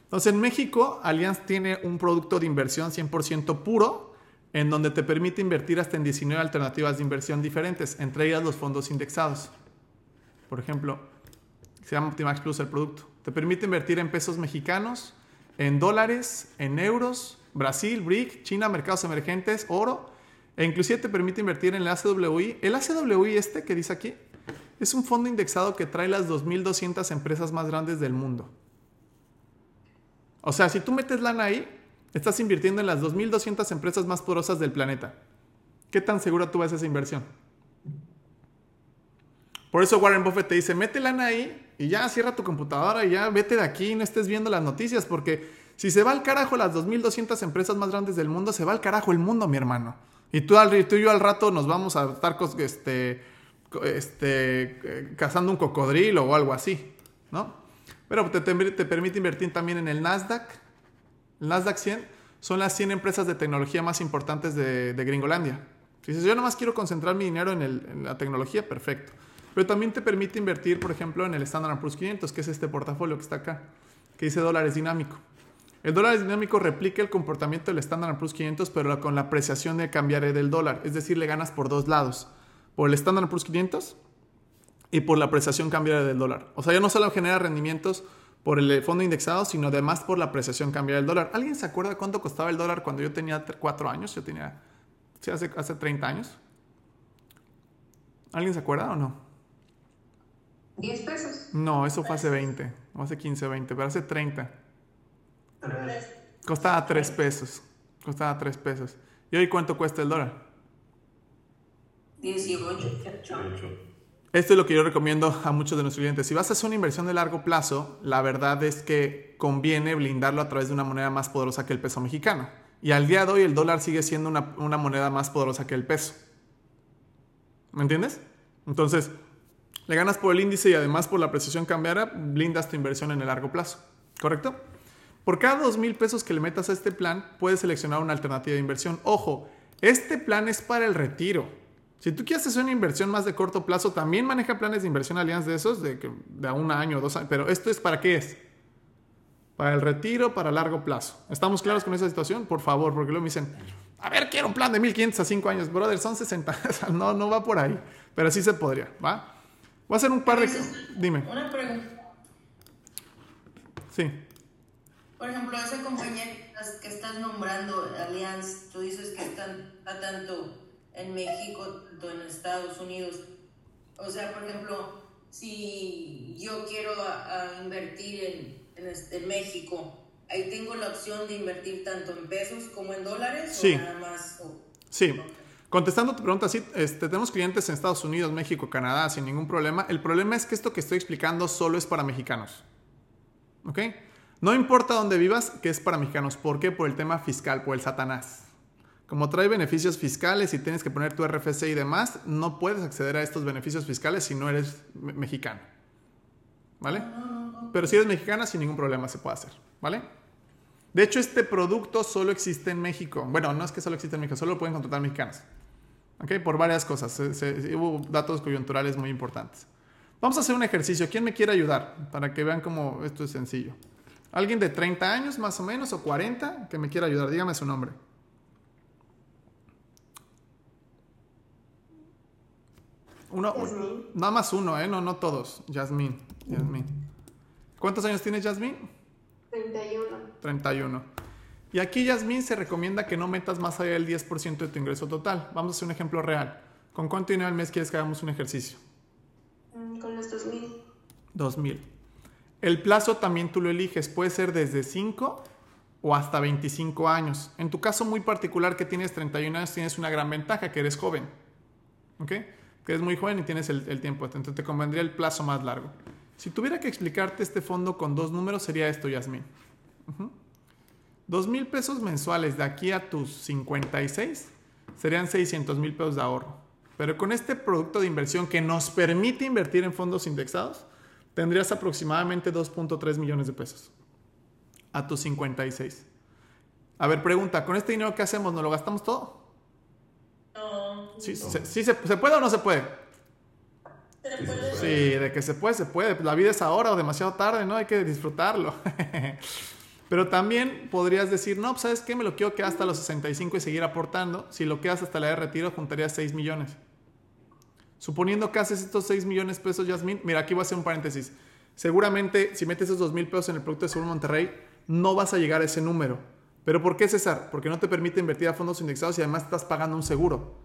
Entonces en México, Allianz tiene un producto de inversión 100% puro en donde te permite invertir hasta en 19 alternativas de inversión diferentes, entre ellas los fondos indexados. Por ejemplo, se llama Optimax Plus el producto. Te permite invertir en pesos mexicanos, en dólares, en euros, Brasil, BRIC, China, mercados emergentes, oro, e inclusive te permite invertir en el ACWI. El ACWI este que dice aquí es un fondo indexado que trae las 2.200 empresas más grandes del mundo. O sea, si tú metes lana ahí, estás invirtiendo en las 2.200 empresas más poderosas del planeta. ¿Qué tan segura tú ves esa inversión? Por eso Warren Buffett te dice, mete lana ahí y ya cierra tu computadora y ya vete de aquí y no estés viendo las noticias porque si se va al carajo las 2.200 empresas más grandes del mundo, se va al carajo el mundo, mi hermano. Y tú, tú y yo al rato nos vamos a estar este, este, eh, cazando un cocodrilo o algo así, ¿no? Pero te, te, te permite invertir también en el Nasdaq. El Nasdaq 100 son las 100 empresas de tecnología más importantes de, Gringolandia. Si dices, yo nomás quiero concentrar mi dinero en, en la tecnología, perfecto. Pero también te permite invertir, por ejemplo, en el Standard Poor's 500, que es este portafolio que está acá, que dice dólares dinámico. El dólar dinámico replica el comportamiento del Standard Poor's 500, pero con la apreciación de cambiar del dólar. Es decir, le ganas por dos lados. Por el Standard Poor's 500 y por la apreciación cambiaria del dólar. O sea, ya no solo genera rendimientos por el fondo indexado, sino además por la apreciación cambiaria del dólar. ¿Alguien se acuerda cuánto costaba el dólar cuando yo tenía cuatro años? Yo tenía, sí, hace, hace 30 años. ¿Alguien se acuerda o no? 10 pesos. No, eso fue hace 20, o hace 15, 20, pero hace 30. Costaba 3 pesos. Costaba 3 pesos. ¿Y hoy cuánto cuesta el dólar? 18. Esto es lo que yo recomiendo a muchos de nuestros clientes. Si vas a hacer una inversión de largo plazo, la verdad es que conviene blindarlo a través de una moneda más poderosa que el peso mexicano. Y al día de hoy el dólar sigue siendo una, una moneda más poderosa que el peso. ¿Me entiendes? Entonces, le ganas por el índice y además por la precisión cambiaria, blindas tu inversión en el largo plazo. ¿Correcto? Por cada dos mil pesos que le metas a este plan, puedes seleccionar una alternativa de inversión. Ojo, este plan es para el retiro. Si tú quieres hacer una inversión más de corto plazo, también maneja planes de inversión alianza de esos, de, de un año o dos años. Pero esto es para qué es? Para el retiro, para largo plazo. ¿Estamos claros con esa situación? Por favor, porque luego me dicen, a ver, quiero un plan de 1500 a 5 años. Brother, son 60. no, no va por ahí. Pero sí se podría, ¿va? Voy a hacer un par de... Dime. Una pregunta. Sí. Por ejemplo, esa compañía que estás nombrando, Allianz, tú dices que están a tanto en México, tanto en Estados Unidos. O sea, por ejemplo, si yo quiero a, a invertir en, en, este, en, México, ahí tengo la opción de invertir tanto en pesos como en dólares sí. o nada más. O... Sí. Contestando tu pregunta, sí, este, tenemos clientes en Estados Unidos, México, Canadá, sin ningún problema. El problema es que esto que estoy explicando solo es para mexicanos. ¿Ok? No importa dónde vivas, que es para mexicanos. ¿Por qué? Por el tema fiscal, por el satanás. Como trae beneficios fiscales y tienes que poner tu RFC y demás, no puedes acceder a estos beneficios fiscales si no eres me mexicano. ¿Vale? Pero si eres mexicana, sin ningún problema se puede hacer. ¿Vale? De hecho, este producto solo existe en México. Bueno, no es que solo existe en México, solo lo pueden contratar mexicanos. ¿Ok? Por varias cosas. Se, hubo datos coyunturales muy importantes. Vamos a hacer un ejercicio. ¿Quién me quiere ayudar? Para que vean cómo esto es sencillo. Alguien de 30 años más o menos o 40 que me quiera ayudar. Dígame su nombre. Uno, nada más uno, ¿eh? No, no todos. Yasmín. Yasmín. ¿Cuántos años tienes, Yasmín? 31. 31. Y aquí, Yasmín, se recomienda que no metas más allá del 10% de tu ingreso total. Vamos a hacer un ejemplo real. ¿Con cuánto dinero al mes quieres que hagamos un ejercicio? Mm, con los 2.000. 2000. El plazo también tú lo eliges, puede ser desde 5 o hasta 25 años. En tu caso muy particular que tienes 31 años, tienes una gran ventaja, que eres joven. ¿Ok? Que eres muy joven y tienes el, tiempo, entonces te convendría el plazo más largo. Si tuviera que explicarte este fondo con dos números, sería esto, Yasmin. Dos mil pesos mensuales de aquí a tus 56 serían 600 mil pesos de ahorro. Pero con este producto de inversión que nos permite invertir en fondos indexados, tendrías aproximadamente 2.3 millones de pesos a tus 56. A ver, pregunta, ¿con este dinero qué hacemos? ¿Nos lo gastamos todo? No. ¿Sí, se, sí se, se puede o no se puede? Se puede. Sí, de que se puede, se puede. La vida es ahora o demasiado tarde, ¿no? Hay que disfrutarlo. Pero también podrías decir, no, pues ¿sabes qué? Me lo quiero quedar hasta los 65 y seguir aportando. Si lo quedas hasta la de retiro, juntarías 6 millones. Suponiendo que haces estos 6 millones de pesos, Yasmin, mira, aquí voy a hacer un paréntesis. Seguramente, si metes esos 2 mil pesos en el producto de Seguro Monterrey, no vas a llegar a ese número. ¿Pero por qué, César? Porque no te permite invertir a fondos indexados y además estás pagando un seguro.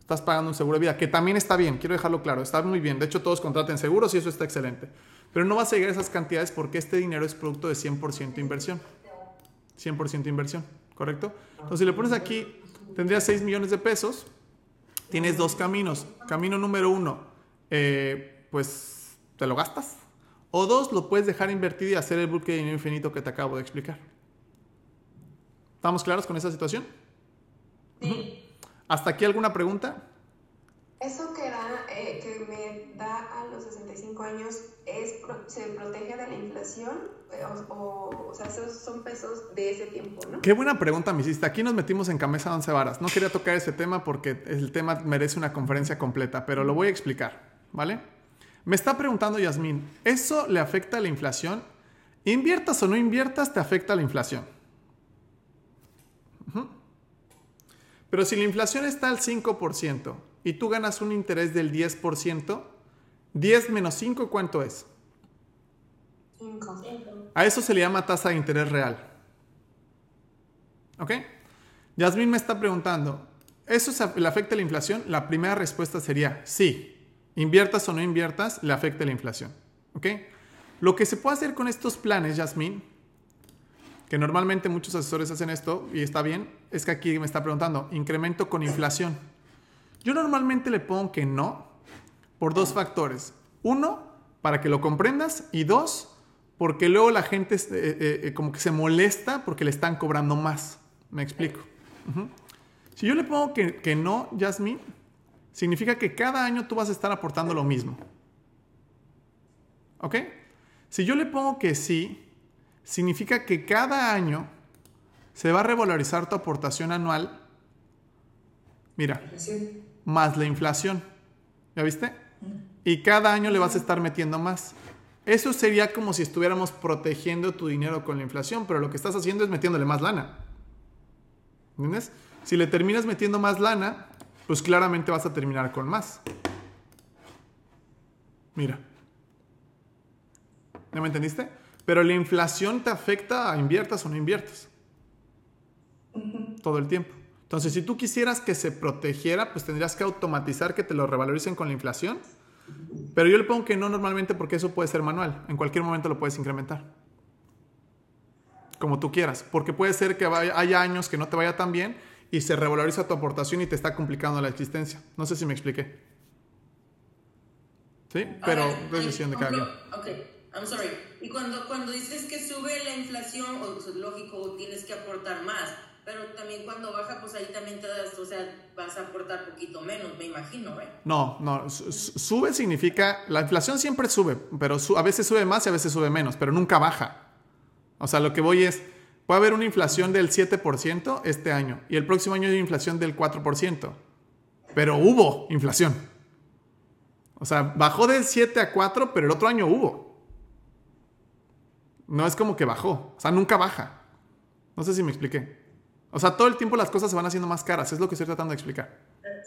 Estás pagando un seguro de vida, que también está bien, quiero dejarlo claro, está muy bien. De hecho, todos contraten seguros y eso está excelente. Pero no vas a llegar a esas cantidades porque este dinero es producto de 100% inversión. 100% inversión, ¿correcto? Entonces, si le pones aquí, tendrías 6 millones de pesos. Tienes dos caminos. Camino número uno, eh, pues te lo gastas. O dos, lo puedes dejar invertido y hacer el buque de dinero infinito que te acabo de explicar. ¿Estamos claros con esa situación? Sí. ¿Hasta aquí alguna pregunta? Eso que, da, eh, que me da a los 65 años, es, ¿se protege de la inflación? Eh, O, o, o sea, esos son pesos de ese tiempo, ¿no? Qué buena pregunta me hiciste. Aquí nos metimos en camisa de once varas. No quería tocar ese tema porque el tema merece una conferencia completa, pero lo voy a explicar, ¿vale? Me está preguntando Yasmín, ¿eso le afecta a la inflación? Inviertas o no inviertas, te afecta la inflación. Pero si la inflación está al 5% y tú ganas un interés del 10%, 10 menos 5, ¿cuánto es? Cinco. A eso se le llama tasa de interés real. ¿Ok? Yasmín me está preguntando, ¿eso le afecta la inflación? La primera respuesta sería sí. Inviertas o no inviertas, le afecta la inflación. ¿Ok? Lo que se puede hacer con estos planes, Yasmín, que normalmente muchos asesores hacen esto y está bien, es que aquí me está preguntando, incremento con inflación. Yo normalmente le pongo que no por dos factores. Uno, para que lo comprendas y dos, porque luego la gente eh, eh, eh, como que se molesta porque le están cobrando más. Me explico. Si yo le pongo que, que no, Jasmine, significa que cada año tú vas a estar aportando lo mismo. ¿Ok? Si yo le pongo que sí, significa que cada año se va a revalorizar tu aportación anual. Mira, más la inflación. ¿Ya viste? Y cada año le vas a estar metiendo más. Eso sería como si estuviéramos protegiendo tu dinero con la inflación, pero lo que estás haciendo es metiéndole más lana. ¿Entiendes? Si le terminas metiendo más lana, pues claramente vas a terminar con más. Mira. ¿Ya me entendiste? Pero la inflación te afecta a inviertas o no inviertas. Todo el tiempo. Entonces, si tú quisieras que se protegiera, pues tendrías que automatizar que te lo revaloricen con la inflación. Pero yo le pongo que no normalmente porque eso puede ser manual. En cualquier momento lo puedes incrementar. Como tú quieras. Porque puede ser que vaya- haya años que no te vaya tan bien y se revaloriza tu aportación y te está complicando la existencia. No sé si me expliqué. ¿Sí? Pero es decisión de cada quien. Ok, I'm sorry. Y cuando, cuando dices que sube la inflación, o, lógico, tienes que aportar más. Pero también cuando baja, pues ahí también te das, o sea, vas a aportar poquito menos, me imagino, ¿eh? No, no, su- su- sube significa, la inflación siempre sube, pero a veces sube más y a veces sube menos, pero nunca baja. O sea, lo que voy es, puede haber una inflación del 7% este año y el próximo año hay inflación del 4%, pero hubo inflación. O sea, bajó del 7 a 4, pero el otro año hubo. No es como que bajó, o sea, nunca baja. No sé si me expliqué. O sea, todo el tiempo las cosas se van haciendo más caras, es lo que estoy tratando de explicar.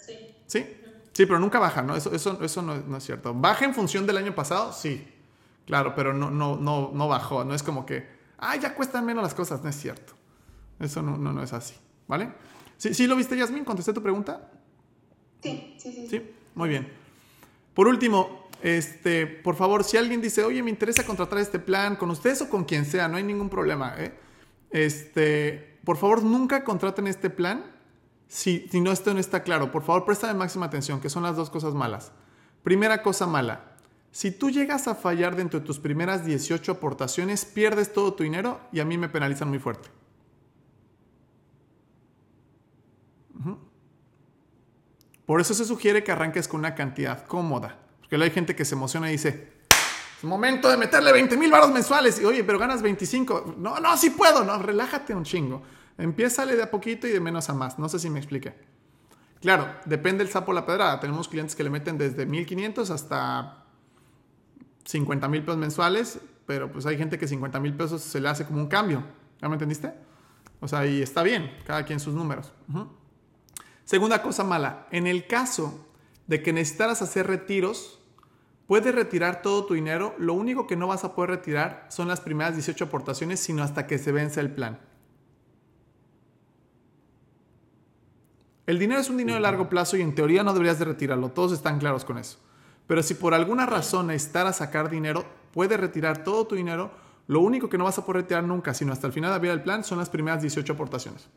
Sí. Sí, sí, pero nunca baja, ¿no? Eso, eso, eso no, no es cierto. ¿Baja en función del año pasado? Sí. Claro, pero no, no, no, no bajó. No es como que, ah, ya cuestan menos las cosas. No es cierto. Eso no, no, no es así. ¿Vale? ¿Sí, ¿Sí lo viste, Yasmin? ¿Contesté tu pregunta? Sí, sí, sí. Sí, muy bien. Por último, Este, por favor, si alguien dice, oye, me interesa contratar este plan con ustedes o con quien sea, no hay ningún problema. ¿eh? Este, por favor, nunca contraten este plan si, no esto no está claro. Por favor, préstame máxima atención, que son las dos cosas malas. Primera cosa mala. Si tú llegas a fallar dentro de tus primeras 18 aportaciones, pierdes todo tu dinero y a mí me penalizan muy fuerte. Por eso se sugiere que arranques con una cantidad cómoda. Porque hay gente que se emociona y dice, es momento de meterle 20 mil baros mensuales. Y oye, pero ganas 25. No, no, sí puedo. No, relájate un chingo. Empiézale de a poquito y de menos a más. No sé si me expliqué. Claro, depende el sapo la pedrada. Tenemos clientes que le meten desde 1500 hasta 50 mil pesos mensuales. Pero pues hay gente que 50 mil pesos se le hace como un cambio. ¿Ya me entendiste? O sea, y está bien. Cada quien sus números. Segunda cosa mala. En el caso de que necesitaras hacer retiros, puedes retirar todo tu dinero. Lo único que no vas a poder retirar son las primeras 18 aportaciones, sino hasta que se vence el plan. El dinero es un dinero de largo plazo y en teoría no deberías de retirarlo. Todos están claros con eso. Pero si por alguna razón necesitaras sacar dinero, puedes retirar todo tu dinero. Lo único que no vas a poder retirar nunca, sino hasta el final de la vida del plan, son las primeras 18 aportaciones.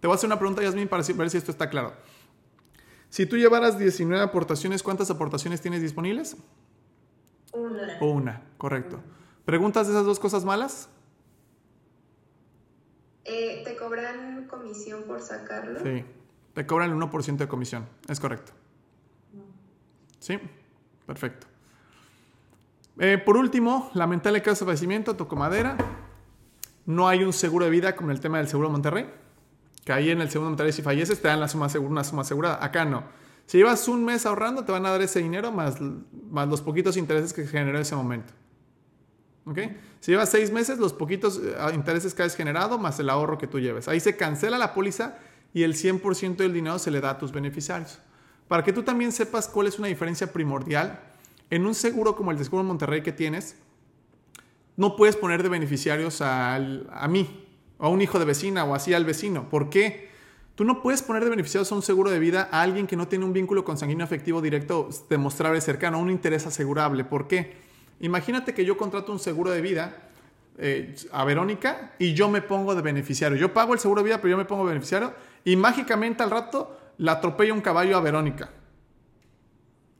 Te voy a hacer una pregunta, Yasmin, para ver si esto está claro. Si tú llevaras 19 aportaciones, ¿cuántas aportaciones tienes disponibles? Una. Una, correcto. ¿Preguntas de esas dos cosas malas? Eh, ¿Te cobran comisión por sacarlo? Sí. Te cobran el 1% de comisión. Es correcto. Sí, perfecto. Eh, por último, lamentable caso de fallecimiento, toco madera. No hay un seguro de vida como el tema del seguro Monterrey. Que ahí en el seguro Monterrey, si falleces, te dan la suma una suma asegurada. Acá no. Si llevas un mes ahorrando, te van a dar ese dinero más, más los poquitos intereses que generó en ese momento. Si llevas seis meses, los poquitos eh, intereses que has generado más el ahorro que tú lleves. Ahí se cancela la póliza y el 100% del dinero se le da a tus beneficiarios. Para que tú también sepas cuál es una diferencia primordial, en un seguro como el de Seguro Monterrey que tienes, no puedes poner de beneficiarios a mí, o a un hijo de vecina, o así al vecino. ¿Por qué? Tú no puedes poner de beneficiarios a un seguro de vida a alguien que no tiene un vínculo consanguíneo afectivo directo demostrable cercano, un interés asegurable. ¿Por qué? Imagínate que yo contrato un seguro de vida eh, a Verónica y yo me pongo de beneficiario. Yo pago el seguro de vida, pero yo me pongo de beneficiario y mágicamente al rato la atropella un caballo a Verónica.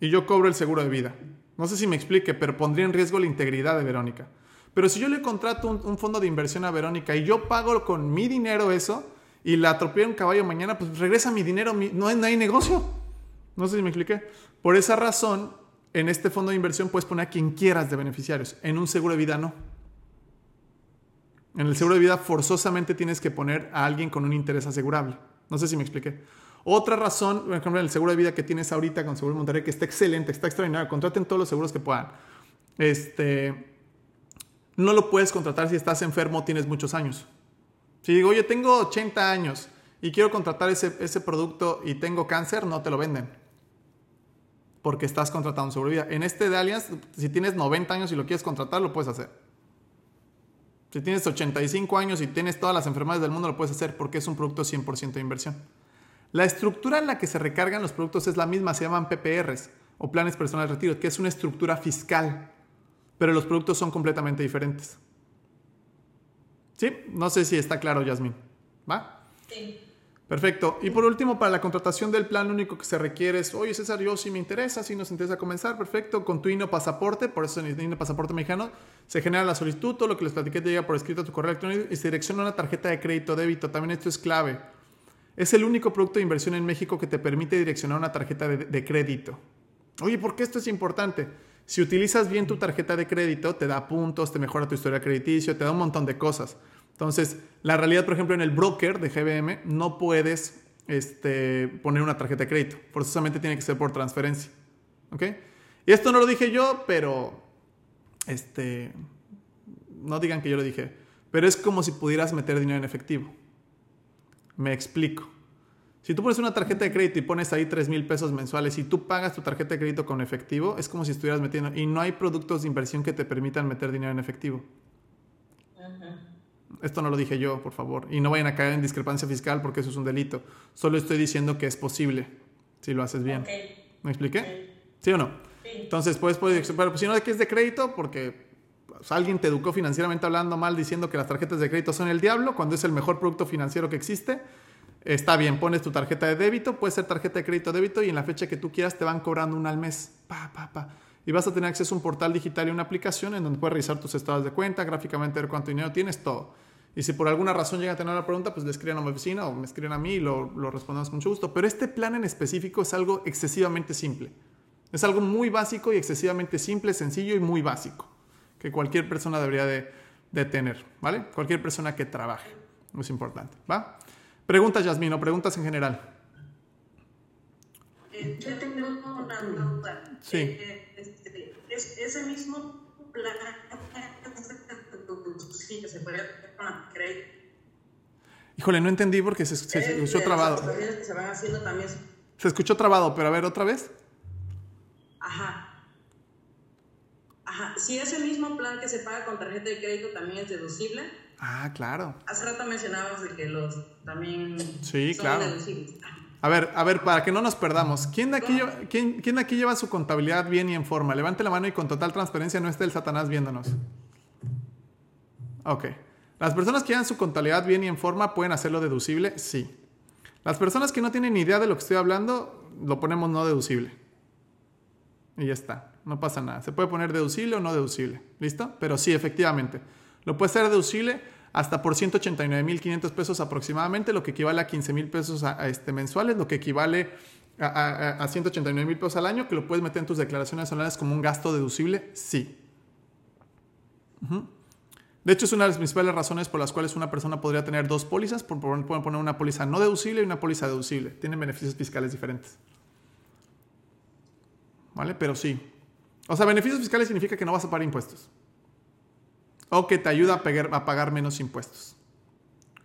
Y yo cobro el seguro de vida. No sé si me explique, pero pondría en riesgo la integridad de Verónica. Pero si yo le contrato un, fondo de inversión a Verónica y yo pago con mi dinero eso y la atropella un caballo mañana, pues regresa mi dinero, no, hay, no hay negocio. No sé si me expliqué. Por esa razón, en este fondo de inversión puedes poner a quien quieras de beneficiarios. En un seguro de vida no. En el seguro de vida forzosamente tienes que poner a alguien con un interés asegurable. No sé si me expliqué. Otra razón, por ejemplo, en el seguro de vida que tienes ahorita con Seguro Monterrey, que está excelente, está extraordinario, contraten todos los seguros que puedan. Este, no lo puedes contratar si estás enfermo o tienes muchos años. Si digo, oye, tengo 80 años y quiero contratar ese, ese producto y tengo cáncer, no te lo venden. Porque estás contratando de vida. En este de Allianz, si tienes 90 años y lo quieres contratar, lo puedes hacer. Si tienes 85 años y tienes todas las enfermedades del mundo, lo puedes hacer porque es un producto 100% de inversión. La estructura en la que se recargan los productos es la misma, se llaman PPRs o planes personales de retiro, que es una estructura fiscal, pero los productos son completamente diferentes. ¿Sí? No sé si está claro, Yasmin. ¿Va? Sí. Perfecto. Y por último, para la contratación del plan, lo único que se requiere es, oye César, yo sí me interesa, sí nos interesa comenzar, perfecto, con tu INO pasaporte, por eso en INO pasaporte mexicano, se genera la solicitud, todo lo que les platiqué te llega por escrito a tu correo electrónico y se direcciona una tarjeta de crédito débito. También esto es clave. Es el único producto de inversión en México que te permite direccionar una tarjeta de, de crédito. Oye, ¿por qué esto es importante? Si utilizas bien tu tarjeta de crédito, te da puntos, te mejora tu historia crediticio, te da un montón de cosas. Entonces, la realidad, por ejemplo, en el broker de GBM no puedes este, poner una tarjeta de crédito. Forzosamente tiene que ser por transferencia. ¿Ok? Y esto no lo dije yo, pero este, no digan que yo lo dije. Pero es como si pudieras meter dinero en efectivo. Me explico. Si tú pones una tarjeta de crédito y pones ahí 3 mil pesos mensuales y tú pagas tu tarjeta de crédito con efectivo, es como si estuvieras metiendo. Y no hay productos de inversión que te permitan meter dinero en efectivo. Esto no lo dije yo, por favor. Y no vayan a caer en discrepancia fiscal porque eso es un delito. Solo estoy diciendo que es posible. Si lo haces bien. ¿Me expliqué? ¿Sí o no? Entonces, pues, puedes, pero si no de que es de crédito, porque pues, alguien te educó financieramente hablando mal diciendo que las tarjetas de crédito son el diablo, cuando es el mejor producto financiero que existe, está bien, pones tu tarjeta de débito, puede ser tarjeta de crédito o débito, y en la fecha que tú quieras te van cobrando una al mes. Pa, pa, pa. Y vas a tener acceso a un portal digital y una aplicación en donde puedes revisar tus estados de cuenta, gráficamente ver cuánto dinero tienes, todo. Y si por alguna razón llega a tener una pregunta, pues le escriben a mi oficina o me escriben a mí y lo, lo respondemos con mucho gusto. Pero este plan en específico es algo excesivamente simple. Es algo muy básico y excesivamente simple, sencillo y muy básico. Que cualquier persona debería de, de tener, ¿vale? Cualquier persona que trabaje. Es importante, ¿va? Preguntas, Yasmin, o preguntas en general. Eh, yo tengo una duda. Sí. Eh, este, es, ese mismo plan sí, que se puede con la crédito. Híjole, no entendí porque se, se- se escuchó trabado. Las operaciones que se van haciendo también. Se escuchó trabado, pero a ver, otra vez. Ajá. Ajá. Si ese mismo plan que se paga con tarjeta de crédito también es deducible. Ah, claro. Hace rato mencionabas de que los también Sí, son claro. deducibles. A ver, a ver, para que no nos perdamos. ¿Quién de, aquí lleva, quién, quién de aquí lleva su contabilidad bien y en forma? Levante la mano y con total transparencia no esté el Satanás viéndonos. Ok. ¿Las personas que llevan su contabilidad bien y en forma pueden hacerlo deducible? Sí. Las personas que no tienen ni idea de lo que estoy hablando, lo ponemos no deducible. Y ya está. No pasa nada. Se puede poner deducible o no deducible. ¿Listo? Pero sí, efectivamente. Lo puede ser deducible hasta por 189.500 pesos aproximadamente, lo que equivale a 15.000 pesos a, este, mensuales, lo que equivale a, a, 189.000 pesos al año, que lo puedes meter en tus declaraciones anuales como un gasto deducible. Sí. De hecho, es una de las principales razones por las cuales una persona podría tener dos pólizas. Por- Pueden poner una póliza no deducible y una póliza deducible. Tienen beneficios fiscales diferentes. ¿Vale? Pero sí. O sea, beneficios fiscales significa que no vas a pagar impuestos. O que te ayuda a pagar, a pagar menos impuestos.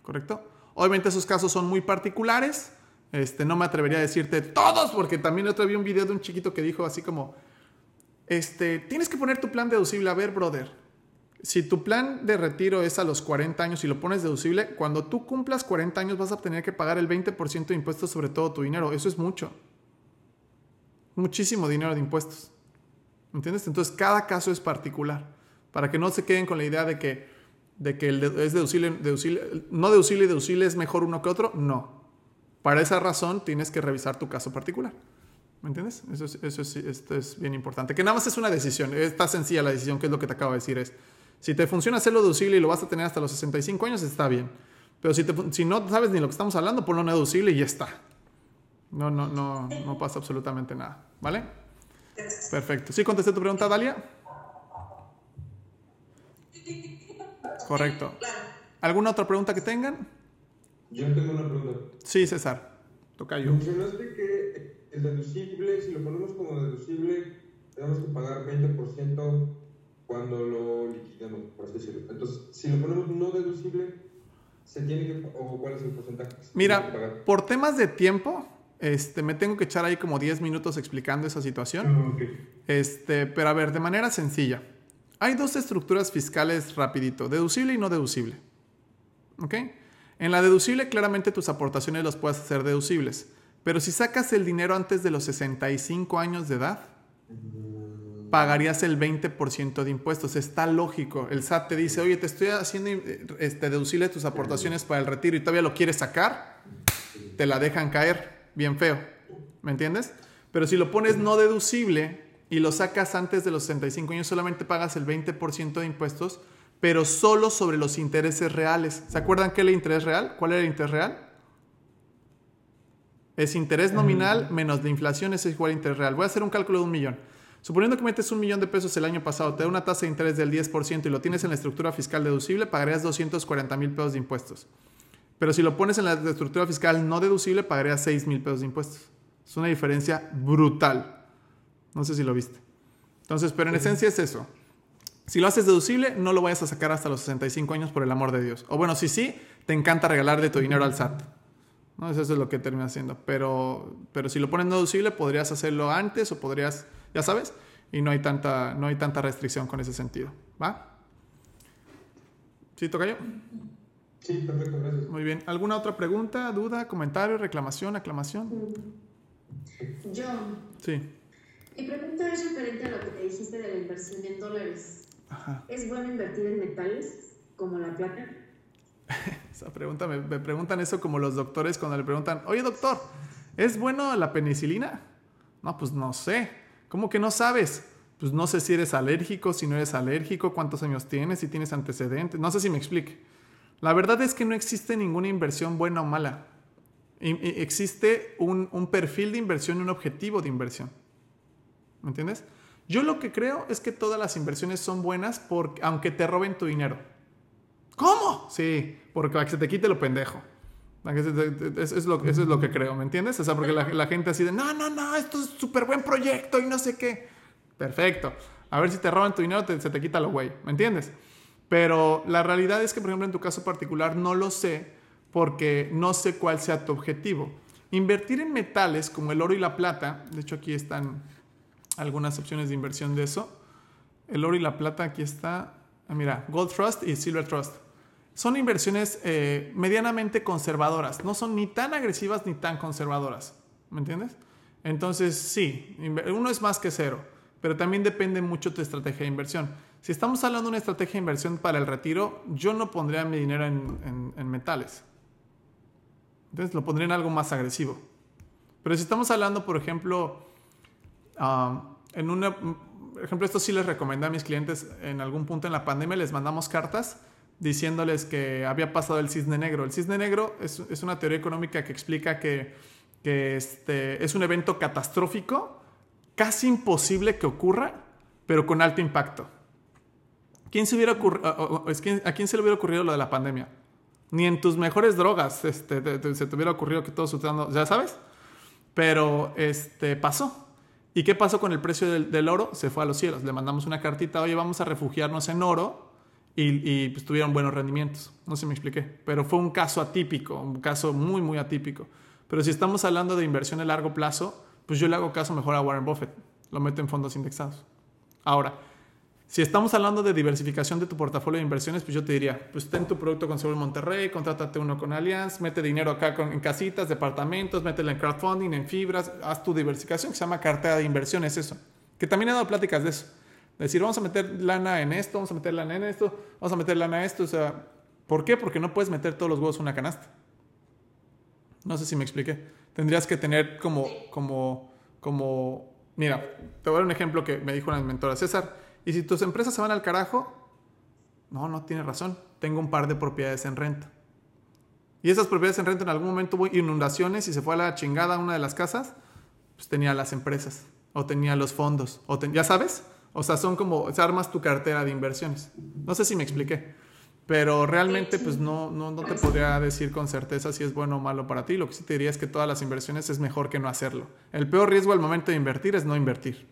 ¿Correcto? Obviamente esos casos son muy particulares. Este, no me atrevería a decirte todos, porque también otro vi un video de un chiquito que dijo así como, este, tienes que poner tu plan deducible. A ver, brother, si tu plan de retiro es a los 40 años y lo pones deducible, cuando tú cumplas 40 años vas a tener que pagar el 20% de impuestos sobre todo tu dinero. Eso es mucho. Muchísimo dinero de impuestos. ¿Entiendes? Entonces cada caso es particular. Para que no se queden con la idea de que, de que es deducible, deducible, no deducible y deducible es mejor uno que otro. No. Para esa razón tienes que revisar tu caso particular. ¿Me entiendes? Eso es, es bien importante. Que nada más es una decisión. Está sencilla la decisión, que es lo que te acabo de decir. Es, si te funciona hacerlo deducible y lo vas a tener hasta los 65 años, está bien. Pero si, te fun- si no sabes ni lo que estamos hablando, ponlo no deducible y ya está. No, no, no, no pasa absolutamente nada. ¿Vale? Perfecto. ¿Sí contesté tu pregunta, Dalia? Correcto. ¿Alguna otra pregunta que tengan? Yo tengo una pregunta. Sí, César. Toca yo. Mencionaste que el deducible, si lo ponemos como deducible, tenemos que pagar 20% cuando lo liquidemos, por así decirlo. Entonces, si lo ponemos no deducible, ¿se tiene que, o cuál es el porcentaje Mira, por temas de tiempo, este, me tengo que echar ahí como 10 minutos explicando esa situación. Este, pero a ver, de manera sencilla. Hay dos estructuras fiscales rapidito, deducible y no deducible. ¿Ok? En la deducible claramente tus aportaciones las puedes hacer deducibles, pero si sacas el dinero antes de los 65 años de edad, pagarías el 20% de impuestos. Está lógico. El SAT te dice, oye, te estoy haciendo eh, este, deducible tus aportaciones para el retiro y todavía lo quieres sacar, te la dejan caer bien feo. ¿Me entiendes? Pero si lo pones no deducible y lo sacas antes de los 65 años, solamente pagas el 20% de impuestos, pero solo sobre los intereses reales. ¿Se acuerdan qué es el interés real? ¿Cuál era el interés real? Es interés nominal menos la inflación, es igual a interés real. Voy a hacer un cálculo de un millón. Suponiendo que metes un millón de pesos el año pasado, te da una tasa de interés del 10% y lo tienes en la estructura fiscal deducible, pagarías 240 mil pesos de impuestos. Pero si lo pones en la estructura fiscal no deducible, pagarías 6 mil pesos de impuestos. Es una diferencia brutal. No sé si lo viste. Entonces, pero en esencia es eso. Si lo haces deducible, no lo vayas a sacar hasta los 65 años por el amor de Dios. O bueno, si sí, te encanta regalarle tu dinero al SAT. ¿no? Eso es lo que termina haciendo. Pero, pero si lo pones no deducible, podrías hacerlo antes o podrías, ya sabes, y no hay tanta, no hay tanta restricción con ese sentido. ¿Va? ¿Sí, toca yo? Sí, perfecto, gracias. Muy bien. ¿Alguna otra pregunta, duda, comentario, reclamación, aclamación? Yo. Sí. Mi pregunta es referente a lo que te dijiste de la inversión en dólares. ¿Es bueno invertir en metales como la plata? Esa pregunta, me, me, preguntan eso como los doctores cuando le preguntan, oye doctor, ¿es bueno la penicilina? No, pues no sé. ¿Cómo que no sabes? Pues no sé si eres alérgico, si no eres alérgico, cuántos años tienes, si tienes antecedentes. No sé si me explique. La verdad es que no existe ninguna inversión buena o mala. existe un, perfil de inversión y un objetivo de inversión. ¿Me entiendes? Yo lo que creo es que todas las inversiones son buenas porque, aunque te roben tu dinero. ¿Cómo? Sí, porque para que se te quite lo pendejo. Es, lo, eso es lo que creo, ¿me entiendes? O sea, porque la, la gente así de, no, no, no, esto es súper buen proyecto y no sé qué. Perfecto. A ver si te roban tu dinero, se te quita lo güey, ¿me entiendes? Pero la realidad es que, por ejemplo, en tu caso particular no lo sé porque no sé cuál sea tu objetivo. Invertir en metales como el oro y la plata, de hecho aquí están algunas opciones de inversión de eso. El oro y la plata, aquí está, ah, mira, Gold Trust y Silver Trust. Son inversiones eh, medianamente conservadoras, no son ni tan agresivas ni tan conservadoras, ¿me entiendes? Entonces, sí, uno es más que cero, pero también depende mucho de tu estrategia de inversión. Si estamos hablando de una estrategia de inversión para el retiro, yo no pondría mi dinero en, metales. Entonces lo pondría en algo más agresivo. Pero si estamos hablando, por ejemplo, en una, por ejemplo, esto sí les recomendé a mis clientes en algún punto en la pandemia, les mandamos cartas diciéndoles que había pasado el cisne negro. El cisne negro es, es una teoría económica que explica que, que este, es un evento catastrófico, casi imposible que ocurra, pero con alto impacto. ¿Quién se hubiera ¿A quién se le hubiera ocurrido lo de la pandemia? Ni en tus mejores drogas este, se te hubiera ocurrido que todos usando, ya sabes. Pero este, pasó. ¿Y qué pasó con el precio del, oro? Se fue a los cielos. Le mandamos una cartita, oye, vamos a refugiarnos en oro y, pues, tuvieron buenos rendimientos. No sé si me expliqué. Pero fue un caso atípico, un caso muy, muy atípico. Pero si estamos hablando de inversión a largo plazo, pues yo le hago caso mejor a Warren Buffett. Lo meto en fondos indexados. Ahora, si estamos hablando de diversificación de tu portafolio de inversiones, pues yo te diría, pues ten tu producto con Seguro Monterrey, contrátate uno con Allianz, mete dinero acá en casitas, departamentos, mételo en crowdfunding, en fibras, haz tu diversificación que se llama cartera de inversiones, eso. Que también he dado pláticas de eso. Decir, vamos a meter lana en esto, vamos a meter lana en esto, vamos a meter lana en esto. O sea, ¿por qué? Porque no puedes meter todos los huevos en una canasta. No sé si me expliqué. Tendrías que tener como, como, como, mira, te voy a dar un ejemplo que me dijo una mentora, César, y si tus empresas se van al carajo, no, no tiene razón. Tengo un par de propiedades en renta. Y esas propiedades en renta en algún momento hubo inundaciones y se fue a la chingada una de las casas, pues tenía las empresas, o tenía los fondos, o ya sabes, o sea, son como, armas tu cartera de inversiones. No sé si me expliqué, pero realmente pues no, no, no te podría decir con certeza si es bueno o malo para ti. Lo que sí te diría es que todas las inversiones es mejor que no hacerlo. El peor riesgo al momento de invertir es no invertir.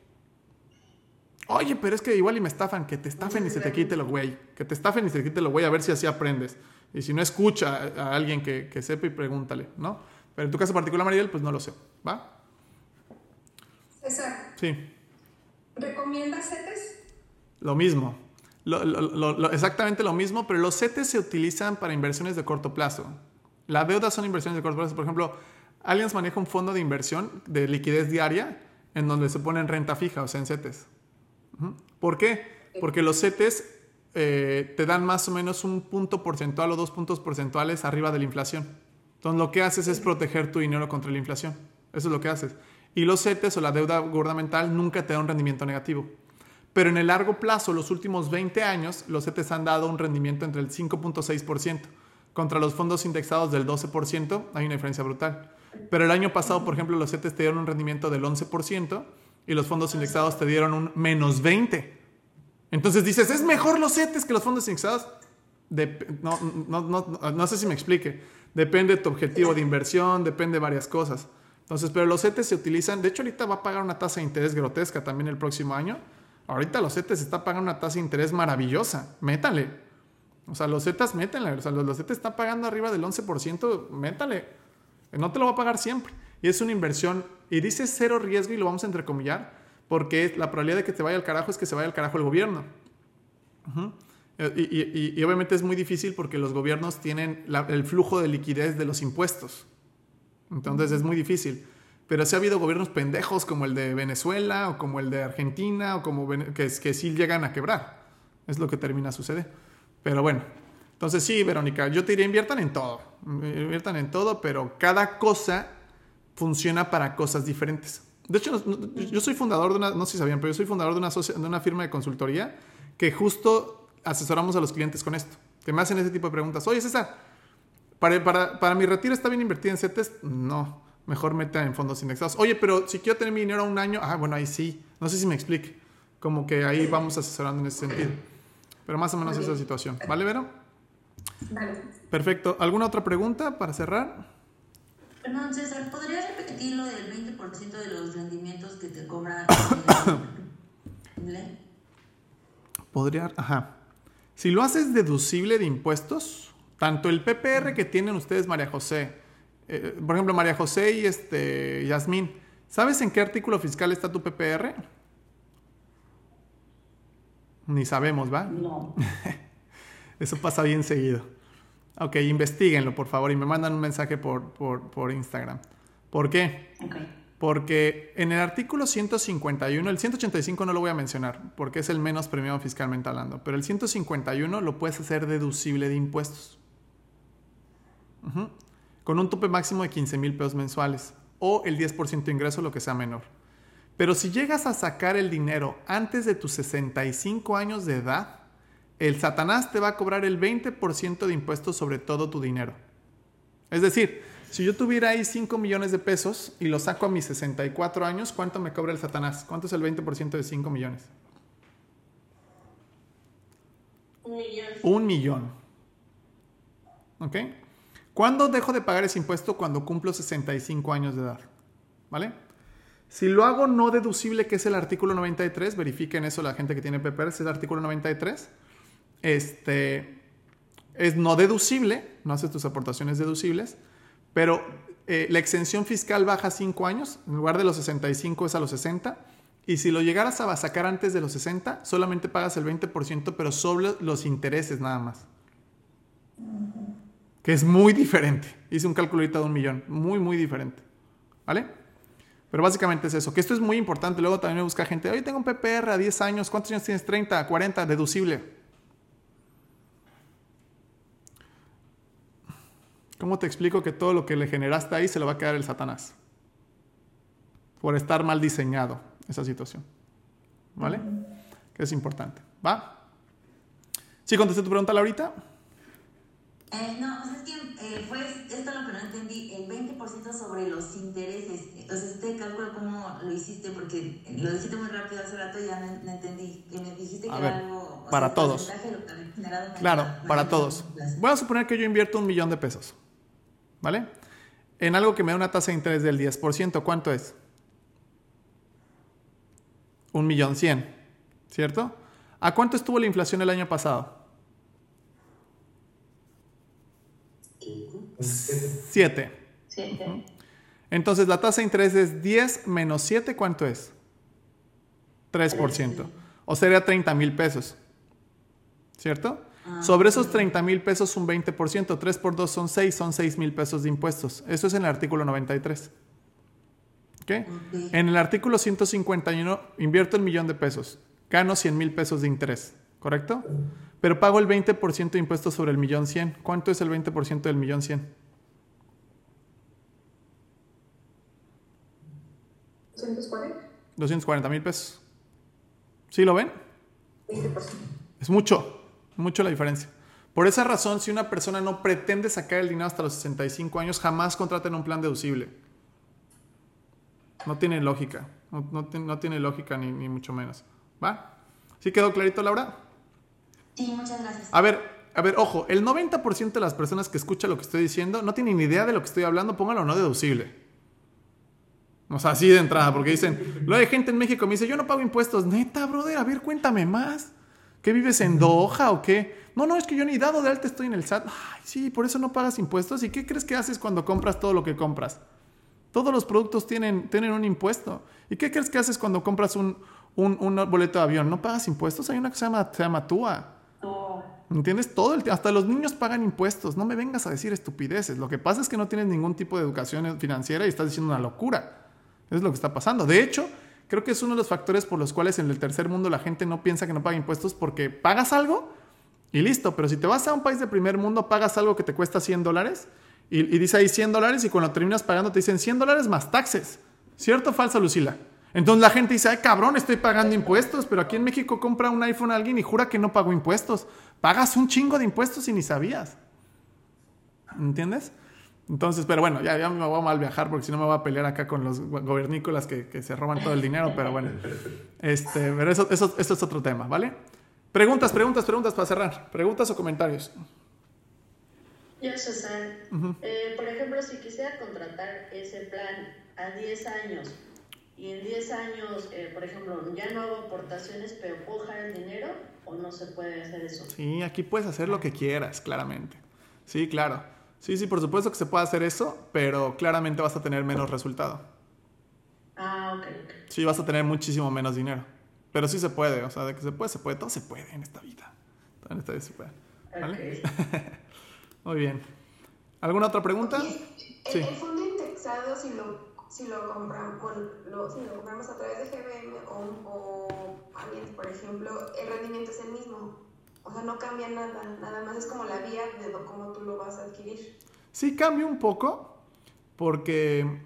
Oye, pero es que igual y me estafan, que te estafen y se te quite lo güey. Que te estafen y se te quite lo güey, a ver si así aprendes. Y si no, escucha a alguien que, que sepa y pregúntale, ¿no? Pero en tu caso particular, Mariel, pues no lo sé. ¿Va? César. Sí. ¿Recomiendas CETES? Lo mismo. exactamente lo mismo, pero los CETES se utilizan para inversiones de corto plazo. La deuda son inversiones de corto plazo. Por ejemplo, Allianz maneja un fondo de inversión de liquidez diaria en donde se pone en renta fija, o sea, en CETES. ¿Por qué? Porque los CETES eh, te dan más o menos un punto porcentual o dos puntos porcentuales arriba de la inflación. Entonces lo que haces es proteger tu dinero contra la inflación. Eso es lo que haces. Y los CETES o la deuda gubernamental nunca te da un rendimiento negativo. Pero en el largo plazo, los últimos 20 años, los CETES han dado un rendimiento entre el 5.6%. Contra los fondos indexados del 12%, hay una diferencia brutal. Pero el año pasado, por ejemplo, los CETES te dieron un rendimiento del 11% y los fondos indexados te dieron un menos 20. Entonces dices, ¿es mejor los CETES que los fondos indexados? no, no, no, no, sé si me explique. Depende de tu objetivo de inversión, depende de varias cosas. Entonces, pero los CETES se utilizan, de hecho ahorita va a pagar una tasa de interés grotesca también el próximo año. Ahorita los CETES está pagando una tasa de interés maravillosa. Métale. O sea, los CETES métanle. O sea, los, CETES están pagando arriba del 11%, métale. No te lo va a pagar siempre. Y es una inversión y dice cero riesgo y lo vamos a entrecomillar porque la probabilidad de que te vaya al carajo es que se vaya al carajo el gobierno. y, obviamente es muy difícil porque los gobiernos tienen el flujo de liquidez de los impuestos. Entonces es muy difícil. Pero sí ha habido gobiernos pendejos como el de Venezuela o como el de Argentina o como que, que sí llegan a quebrar. Es lo que termina sucede. Pero bueno, entonces sí, Verónica, yo te diría inviertan en todo. Inviertan en todo, pero cada cosa funciona para cosas diferentes. De hecho, yo soy fundador de una, no sé si sabían, pero yo soy fundador de una, de una firma de consultoría que justo asesoramos a los clientes con esto. Que me hacen ese tipo de preguntas. Oye, César, ¿para, para, para mi retiro está bien invertir en CETES? No, mejor meta en fondos indexados. Oye, pero si quiero tener mi dinero a un año, ah, bueno, ahí sí. No sé si me explique. Como que ahí vamos asesorando en ese sentido. Pero más o menos esa situación. ¿Vale, Vero? Vale. Perfecto. ¿Alguna otra pregunta para cerrar? Perdón, César, ¿podrías repetir lo del 20% de los rendimientos que te cobra el Podría, ajá. Si lo haces deducible de impuestos, tanto el PPR que tienen ustedes, María José, eh, por ejemplo, María José y este Yasmín, ¿sabes en qué artículo fiscal está tu PPR? Ni sabemos, ¿va? No. Eso pasa bien seguido. Ok, investiguenlo, por favor, y me mandan un mensaje por, por, por Instagram. ¿Por qué? Porque en el artículo 151, el 185 no lo voy a mencionar, porque es el menos premiado fiscalmente hablando, pero el 151 lo puedes hacer deducible de impuestos. Con un tope máximo de 15 mil pesos mensuales o el 10% de ingreso, lo que sea menor. Pero si llegas a sacar el dinero antes de tus 65 años de edad, el Satanás te va a cobrar el 20% de impuestos sobre todo tu dinero. Es decir, si yo tuviera ahí 5 millones de pesos y lo saco a mis 64 años, ¿cuánto me cobra el Satanás? ¿Cuánto es el 20% de 5 millones? Un millón. Un millón. ¿Ok? ¿Cuándo dejo de pagar ese impuesto? Cuando cumplo 65 años de edad. ¿Vale? Si lo hago no deducible, que es el artículo 93, verifiquen eso la gente que tiene PPR, es el artículo 93. Este es no deducible, no haces tus aportaciones deducibles, pero eh, la exención fiscal baja 5 años, en lugar de los 65 es a los 60, y si lo llegaras a sacar antes de los 60, solamente pagas el 20%, pero sobre los intereses nada más. Que es muy diferente. Hice un cálculo ahorita de un millón, muy, muy diferente. ¿Vale? Pero básicamente es eso, que esto es muy importante. Luego también me busca gente, oye, tengo un PPR a 10 años, ¿cuántos años tienes? 30, 40, deducible. ¿Cómo te explico que todo lo que le generaste ahí se lo va a quedar el Satanás? Por estar mal diseñado esa situación. ¿Vale? Que es importante. ¿Va? ¿Sí contesté tu pregunta, Laurita? Eh, no, sea, es que eh, fue esto lo que no entendí, el 20% sobre los intereses. O sea, este cálculo, ¿cómo lo hiciste? Porque lo dijiste muy rápido hace rato y ya no, no entendí. Que me dijiste que A era ver, algo. para sea, todos. Claro, la- para todos. Voy a suponer que yo invierto un millón de pesos. ¿Vale? En algo que me da una tasa de interés del 10%, ¿cuánto es? Un millón cien, ¿cierto? ¿A cuánto estuvo la inflación el año pasado? Siete. Siete. Entonces la tasa de interés es 10 menos 7, ¿cuánto es? 3%. O sería 30 mil pesos. ¿Cierto? Sobre esos 30 mil pesos un 20%, 3 por 2 son 6, son 6 mil pesos de impuestos. Eso es en el artículo 93. ¿Ok? En el artículo 151 invierto el millón de pesos, gano 100 mil pesos de interés, ¿correcto? Pero pago el 20% de impuestos sobre el millón 100. ¿Cuánto es el 20% del millón 100? 240, 240 mil pesos. ¿Sí lo ven? 20%. Es mucho, mucho la diferencia. Por esa razón, si una persona no pretende sacar el dinero hasta los 65 años, jamás contraten un plan deducible. No tiene lógica. No, no ti- no tiene lógica ni, ni mucho menos. ¿Va? ¿Sí quedó clarito, Laura? Sí, muchas gracias. A ver, a ver, ojo, el 90% de las personas que escuchan lo que estoy diciendo no tienen ni idea de lo que estoy hablando, póngalo no deducible. O sea, así de entrada, porque dicen, lo hay gente en México me dice, yo no pago impuestos. Neta, brother, a ver, cuéntame más. ¿Qué vives en Doha o qué? No, no, es que yo ni dado de alta estoy en el SAT. Ay, sí, por eso no pagas impuestos. ¿Y qué crees que haces cuando compras todo lo que compras? Todos los productos tienen, tienen un impuesto. ¿Y qué crees que haces cuando compras un, un, un boleto de avión? ¿No pagas impuestos? Hay una que se llama, se llama TUA. ¿Entiendes? Todo el, hasta los niños pagan impuestos. No me vengas a decir estupideces. Lo que pasa es que no tienes ningún tipo de educación financiera y estás diciendo una locura. Es lo que está pasando. De hecho, creo que es uno de los factores por los cuales en el tercer mundo la gente no piensa que no paga impuestos porque pagas algo y listo. Pero si te vas a un país de primer mundo, pagas algo que te cuesta 100 dólares y, y dice ahí 100 dólares y cuando terminas pagando te dicen 100 dólares más taxes. ¿Cierto o falsa, Lucila? Entonces la gente dice, ay cabrón, estoy pagando impuestos, pero aquí en México compra un iPhone a alguien y jura que no pago impuestos. Pagas un chingo de impuestos y ni sabías. ¿Entiendes? Entonces, pero bueno, ya, ya me voy a mal viajar porque si no me voy a pelear acá con los gobernícolas que, que se roban todo el dinero, pero bueno. Este, pero eso, eso, eso es otro tema, ¿vale? Preguntas, preguntas, preguntas para cerrar. Preguntas o comentarios. Yo, César, Ujú. eh, por ejemplo, si quisiera contratar ese plan a 10 años y en 10 años, eh, por ejemplo, ya no hago aportaciones, pero puedo dejar el dinero o no se puede hacer eso. Sí, aquí puedes hacer lo que quieras, claramente. Sí, claro. Sí, sí, por supuesto que se puede hacer eso, pero claramente vas a tener menos resultado. Ah, ok. Sí, vas a tener muchísimo menos dinero. Pero sí se puede, o sea, de que se puede, se puede. Todo se puede en esta vida. Todo en esta vida se puede. ¿Vale? Muy bien. ¿Alguna otra pregunta? El, Sí. el fondo indexado, si lo, si lo, compramos, bueno, lo- si lo compramos a través de GBM o, o por ejemplo, el rendimiento es el mismo. O sea, no cambia nada, nada más es como la vía de cómo tú lo vas a adquirir. Sí cambia un poco porque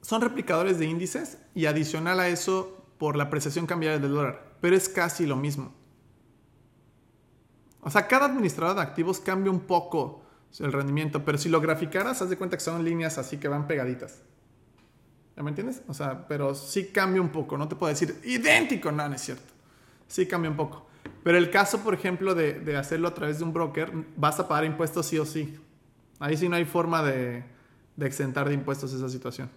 son replicadores de índices y adicional a eso por la apreciación cambiaria del dólar, pero es casi lo mismo. O sea, cada administrador de activos cambia un poco el rendimiento, pero si lo graficaras, haz de cuenta que son líneas así que van pegaditas. ¿Ya me entiendes? O sea, pero sí cambia un poco, no te puedo decir idéntico, no, no es cierto. Sí cambia un poco. Pero el caso, por ejemplo, de, de hacerlo a través de un broker, vas a pagar impuestos sí o sí. Ahí sí no hay forma de, de exentar de impuestos esa situación.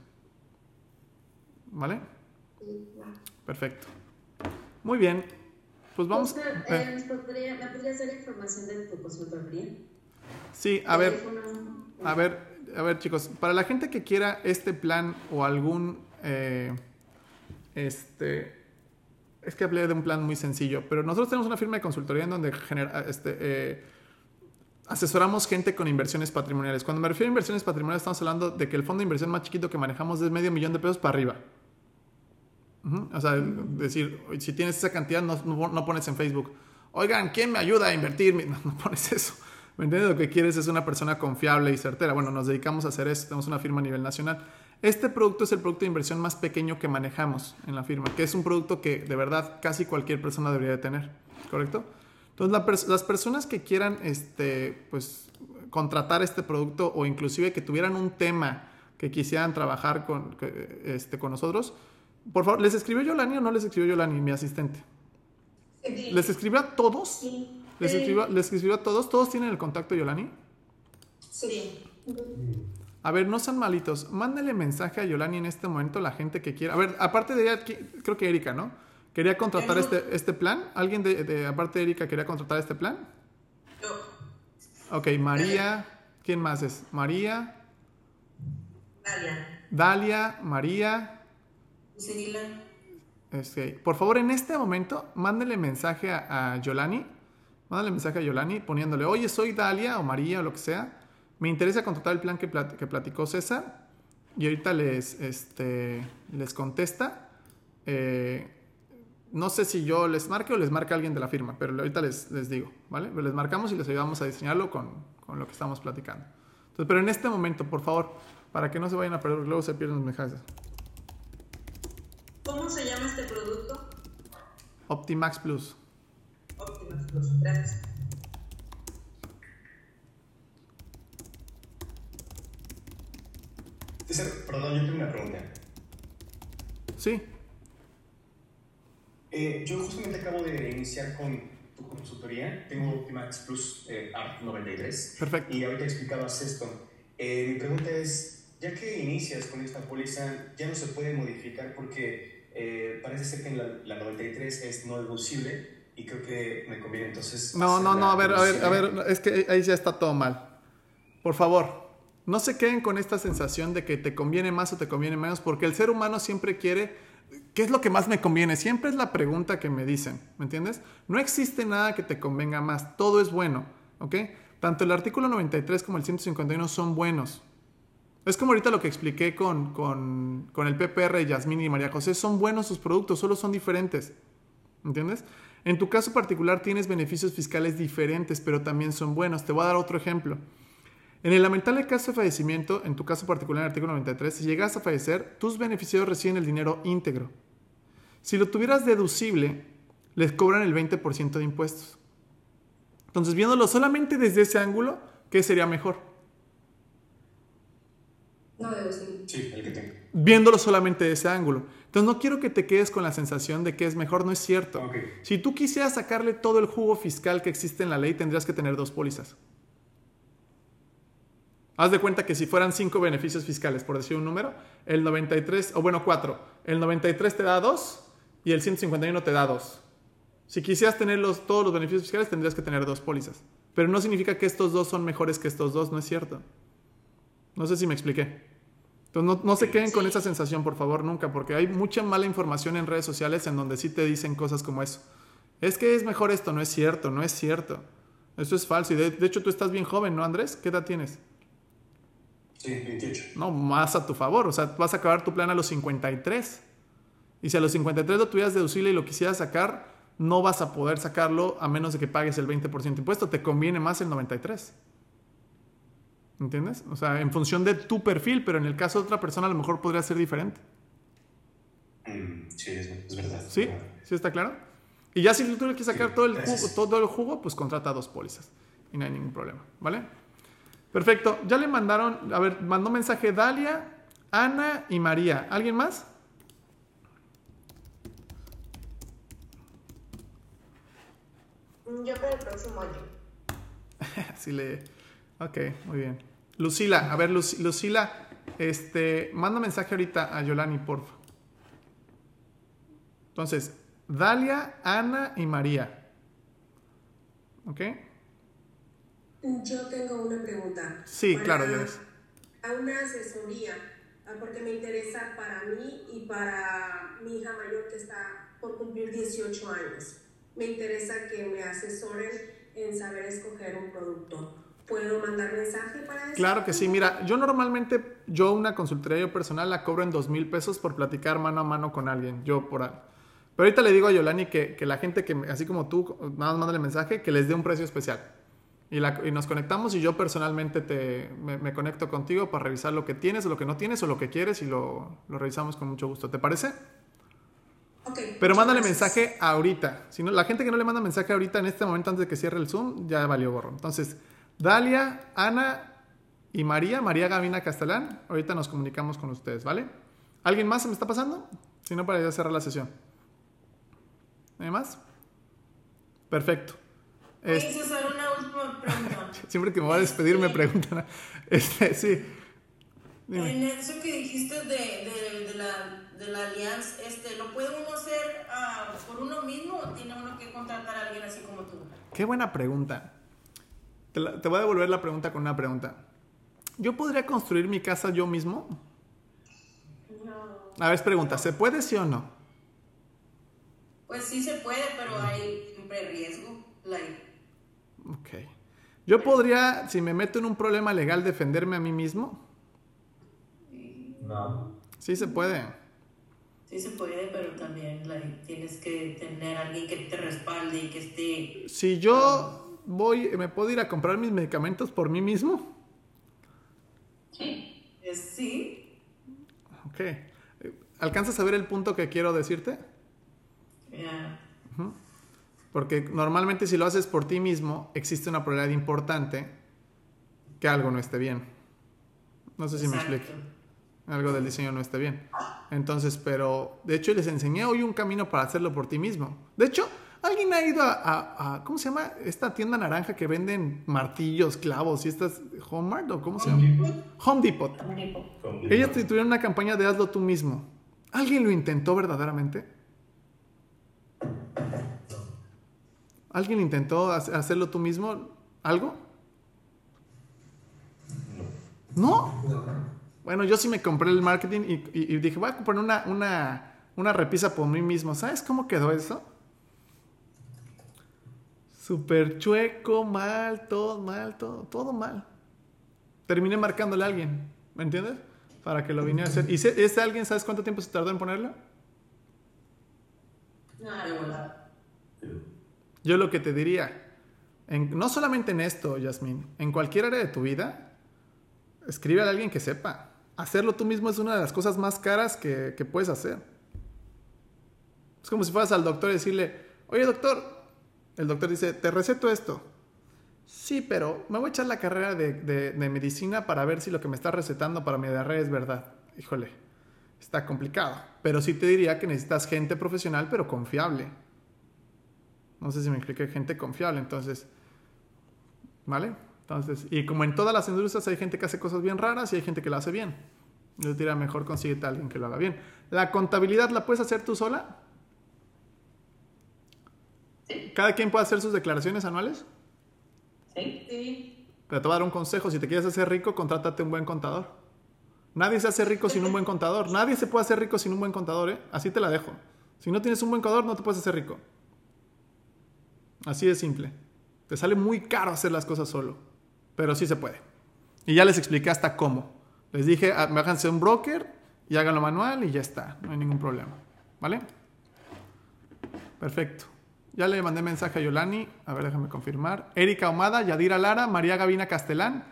¿Vale? Perfecto. Muy bien. Pues vamos. Oscar, eh, eh, ¿nos podría- ¿me podrías dar información de tu consultoría? sí, a ver. Teléfono. A ver, a ver, chicos. Para la gente que quiera este plan o algún. eh, este. Es que hablé de un plan muy sencillo, pero nosotros tenemos una firma de consultoría en donde este, eh, asesoramos gente con inversiones patrimoniales. Cuando me refiero a inversiones patrimoniales, estamos hablando de que el fondo de inversión más chiquito que manejamos es medio millón de pesos para arriba. O sea, decir, si tienes esa cantidad, no, no- no pones en Facebook, oigan, ¿quién me ayuda a invertir? No, no pones eso. ¿Me entiendes? Lo que quieres es una persona confiable y certera. Bueno, nos dedicamos a hacer eso, tenemos una firma a nivel nacional. Este producto es el producto de inversión más pequeño que manejamos en la firma, que es un producto que de verdad casi cualquier persona debería de tener, ¿correcto? Entonces, la pers- las personas que quieran este, pues, contratar este producto o inclusive que tuvieran un tema que quisieran trabajar con, que, este, con nosotros, por favor, ¿les escribió Yolani o no les escribió Yolani, mi asistente? ¿Les escribió a todos? ¿Les escribió, ¿Les escribió a todos? ¿Todos tienen el contacto Yolani? Sí. A ver, no sean malitos. Mándale mensaje a Yolani en este momento, la gente que quiera. A ver, aparte de ella, creo que Erika, ¿no? Quería contratar este, este plan. ¿Alguien de, de- aparte de Erika quería contratar este plan? Ok, María. ¿Quién más es? María, Dalia. Dalia, María. Cirila. Este, por favor, en este momento, mándele mensaje a, a Yolani. Mándale mensaje a Yolani poniéndole, oye, soy Dalia o María o lo que sea. Me interesa contratar el plan que, plat- que platicó César. Y ahorita les, este, les contesta. Eh, no sé si yo les marque o les marca alguien de la firma, pero ahorita les, les digo, ¿vale? Pero les marcamos y les ayudamos a diseñarlo con, con lo que estamos platicando. Entonces, pero en este momento, por favor, para que no se vayan a perder, luego se pierden los mensajes. ¿Cómo se llama este producto? Optimax Plus. Gracias. César, perdón, yo tengo una pregunta. Sí. Eh, yo justamente acabo de iniciar con tu consultoría. Tengo Optimax Plus eh, ART 93. Perfecto. Y ahorita explicabas esto. Eh, mi pregunta es, ya que inicias con esta póliza, ya no se puede modificar porque eh, parece ser que en la, la 93 es no deducible y creo que me conviene entonces... No, no, no, a ver, a ver, a ver, es que ahí ya está todo mal. Por favor, no se queden con esta sensación de que te conviene más o te conviene menos, porque el ser humano siempre quiere, ¿qué es lo que más me conviene? Siempre es la pregunta que me dicen, ¿me entiendes? No existe nada que te convenga más, todo es bueno, ¿ok? Tanto el artículo 93 como el 151 son buenos, Es como ahorita lo que expliqué con, con, con el PPR, Yasmín y María José. Son buenos sus productos, solo son diferentes. ¿Entiendes? En tu caso particular tienes beneficios fiscales diferentes, pero también son buenos. Te voy a dar otro ejemplo. En el lamentable caso de fallecimiento, en tu caso particular, en el artículo 93, si llegas a fallecer, tus beneficiarios reciben el dinero íntegro. Si lo tuvieras deducible, les cobran el 20% de impuestos. Entonces, viéndolo solamente desde ese ángulo, ¿qué sería mejor? No deducible. Sí, el que tengo. Viéndolo solamente de ese ángulo. Entonces, no quiero que te quedes con la sensación de que es mejor, no es cierto. Si tú quisieras sacarle todo el jugo fiscal que existe en la ley, tendrías que tener dos pólizas. Haz de cuenta que si fueran cinco beneficios fiscales, por decir un número, el 93, o bueno, cuatro, el 93 te da dos y el 151 te da dos. Si quisieras tener los, todos los beneficios fiscales, tendrías que tener dos pólizas. Pero no significa que estos dos son mejores que estos dos, no es cierto. No sé si me expliqué. Entonces no, no se queden con esa sensación, por favor, nunca, porque hay mucha mala información en redes sociales en donde sí te dicen cosas como eso. Es que es mejor esto, no es cierto, no es cierto. Eso es falso. Y de, de hecho tú estás bien joven, ¿no, Andrés? ¿Qué edad tienes? Sí, 28. No, más a tu favor. O sea, vas a acabar tu plan a los 53. Y si a los 53 lo tuvieras deducible y lo quisieras sacar, no vas a poder sacarlo a menos de que pagues el 20% de impuesto. Te conviene más el 93. ¿Entiendes? O sea, en función de tu perfil, pero en el caso de otra persona a lo mejor podría ser diferente. Sí, es, verdad. ¿Sí? ¿Sí está claro? Y ya si tú tienes que sacar todo, el jugo, todo el jugo, pues contrata dos pólizas. Y no hay ningún problema. ¿Vale? Perfecto. Ya le mandaron, a ver, mandó mensaje Dalia, Ana y María. ¿Alguien más? Yo para el próximo año. Así le. Ok, muy bien. Lucila, a ver, Luc- Lucila, este, manda mensaje ahorita a Yolani, porfa. Entonces, Dalia, Ana y María. ¿Ok? Yo tengo una pregunta. Sí, Para- claro, Yolis. A una asesoría, ah, porque me interesa para mí y para mi hija mayor que está por cumplir 18 años. Me interesa que me asesoren en saber escoger un producto. ¿Puedo mandar mensaje para eso? Claro que sí, mira, yo normalmente, yo una consultoría yo personal la cobro en dos mil pesos por platicar mano a mano con alguien, yo por... Pero ahorita le digo a Yolani que, que la gente que, así como tú, nada más mándale mensaje, que les dé un precio especial. Y, la- y nos conectamos y yo personalmente te, me, me conecto contigo para revisar lo que tienes o lo que no tienes o lo que quieres y lo, lo revisamos con mucho gusto. ¿Te parece? Ok. Pero mándale gracias. mensaje ahorita. Si no, la gente que no le manda mensaje ahorita en este momento antes de que cierre el Zoom, ya valió gorro. Entonces, Dalia, Ana y María, María Gavina Castelán, ahorita nos comunicamos con ustedes, ¿vale? ¿Alguien más se me está pasando? Si no, para ya cerrar la sesión. ¿Hay más? Perfecto. Oye, Es- César, una última pregunta. siempre que me voy a despedir me preguntan. Este, sí. Dime. En eso que dijiste de, de, de la, de la alianza, este, ¿lo puede uno hacer ah, por uno mismo o tiene uno que contratar a alguien así como tú? Qué buena pregunta. Te, la- te voy a devolver la pregunta con una pregunta. ¿Yo podría construir mi casa yo mismo? A ver, pregunta, ¿se puede sí o no? Pues sí se puede, pero hay siempre riesgo. Like, Ok. ¿Yo podría, si me meto en un problema legal, defenderme a mí mismo? No. Sí se puede. sí se puede, pero también like, tienes que tener alguien que te respalde y que esté... Si yo voy, ¿me puedo ir a comprar mis medicamentos por mí mismo? Eh, Sí, Ok. ¿Alcanzas a ver el punto que quiero decirte? ya. Ujú. Porque normalmente si lo haces por ti mismo, existe una probabilidad importante que algo no esté bien. No sé si me explico. Algo del diseño no esté bien. Entonces, pero de hecho les enseñé hoy un camino para hacerlo por ti mismo. De hecho, alguien ha ido a, a- a- ¿cómo se llama? Esta tienda naranja que venden martillos, clavos y estas Home o cómo se llama? Home Depot. Ellos te- tuvieron una campaña de hazlo tú mismo. ¿Alguien lo intentó verdaderamente? ¿Alguien intentó ha- hacerlo tú mismo? ¿Algo? ¿No? Bueno, yo sí me compré el marketing y, y- y dije, voy a comprar una, una, una repisa por mí mismo. ¿Sabes cómo quedó eso? Súper chueco, mal, todo mal, todo, todo mal. Terminé marcándole a alguien. ¿Me entiendes? Para que lo viniera a hacer. ¿Y ese, ese alguien, sabes cuánto tiempo se tardó en ponerlo? Yo lo que te diría, en- no solamente en esto, Yasmín, en cualquier área de tu vida, escribe a alguien que sepa. Hacerlo tú mismo es una de las cosas más caras que, que puedes hacer. Es como si fueras al doctor y decirle, oye doctor, el doctor dice, te receto esto. Sí, pero me voy a echar la carrera de, de- medicina para ver si lo que me está recetando para mi diarrea es verdad. Híjole, está complicado. Pero sí te diría que necesitas gente profesional, pero confiable. No sé si me expliqué, gente confiable. Entonces, ¿vale? Entonces, y como en todas las industrias hay gente que hace cosas bien raras y hay gente que lo hace bien. Yo diría, mejor consíguete a alguien que lo haga bien. ¿La contabilidad la puedes hacer tú sola? ¿Cada quien puede hacer sus declaraciones anuales? Sí. Pero te voy a dar un consejo, si te quieres hacer rico, contrátate un buen contador. Nadie se hace rico sin un buen contador. Nadie se puede hacer rico sin un buen contador, ¿eh? Así te la dejo. Si no tienes un buen contador, no te puedes hacer rico. Así de simple. Te sale muy caro hacer las cosas solo. Pero sí se puede. Y ya les expliqué hasta cómo. Les dije, ah, háganse un broker y háganlo manual y ya está. No hay ningún problema. ¿Vale? Perfecto. Ya le mandé mensaje a Yolani. A ver, déjame confirmar. Erika Omada, Yadira Lara, María Gavina Castelán,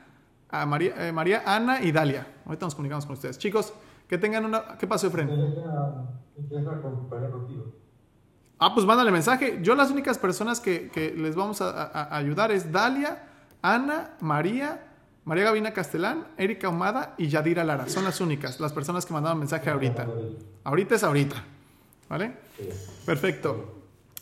a María, eh, María Ana y Dalia. Ahorita nos comunicamos con ustedes. Chicos, que tengan una... ¿Qué pasó, Efren? Ah, pues mándale mensaje. Yo las únicas personas que, que les vamos a, a- a ayudar es Dalia, Ana, María, María Gavina Castelán, Erika Omada y Yadira Lara. Son las únicas, las personas que mandaron mensaje ahorita. Ahorita es ahorita. ¿Vale? Perfecto.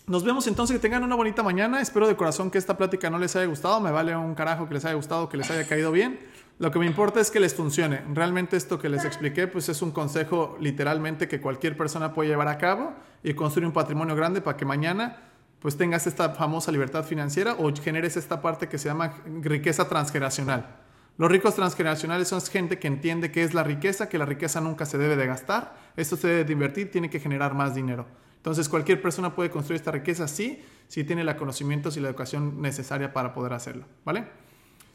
Nos vemos entonces, que tengan una bonita mañana. Espero de corazón que esta plática no les haya gustado. Me vale un carajo que les haya gustado, que les haya caído bien. Lo que me importa es que les funcione. Realmente esto que les expliqué, pues es un consejo literalmente que cualquier persona puede llevar a cabo y construir un patrimonio grande para que mañana pues tengas esta famosa libertad financiera o generes esta parte que se llama riqueza transgeneracional. Los ricos transgeneracionales son gente que entiende qué es la riqueza, que la riqueza nunca se debe de gastar, esto se debe de invertir, tiene que generar más dinero. Entonces cualquier persona puede construir esta riqueza sí, si tiene los conocimientos y la educación necesaria para poder hacerlo, ¿vale?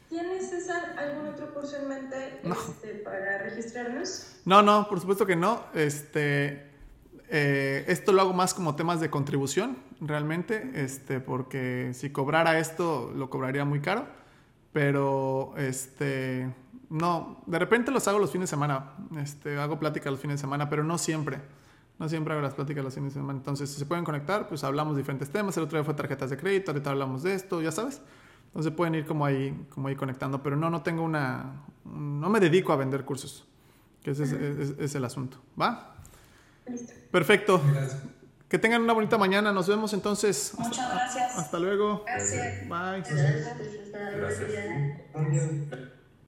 ¿Tienes César algún otro curso en mente No. este, para registrarnos? No, no, por supuesto que no. Este, eh, esto lo hago más como temas de contribución, realmente, este, porque si cobrara esto, lo cobraría muy caro. Pero, este, no, de repente los hago los fines de semana. Este, hago pláticas los fines de semana, pero no siempre. No siempre hago las pláticas los fines de semana. Entonces, si se pueden conectar, pues hablamos de diferentes temas. El otro día fue tarjetas de crédito, ahorita hablamos de esto, ya sabes. Entonces pueden ir como ahí, como ahí conectando. Pero no, no tengo una, no me dedico a vender cursos. Que ese es, es- es el asunto. ¿Va? Listo. Perfecto. Que tengan una bonita mañana. Nos vemos entonces. Muchas gracias. Hasta luego. Gracias. Bye. Gracias, César.